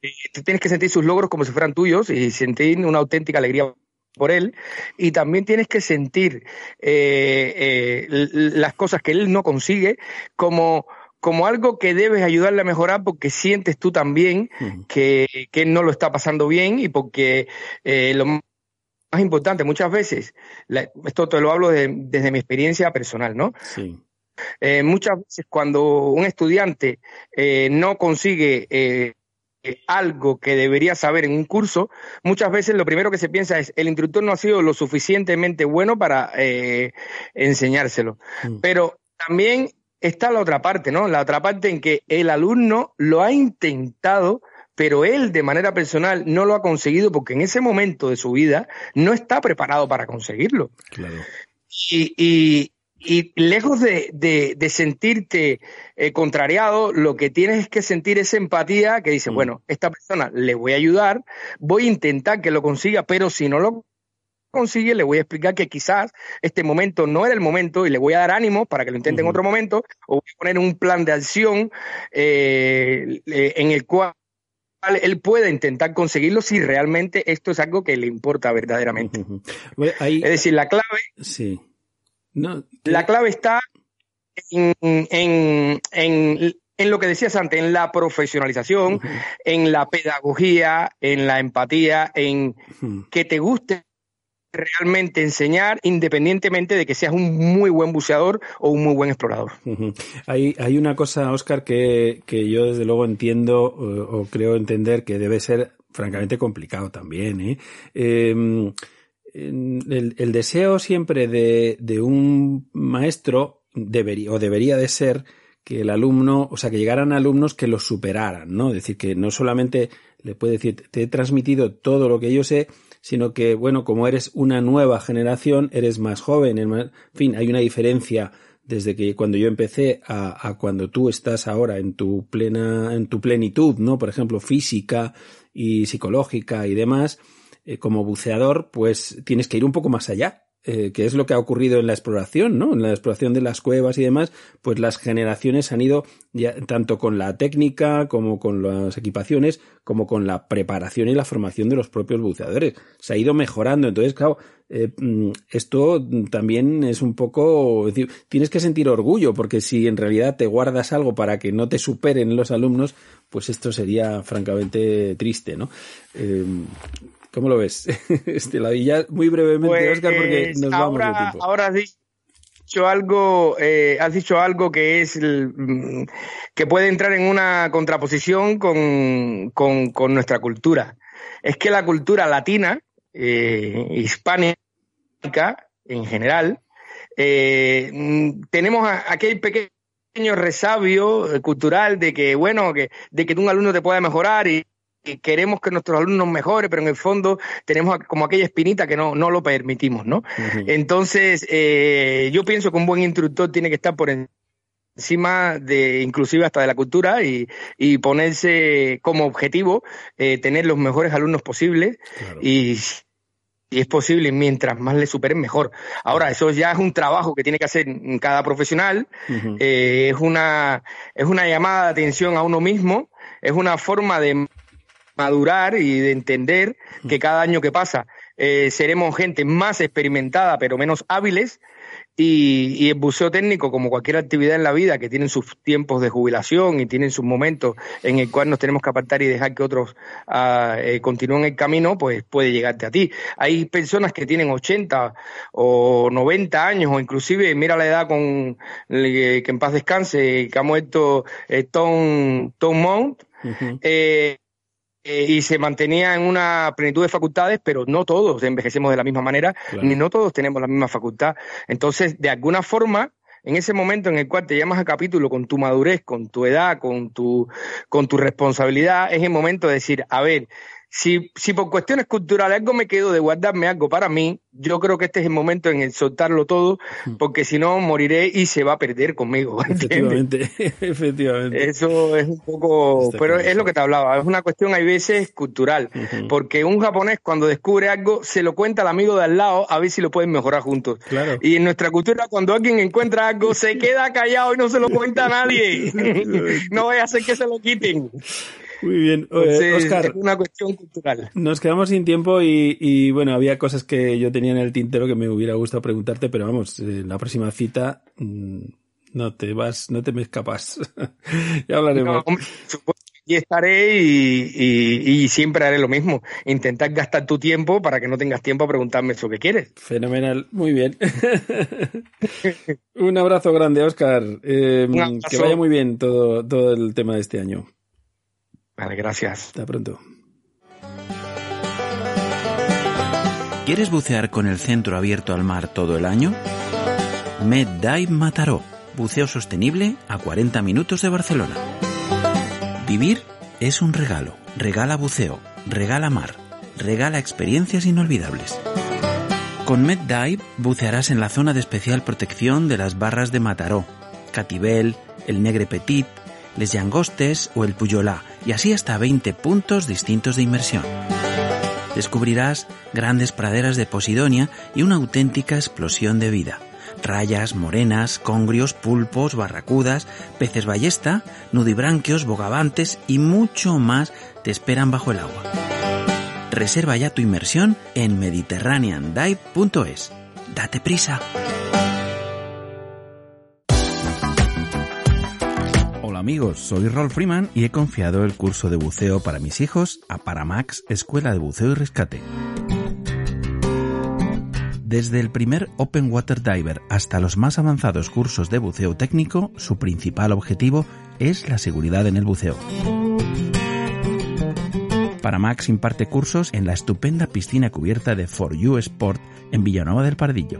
Eh, tienes que sentir sus logros como si fueran tuyos y sentir una auténtica alegría por él y también tienes que sentir las cosas que él no consigue como como algo que debes ayudarle a mejorar porque sientes tú también que, que, él no lo está pasando bien y porque lo más importante, muchas veces, esto te lo hablo desde mi experiencia personal, ¿no? Sí. Eh, muchas veces cuando un estudiante eh, no consigue eh, algo que debería saber en un curso, muchas veces lo primero que se piensa es el instructor no ha sido lo suficientemente bueno para enseñárselo. Mm. Pero también está la otra parte, ¿no? La otra parte en que el alumno lo ha intentado, pero él de manera personal no lo ha conseguido porque en ese momento de su vida no está preparado para conseguirlo. Claro. Y, y, y lejos de, de, de sentirte eh, contrariado, lo que tienes es que sentir esa empatía que dice, mm. bueno, esta persona le voy a ayudar, voy a intentar que lo consiga, pero si no lo consigue, le voy a explicar que quizás este momento no era el momento y le voy a dar ánimo para que lo intente en otro momento, o voy a poner un plan de acción eh, en el cual él pueda intentar conseguirlo si realmente esto es algo que le importa verdaderamente. es decir, la clave. Sí. La clave está en, en, en, lo que decías antes, en la profesionalización, en la pedagogía, en la empatía, en que te guste realmente enseñar independientemente de que seas un muy buen buceador o un muy buen explorador. hay, hay, una cosa, Oscar, que, que, yo desde luego entiendo o, o, creo entender que debe ser francamente complicado también. ¿eh? eh el, deseo siempre de, de un maestro debería, o debería de ser que el alumno, o sea, que llegaran alumnos que lo superaran, ¿no? Es decir, que no solamente le puede decir, te he transmitido todo lo que yo sé, sino que, bueno, como eres una nueva generación, eres más joven, en fin, hay una diferencia desde que cuando yo empecé a, a, cuando tú estás ahora en tu plena, en tu plenitud, ¿no? Por ejemplo, física y psicológica y demás, eh, como buceador, pues tienes que ir un poco más allá. Eh, que es lo que ha ocurrido en la exploración, ¿no? En la exploración de las cuevas y demás, pues las generaciones han ido tanto con la técnica como con las equipaciones, como con la preparación y la formación de los propios buceadores. Se ha ido mejorando. Entonces, claro, eh, mm, esto también es un poco, decir, tienes que sentir orgullo, porque si en realidad te guardas algo para que no te superen los alumnos, pues esto sería francamente triste, ¿no? Eh, ¿Cómo lo ves? Este, la ya muy brevemente, pues, Oscar, porque nos ahora, vamos de tiempo. Ahora sí. dicho algo, eh, has dicho algo que es mm, que puede entrar en una contraposición con, con, nuestra cultura. Es que la cultura latina, eh, hispánica en general, eh, mm, tenemos aquel pequeño resabio cultural de que, bueno, que, de que un alumno te pueda mejorar y, queremos que nuestros alumnos mejoren, pero en el fondo tenemos como aquella espinita que no, no lo permitimos, ¿no? Entonces, eh, yo pienso que un buen instructor tiene que estar por encima de inclusive hasta de la cultura y, y ponerse como objetivo eh, tener los mejores alumnos posibles y y es posible, mientras más le superen, mejor. Ahora, eso ya es un trabajo que tiene que hacer cada profesional, eh, es, una, es una llamada de atención a uno mismo, es una forma de madurar y de entender que cada año que pasa eh, seremos gente más experimentada pero menos hábiles y, el buceo técnico, como cualquier actividad en la vida, que tienen sus tiempos de jubilación y tienen sus momentos en el cual nos tenemos que apartar y dejar que otros uh, eh, continúen el camino, pues puede llegarte a ti. Hay personas que tienen 80 o 90 años, o inclusive, mira la edad con que en paz descanse, que ha muerto eh, Tom, Tom Mount, eh, eh, y se mantenía en una plenitud de facultades, pero no todos envejecemos de la misma manera, ni no todos tenemos la misma facultad. Entonces, de alguna forma, en ese momento en el cual te llamas a capítulo con tu madurez, con tu edad, con tu, con tu responsabilidad, es el momento de decir, a ver, si, si por cuestiones culturales algo me quedo de guardarme algo para mí, yo creo que este es el momento en el soltarlo todo, porque si no moriré y se va a perder conmigo. Efectivamente, efectivamente. Eso es un poco, pero es lo que te hablaba, es una cuestión hay veces cultural, porque un japonés cuando descubre algo se lo cuenta al amigo de al lado a ver si lo pueden mejorar juntos. Claro. Y en nuestra cultura cuando alguien encuentra algo se queda callado y no se lo cuenta a nadie. no vaya a ser que se lo quiten. Muy bien. Oscar, es una cuestión cultural. Nos quedamos sin tiempo y, bueno, había cosas que yo tenía en el tintero que me hubiera gustado preguntarte, pero vamos, en la próxima cita mm, no te vas, no te me escapas. ya hablaremos. y estaré y, siempre haré lo mismo. Intentar gastar tu tiempo para que no tengas tiempo a preguntarme eso que quieres. Fenomenal, muy bien. Un abrazo grande, Oscar. Eh, que vaya muy bien todo, todo el tema de este año. Vale, gracias. Hasta pronto. ¿Quieres bucear con el centro abierto al mar todo el año? MedDive Mataró, buceo sostenible a 40 minutos de Barcelona. Vivir es un regalo. Regala buceo, regala mar, regala experiencias inolvidables. Con MedDive bucearás en la zona de especial protección de las barras de Mataró, Catibel, el Negre Petit, Les Llangostes o el Puyolá, y así hasta 20 puntos distintos de inmersión. Descubrirás grandes praderas de Posidonia y una auténtica explosión de vida. Rayas, morenas, congrios, pulpos, barracudas, peces ballesta, nudibranquios, bogavantes y mucho más te esperan bajo el agua. Reserva ya tu inmersión en mediterraneandive.es. Date prisa. Amigos, soy Rolf Freeman y he confiado el curso de buceo para mis hijos a Paramax Escuela de Buceo y Rescate. Desde el primer Open Water Diver hasta los más avanzados cursos de buceo técnico, su principal objetivo es la seguridad en el buceo. Paramax imparte cursos en la estupenda piscina cubierta de For You Sport en Villanueva del Pardillo.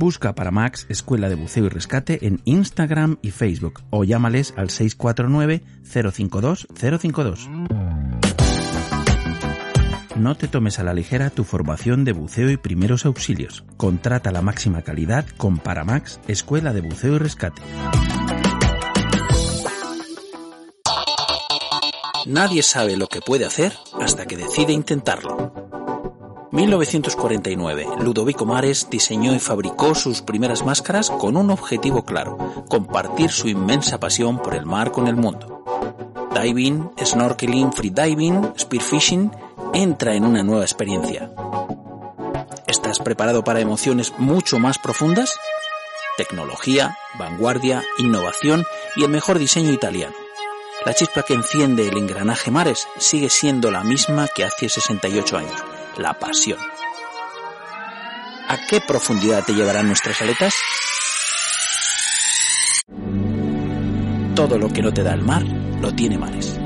Busca para Max Escuela de Buceo y Rescate en Instagram y Facebook o llámales al 649 052 052. No te tomes a la ligera tu formación de buceo y primeros auxilios. Contrata la máxima calidad con Paramax Escuela de Buceo y Rescate. Nadie sabe lo que puede hacer hasta que decide intentarlo. 1949, Ludovico Mares diseñó y fabricó sus primeras máscaras con un objetivo claro, compartir su inmensa pasión por el mar con el mundo. Diving, snorkeling, freediving, spearfishing, entra en una nueva experiencia. ¿Estás preparado para emociones mucho más profundas? Tecnología, vanguardia, innovación y el mejor diseño italiano. La chispa que enciende el engranaje Mares sigue siendo la misma que hace 68 años la pasión. ¿A qué profundidad te llevarán nuestras aletas? Todo lo que no te da el mar, lo tiene mares.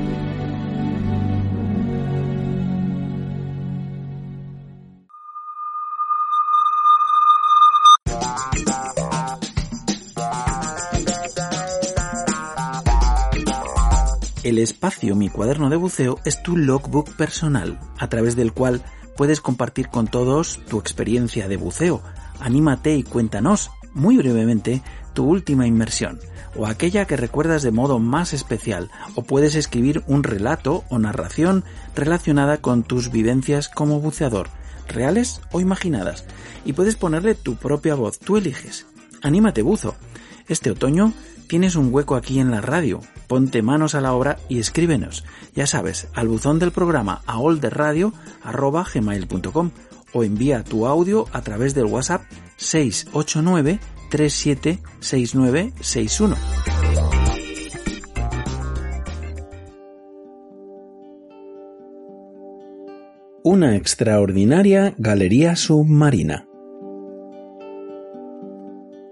El espacio Mi cuaderno de buceo es tu logbook personal, a través del cual puedes compartir con todos tu experiencia de buceo. Anímate y cuéntanos, muy brevemente, tu última inmersión, o aquella que recuerdas de modo más especial, o puedes escribir un relato o narración relacionada con tus vivencias como buceador, reales o imaginadas, y puedes ponerle tu propia voz, tú eliges. Anímate buzo. Este otoño tienes un hueco aquí en la radio. Ponte manos a la obra y escríbenos. Ya sabes, al buzón del programa aolderradio.gmail.com o envía tu audio a través del WhatsApp 689 376961. Una extraordinaria galería submarina.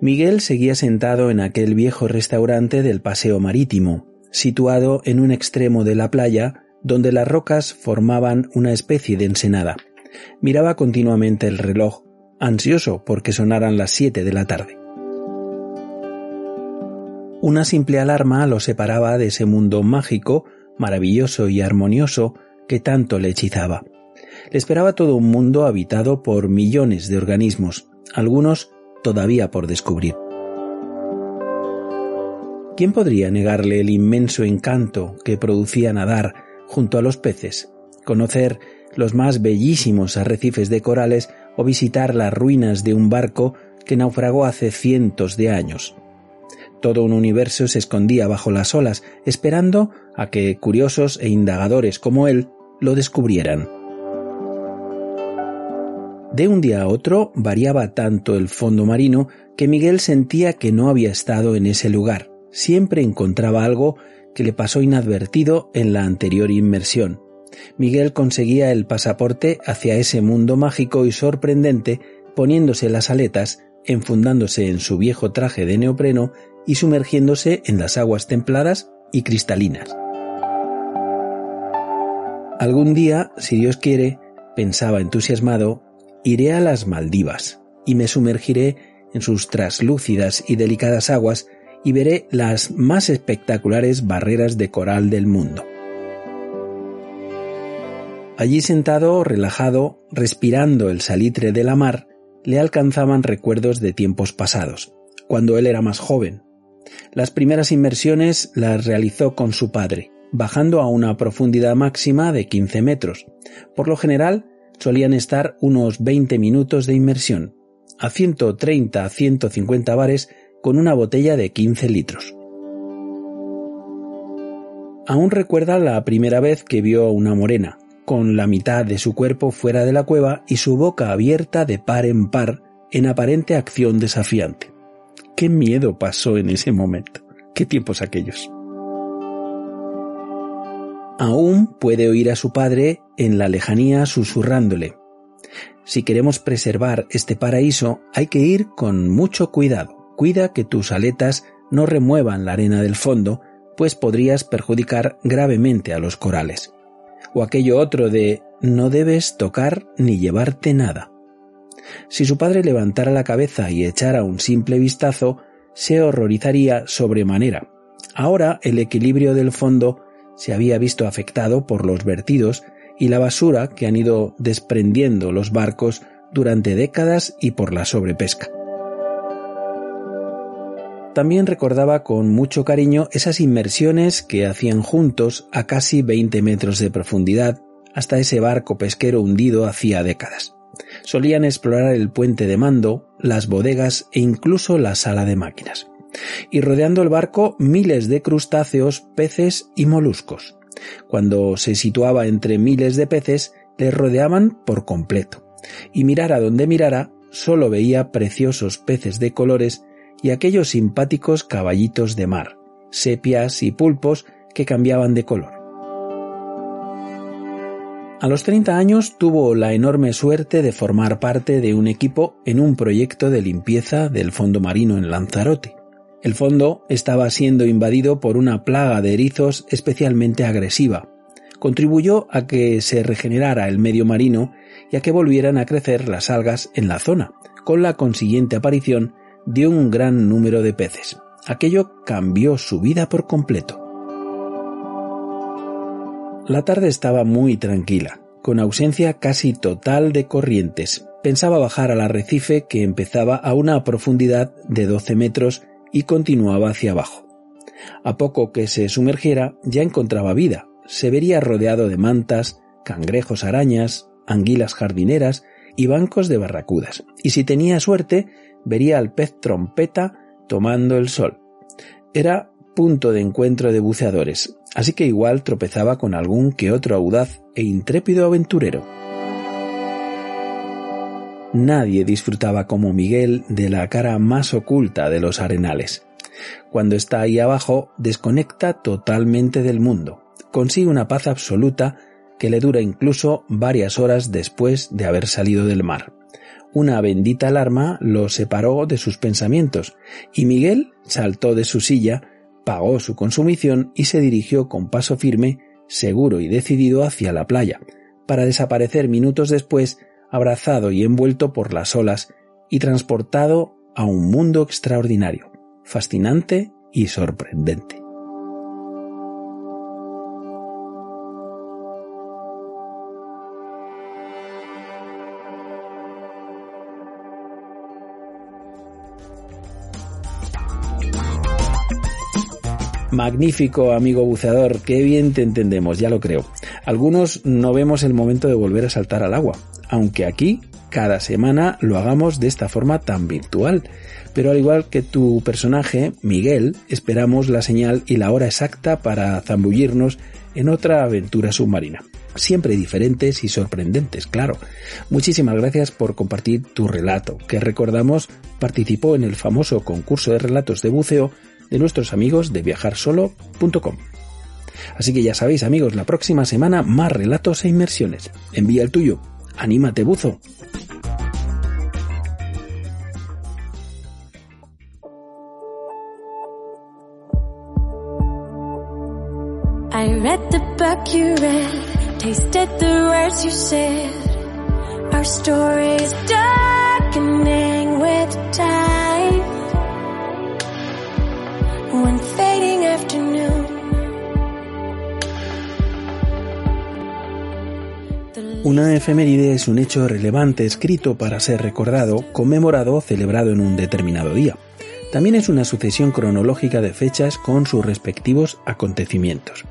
Miguel seguía sentado en aquel viejo restaurante del Paseo Marítimo, situado en un extremo de la playa donde las rocas formaban una especie de ensenada. Miraba continuamente el reloj, ansioso porque sonaran las siete de la tarde. Una simple alarma lo separaba de ese mundo mágico, maravilloso y armonioso que tanto le hechizaba. Le esperaba todo un mundo habitado por millones de organismos, algunos todavía por descubrir. ¿Quién podría negarle el inmenso encanto que producía nadar junto a los peces, conocer los más bellísimos arrecifes de corales o visitar las ruinas de un barco que naufragó hace cientos de años? Todo un universo se escondía bajo las olas, esperando a que curiosos e indagadores como él lo descubrieran. De un día a otro variaba tanto el fondo marino que Miguel sentía que no había estado en ese lugar. Siempre encontraba algo que le pasó inadvertido en la anterior inmersión. Miguel conseguía el pasaporte hacia ese mundo mágico y sorprendente poniéndose las aletas, enfundándose en su viejo traje de neopreno y sumergiéndose en las aguas templadas y cristalinas. Algún día, si Dios quiere, pensaba entusiasmado, iré a las Maldivas y me sumergiré en sus traslúcidas y delicadas aguas y veré las más espectaculares barreras de coral del mundo. Allí sentado, relajado, respirando el salitre de la mar, le alcanzaban recuerdos de tiempos pasados, cuando él era más joven. Las primeras inmersiones las realizó con su padre, bajando a una profundidad máxima de 15 metros. Por lo general, solían estar unos 20 minutos de inmersión, a 130 a 150 bares con una botella de 15 litros. Aún recuerda la primera vez que vio a una morena, con la mitad de su cuerpo fuera de la cueva y su boca abierta de par en par en aparente acción desafiante. Qué miedo pasó en ese momento. Qué tiempos aquellos. Aún puede oír a su padre en la lejanía susurrándole. Si queremos preservar este paraíso, hay que ir con mucho cuidado. Cuida que tus aletas no remuevan la arena del fondo, pues podrías perjudicar gravemente a los corales. O aquello otro de no debes tocar ni llevarte nada. Si su padre levantara la cabeza y echara un simple vistazo, se horrorizaría sobremanera. Ahora el equilibrio del fondo se había visto afectado por los vertidos y la basura que han ido desprendiendo los barcos durante décadas y por la sobrepesca. También recordaba con mucho cariño esas inmersiones que hacían juntos a casi 20 metros de profundidad hasta ese barco pesquero hundido hacía décadas. Solían explorar el puente de mando, las bodegas e incluso la sala de máquinas y rodeando el barco miles de crustáceos, peces y moluscos. Cuando se situaba entre miles de peces, le rodeaban por completo, y mirar a donde mirara, solo veía preciosos peces de colores y aquellos simpáticos caballitos de mar, sepias y pulpos que cambiaban de color. A los 30 años tuvo la enorme suerte de formar parte de un equipo en un proyecto de limpieza del fondo marino en Lanzarote. El fondo estaba siendo invadido por una plaga de erizos especialmente agresiva. Contribuyó a que se regenerara el medio marino y a que volvieran a crecer las algas en la zona, con la consiguiente aparición de un gran número de peces. Aquello cambió su vida por completo. La tarde estaba muy tranquila, con ausencia casi total de corrientes. Pensaba bajar al arrecife que empezaba a una profundidad de 12 metros y continuaba hacia abajo. A poco que se sumergiera ya encontraba vida. Se vería rodeado de mantas, cangrejos arañas, anguilas jardineras y bancos de barracudas. Y si tenía suerte, vería al pez trompeta tomando el sol. Era punto de encuentro de buceadores, así que igual tropezaba con algún que otro audaz e intrépido aventurero. Nadie disfrutaba como Miguel de la cara más oculta de los arenales. Cuando está ahí abajo, desconecta totalmente del mundo. Consigue una paz absoluta que le dura incluso varias horas después de haber salido del mar. Una bendita alarma lo separó de sus pensamientos, y Miguel saltó de su silla, pagó su consumición y se dirigió con paso firme, seguro y decidido hacia la playa, para desaparecer minutos después, abrazado y envuelto por las olas y transportado a un mundo extraordinario, fascinante y sorprendente. Magnífico, amigo buceador, qué bien te entendemos, ya lo creo. Algunos no vemos el momento de volver a saltar al agua, aunque aquí cada semana lo hagamos de esta forma tan virtual. Pero al igual que tu personaje, Miguel, esperamos la señal y la hora exacta para zambullirnos en otra aventura submarina. Siempre diferentes y sorprendentes, claro. Muchísimas gracias por compartir tu relato, que recordamos participó en el famoso concurso de relatos de buceo de nuestros amigos de viajarsolo.com. Así que ya sabéis amigos, la próxima semana más relatos e inmersiones. Envía el tuyo. Anímate buzo. I read the book you read, tasted the words you said. Our story's darkening with time. One fading afternoon. Una efeméride es un hecho relevante escrito para ser recordado, conmemorado o celebrado en un determinado día. También es una sucesión cronológica de fechas con sus respectivos acontecimientos.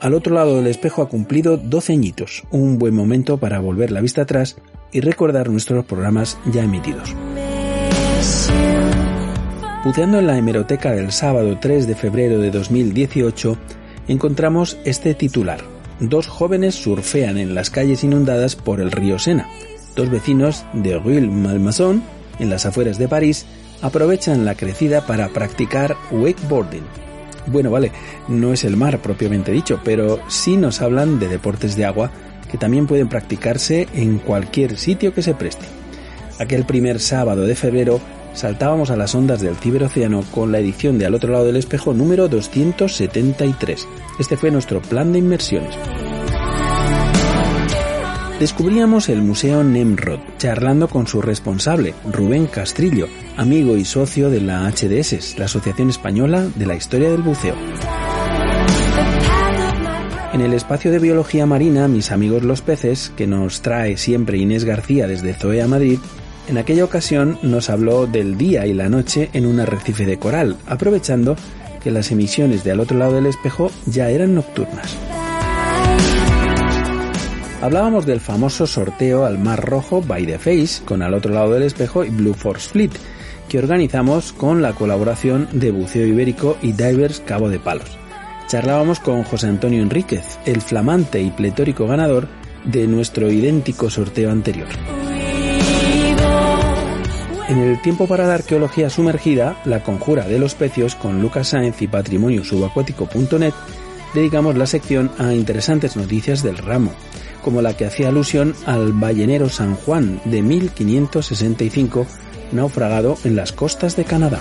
Al otro lado del espejo ha cumplido 12 añitos, un buen momento para volver la vista atrás y recordar nuestros programas ya emitidos. Buceando en la hemeroteca del sábado 3 de febrero de 2018, encontramos este titular. Dos jóvenes surfean en las calles inundadas por el río Sena. Dos vecinos de Rueil-Malmaison, en las afueras de París, aprovechan la crecida para practicar wakeboarding. Bueno, vale, no es el mar propiamente dicho, pero sí nos hablan de deportes de agua que también pueden practicarse en cualquier sitio que se preste. Aquel primer sábado de febrero saltábamos a las ondas del ciberocéano con la edición de Al otro lado del espejo número 273. Este fue nuestro plan de inmersiones. Descubríamos el Museo Nemrod, charlando con su responsable, Rubén Castrillo, amigo y socio de la HDS, la Asociación Española de la Historia del Buceo. En el espacio de biología marina, mis amigos los peces, que nos trae siempre Inés García desde Zoea Madrid, en aquella ocasión nos habló del día y la noche en un arrecife de coral, aprovechando que las emisiones de al otro lado del espejo ya eran nocturnas. Hablábamos del famoso sorteo al Mar Rojo by the Face con al otro lado del espejo Blue Force Fleet, que organizamos con la colaboración de Buceo Ibérico y Divers Cabo de Palos. Charlábamos con José Antonio Enríquez, el flamante y pletórico ganador de nuestro idéntico sorteo anterior. En el tiempo para la arqueología sumergida, la conjura de los pecios con Lucas Sáenz y patrimonio subacuático.net, dedicamos la sección a interesantes noticias del ramo. como la que hacía alusión al ballenero San Juan de 1565, naufragado en las costas de Canadá.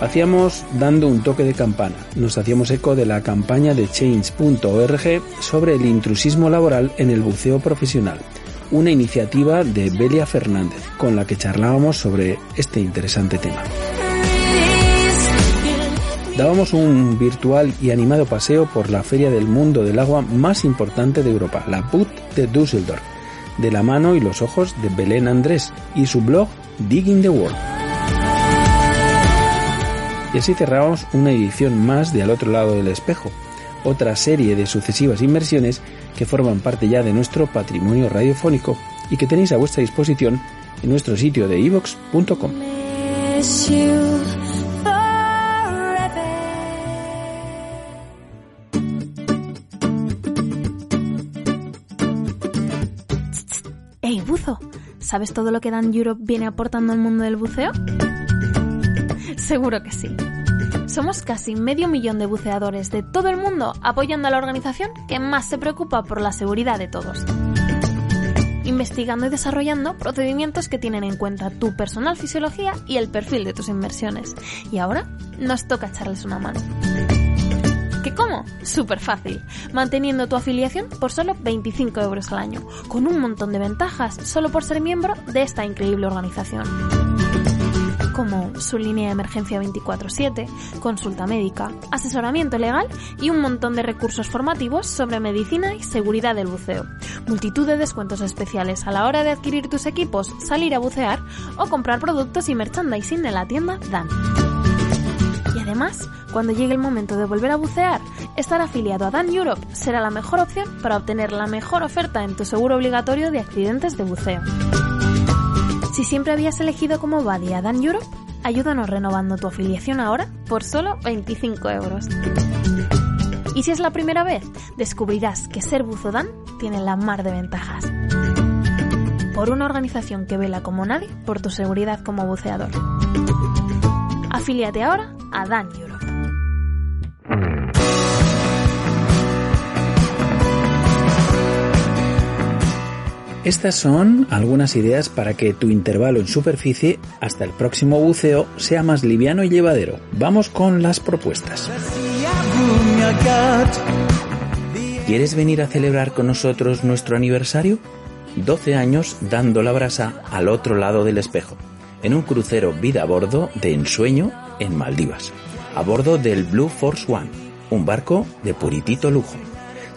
Hacíamos dando un toque de campana. Nos hacíamos eco de la campaña de change.org sobre el intrusismo laboral en el buceo profesional, una iniciativa de Belia Fernández, con la que charlábamos sobre este interesante tema. Dábamos un virtual y animado paseo por la feria del mundo del agua más importante de Europa, la PUT de Düsseldorf, de la mano y los ojos de Belén Andrés y su blog Digging the World. Y así cerramos una edición más de Al otro lado del espejo, otra serie de sucesivas inversiones que forman parte ya de nuestro patrimonio radiofónico y que tenéis a vuestra disposición en nuestro sitio de ivox.com. Hey, buzo, ¿sabes todo lo que Dan Europe viene aportando al mundo del buceo? Seguro que sí. Somos casi medio millón de buceadores de todo el mundo apoyando a la organización que más se preocupa por la seguridad de todos. Investigando y desarrollando procedimientos que tienen en cuenta tu personal fisiología y el perfil de tus inversiones. Y ahora nos toca echarles una mano. ¿Qué cómo? Súper fácil, manteniendo tu afiliación por solo 25 euros al año, con un montón de ventajas solo por ser miembro de esta increíble organización como su línea de emergencia 24/7, consulta médica, asesoramiento legal y un montón de recursos formativos sobre medicina y seguridad del buceo. Multitud de descuentos especiales a la hora de adquirir tus equipos, salir a bucear o comprar productos y merchandising en la tienda Dan. Y además, cuando llegue el momento de volver a bucear, estar afiliado a Dan Europe será la mejor opción para obtener la mejor oferta en tu seguro obligatorio de accidentes de buceo. Si siempre habías elegido como buddy a Dan Europe, ayúdanos renovando tu afiliación ahora por solo 25 euros. Y si es la primera vez, descubrirás que ser buzo Dan tiene la mar de ventajas. Por una organización que vela como nadie por tu seguridad como buceador. Afíliate ahora a Dan Europe. Estas son algunas ideas para que tu intervalo en superficie hasta el próximo buceo sea más liviano y llevadero. Vamos con las propuestas. ¿Quieres venir a celebrar con nosotros nuestro aniversario? 12 años dando la brasa al otro lado del espejo, en un crucero vida a bordo de ensueño en Maldivas, a bordo del Blue Force One, un barco de puritito lujo.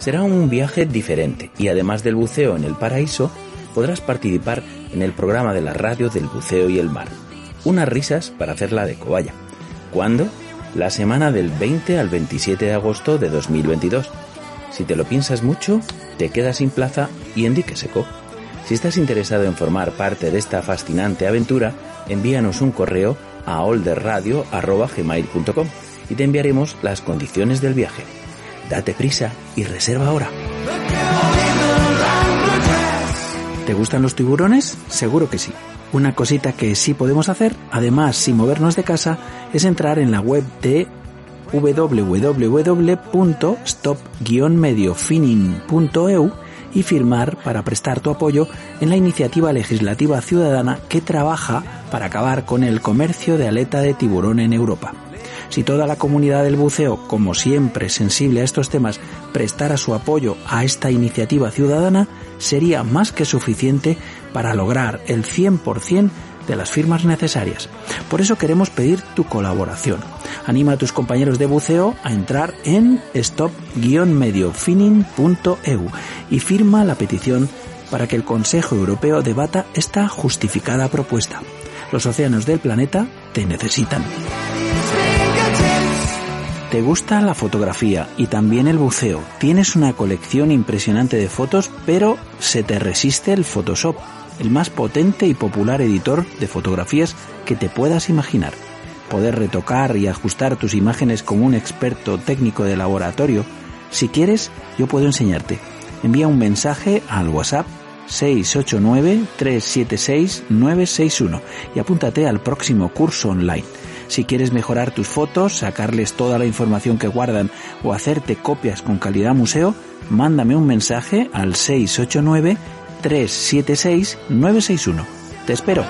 Será un viaje diferente y además del buceo en el paraíso, podrás participar en el programa de la radio del buceo y el mar. Unas risas para hacerla de cobaya. ¿Cuándo? La semana del 20 al 27 de agosto de 2022. Si te lo piensas mucho, te quedas sin plaza y en dique seco. Si estás interesado en formar parte de esta fascinante aventura, envíanos un correo a olderradio.gmail.com y te enviaremos las condiciones del viaje. Date prisa y reserva ahora. ¿Te gustan los tiburones? Seguro que sí. Una cosita que sí podemos hacer, además sin movernos de casa, es entrar en la web de www.stop-mediofinning.eu y firmar para prestar tu apoyo en la iniciativa legislativa ciudadana que trabaja para acabar con el comercio de aleta de tiburón en Europa. Si toda la comunidad del buceo, como siempre sensible a estos temas, prestara su apoyo a esta iniciativa ciudadana, sería más que suficiente para lograr el 100% de las firmas necesarias. Por eso queremos pedir tu colaboración. Anima a tus compañeros de buceo a entrar en stop-mediofinning.eu y firma la petición para que el Consejo Europeo debata esta justificada propuesta. Los océanos del planeta te necesitan. ¿Te gusta la fotografía y también el buceo? Tienes una colección impresionante de fotos, pero se te resiste el Photoshop, el más potente y popular editor de fotografías que te puedas imaginar. Poder retocar y ajustar tus imágenes como un experto técnico de laboratorio. Si quieres, yo puedo enseñarte. Envía un mensaje al WhatsApp 689-376-961 y apúntate al próximo curso online Si quieres mejorar tus fotos, sacarles toda la información que guardan o hacerte copias con calidad museo, mándame un mensaje al 689 376 961. Te espero.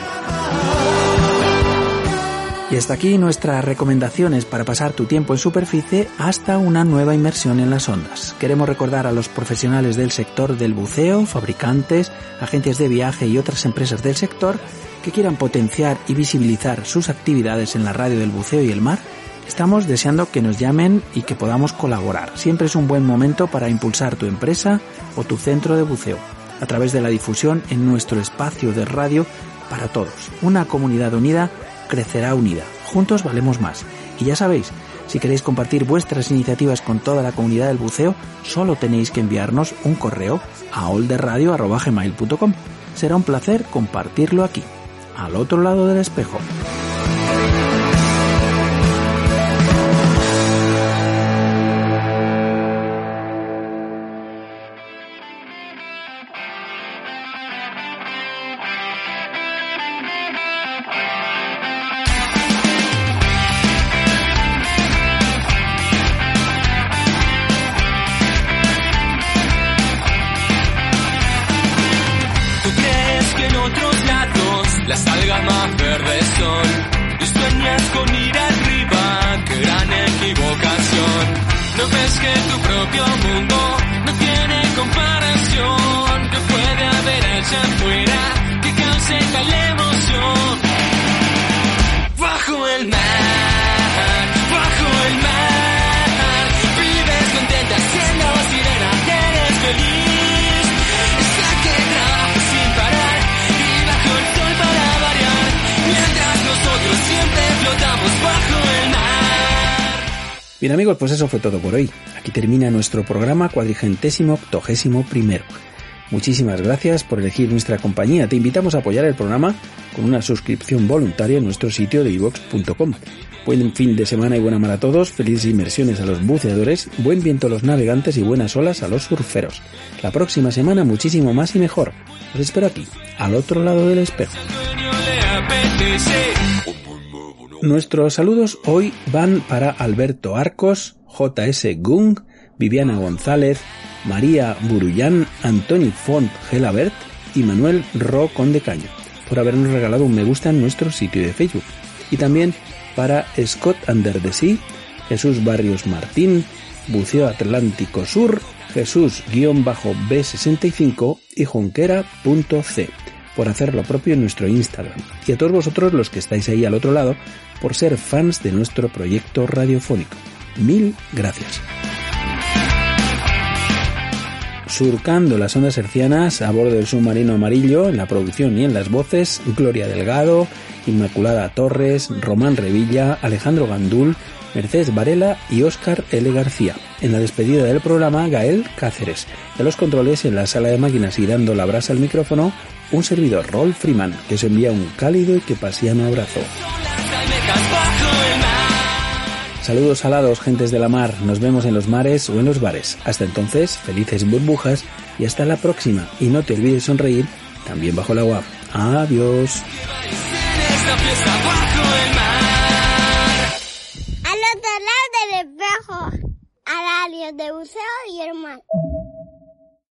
Y hasta aquí nuestras recomendaciones para pasar tu tiempo en superficie hasta una nueva inmersión en las ondas. Queremos recordar a los profesionales del sector del buceo, fabricantes, agencias de viaje y otras empresas del sector que quieran potenciar y visibilizar sus actividades en la radio del buceo y el mar. Estamos deseando que nos llamen y que podamos colaborar. Siempre es un buen momento para impulsar tu empresa o tu centro de buceo a través de la difusión en nuestro espacio de radio para todos. Una comunidad unida crecerá unida. Juntos valemos más. Y ya sabéis, si queréis compartir vuestras iniciativas con toda la comunidad del buceo, solo tenéis que enviarnos un correo a olderradio.gmail.com. Será un placer compartirlo aquí, al otro lado del espejo. Amigos, pues eso fue todo por hoy. Aquí termina nuestro programa cuadrigentésimo octogésimo primero. Muchísimas gracias por elegir nuestra compañía. Te invitamos a apoyar el programa con una suscripción voluntaria en nuestro sitio de ivox.com. Buen fin de semana y buena mar a todos, felices inmersiones a los buceadores, buen viento a los navegantes y buenas olas a los surferos. La próxima semana muchísimo más y mejor. Os espero aquí, al otro lado del espejo. Nuestros saludos hoy van para Alberto Arcos, JS Gung, Viviana González, María Burullán, Antoni Font Gelabert y Manuel Ro Condecaño por habernos regalado un me gusta en nuestro sitio de Facebook. Y también para Scott Under the Sea, Jesús Barrios Martín, Buceo Atlántico Sur, Jesús-B65 y Jonquera.c por hacer lo propio en nuestro Instagram. Y a todos vosotros los que estáis ahí al otro lado por ser fans de nuestro proyecto radiofónico. Mil gracias. Surcando las ondas hercianas a bordo del submarino amarillo, en la producción y en las voces, Gloria Delgado, Inmaculada Torres, Román Revilla, Alejandro Gandul, Mercedes Varela y Óscar L. García. En la despedida del programa, Gael Cáceres. De los controles en la sala de máquinas y dando la brasa al micrófono, un servidor Rolf Freeman, que os envía un cálido y que pasiano abrazo. Saludos salados, gentes de la mar. Nos vemos en los mares o en los bares. Hasta entonces, felices burbujas y hasta la próxima. Y no te olvides sonreír también bajo el agua. Adiós. Al otro lado del espejo, a radio de buceo y el mar.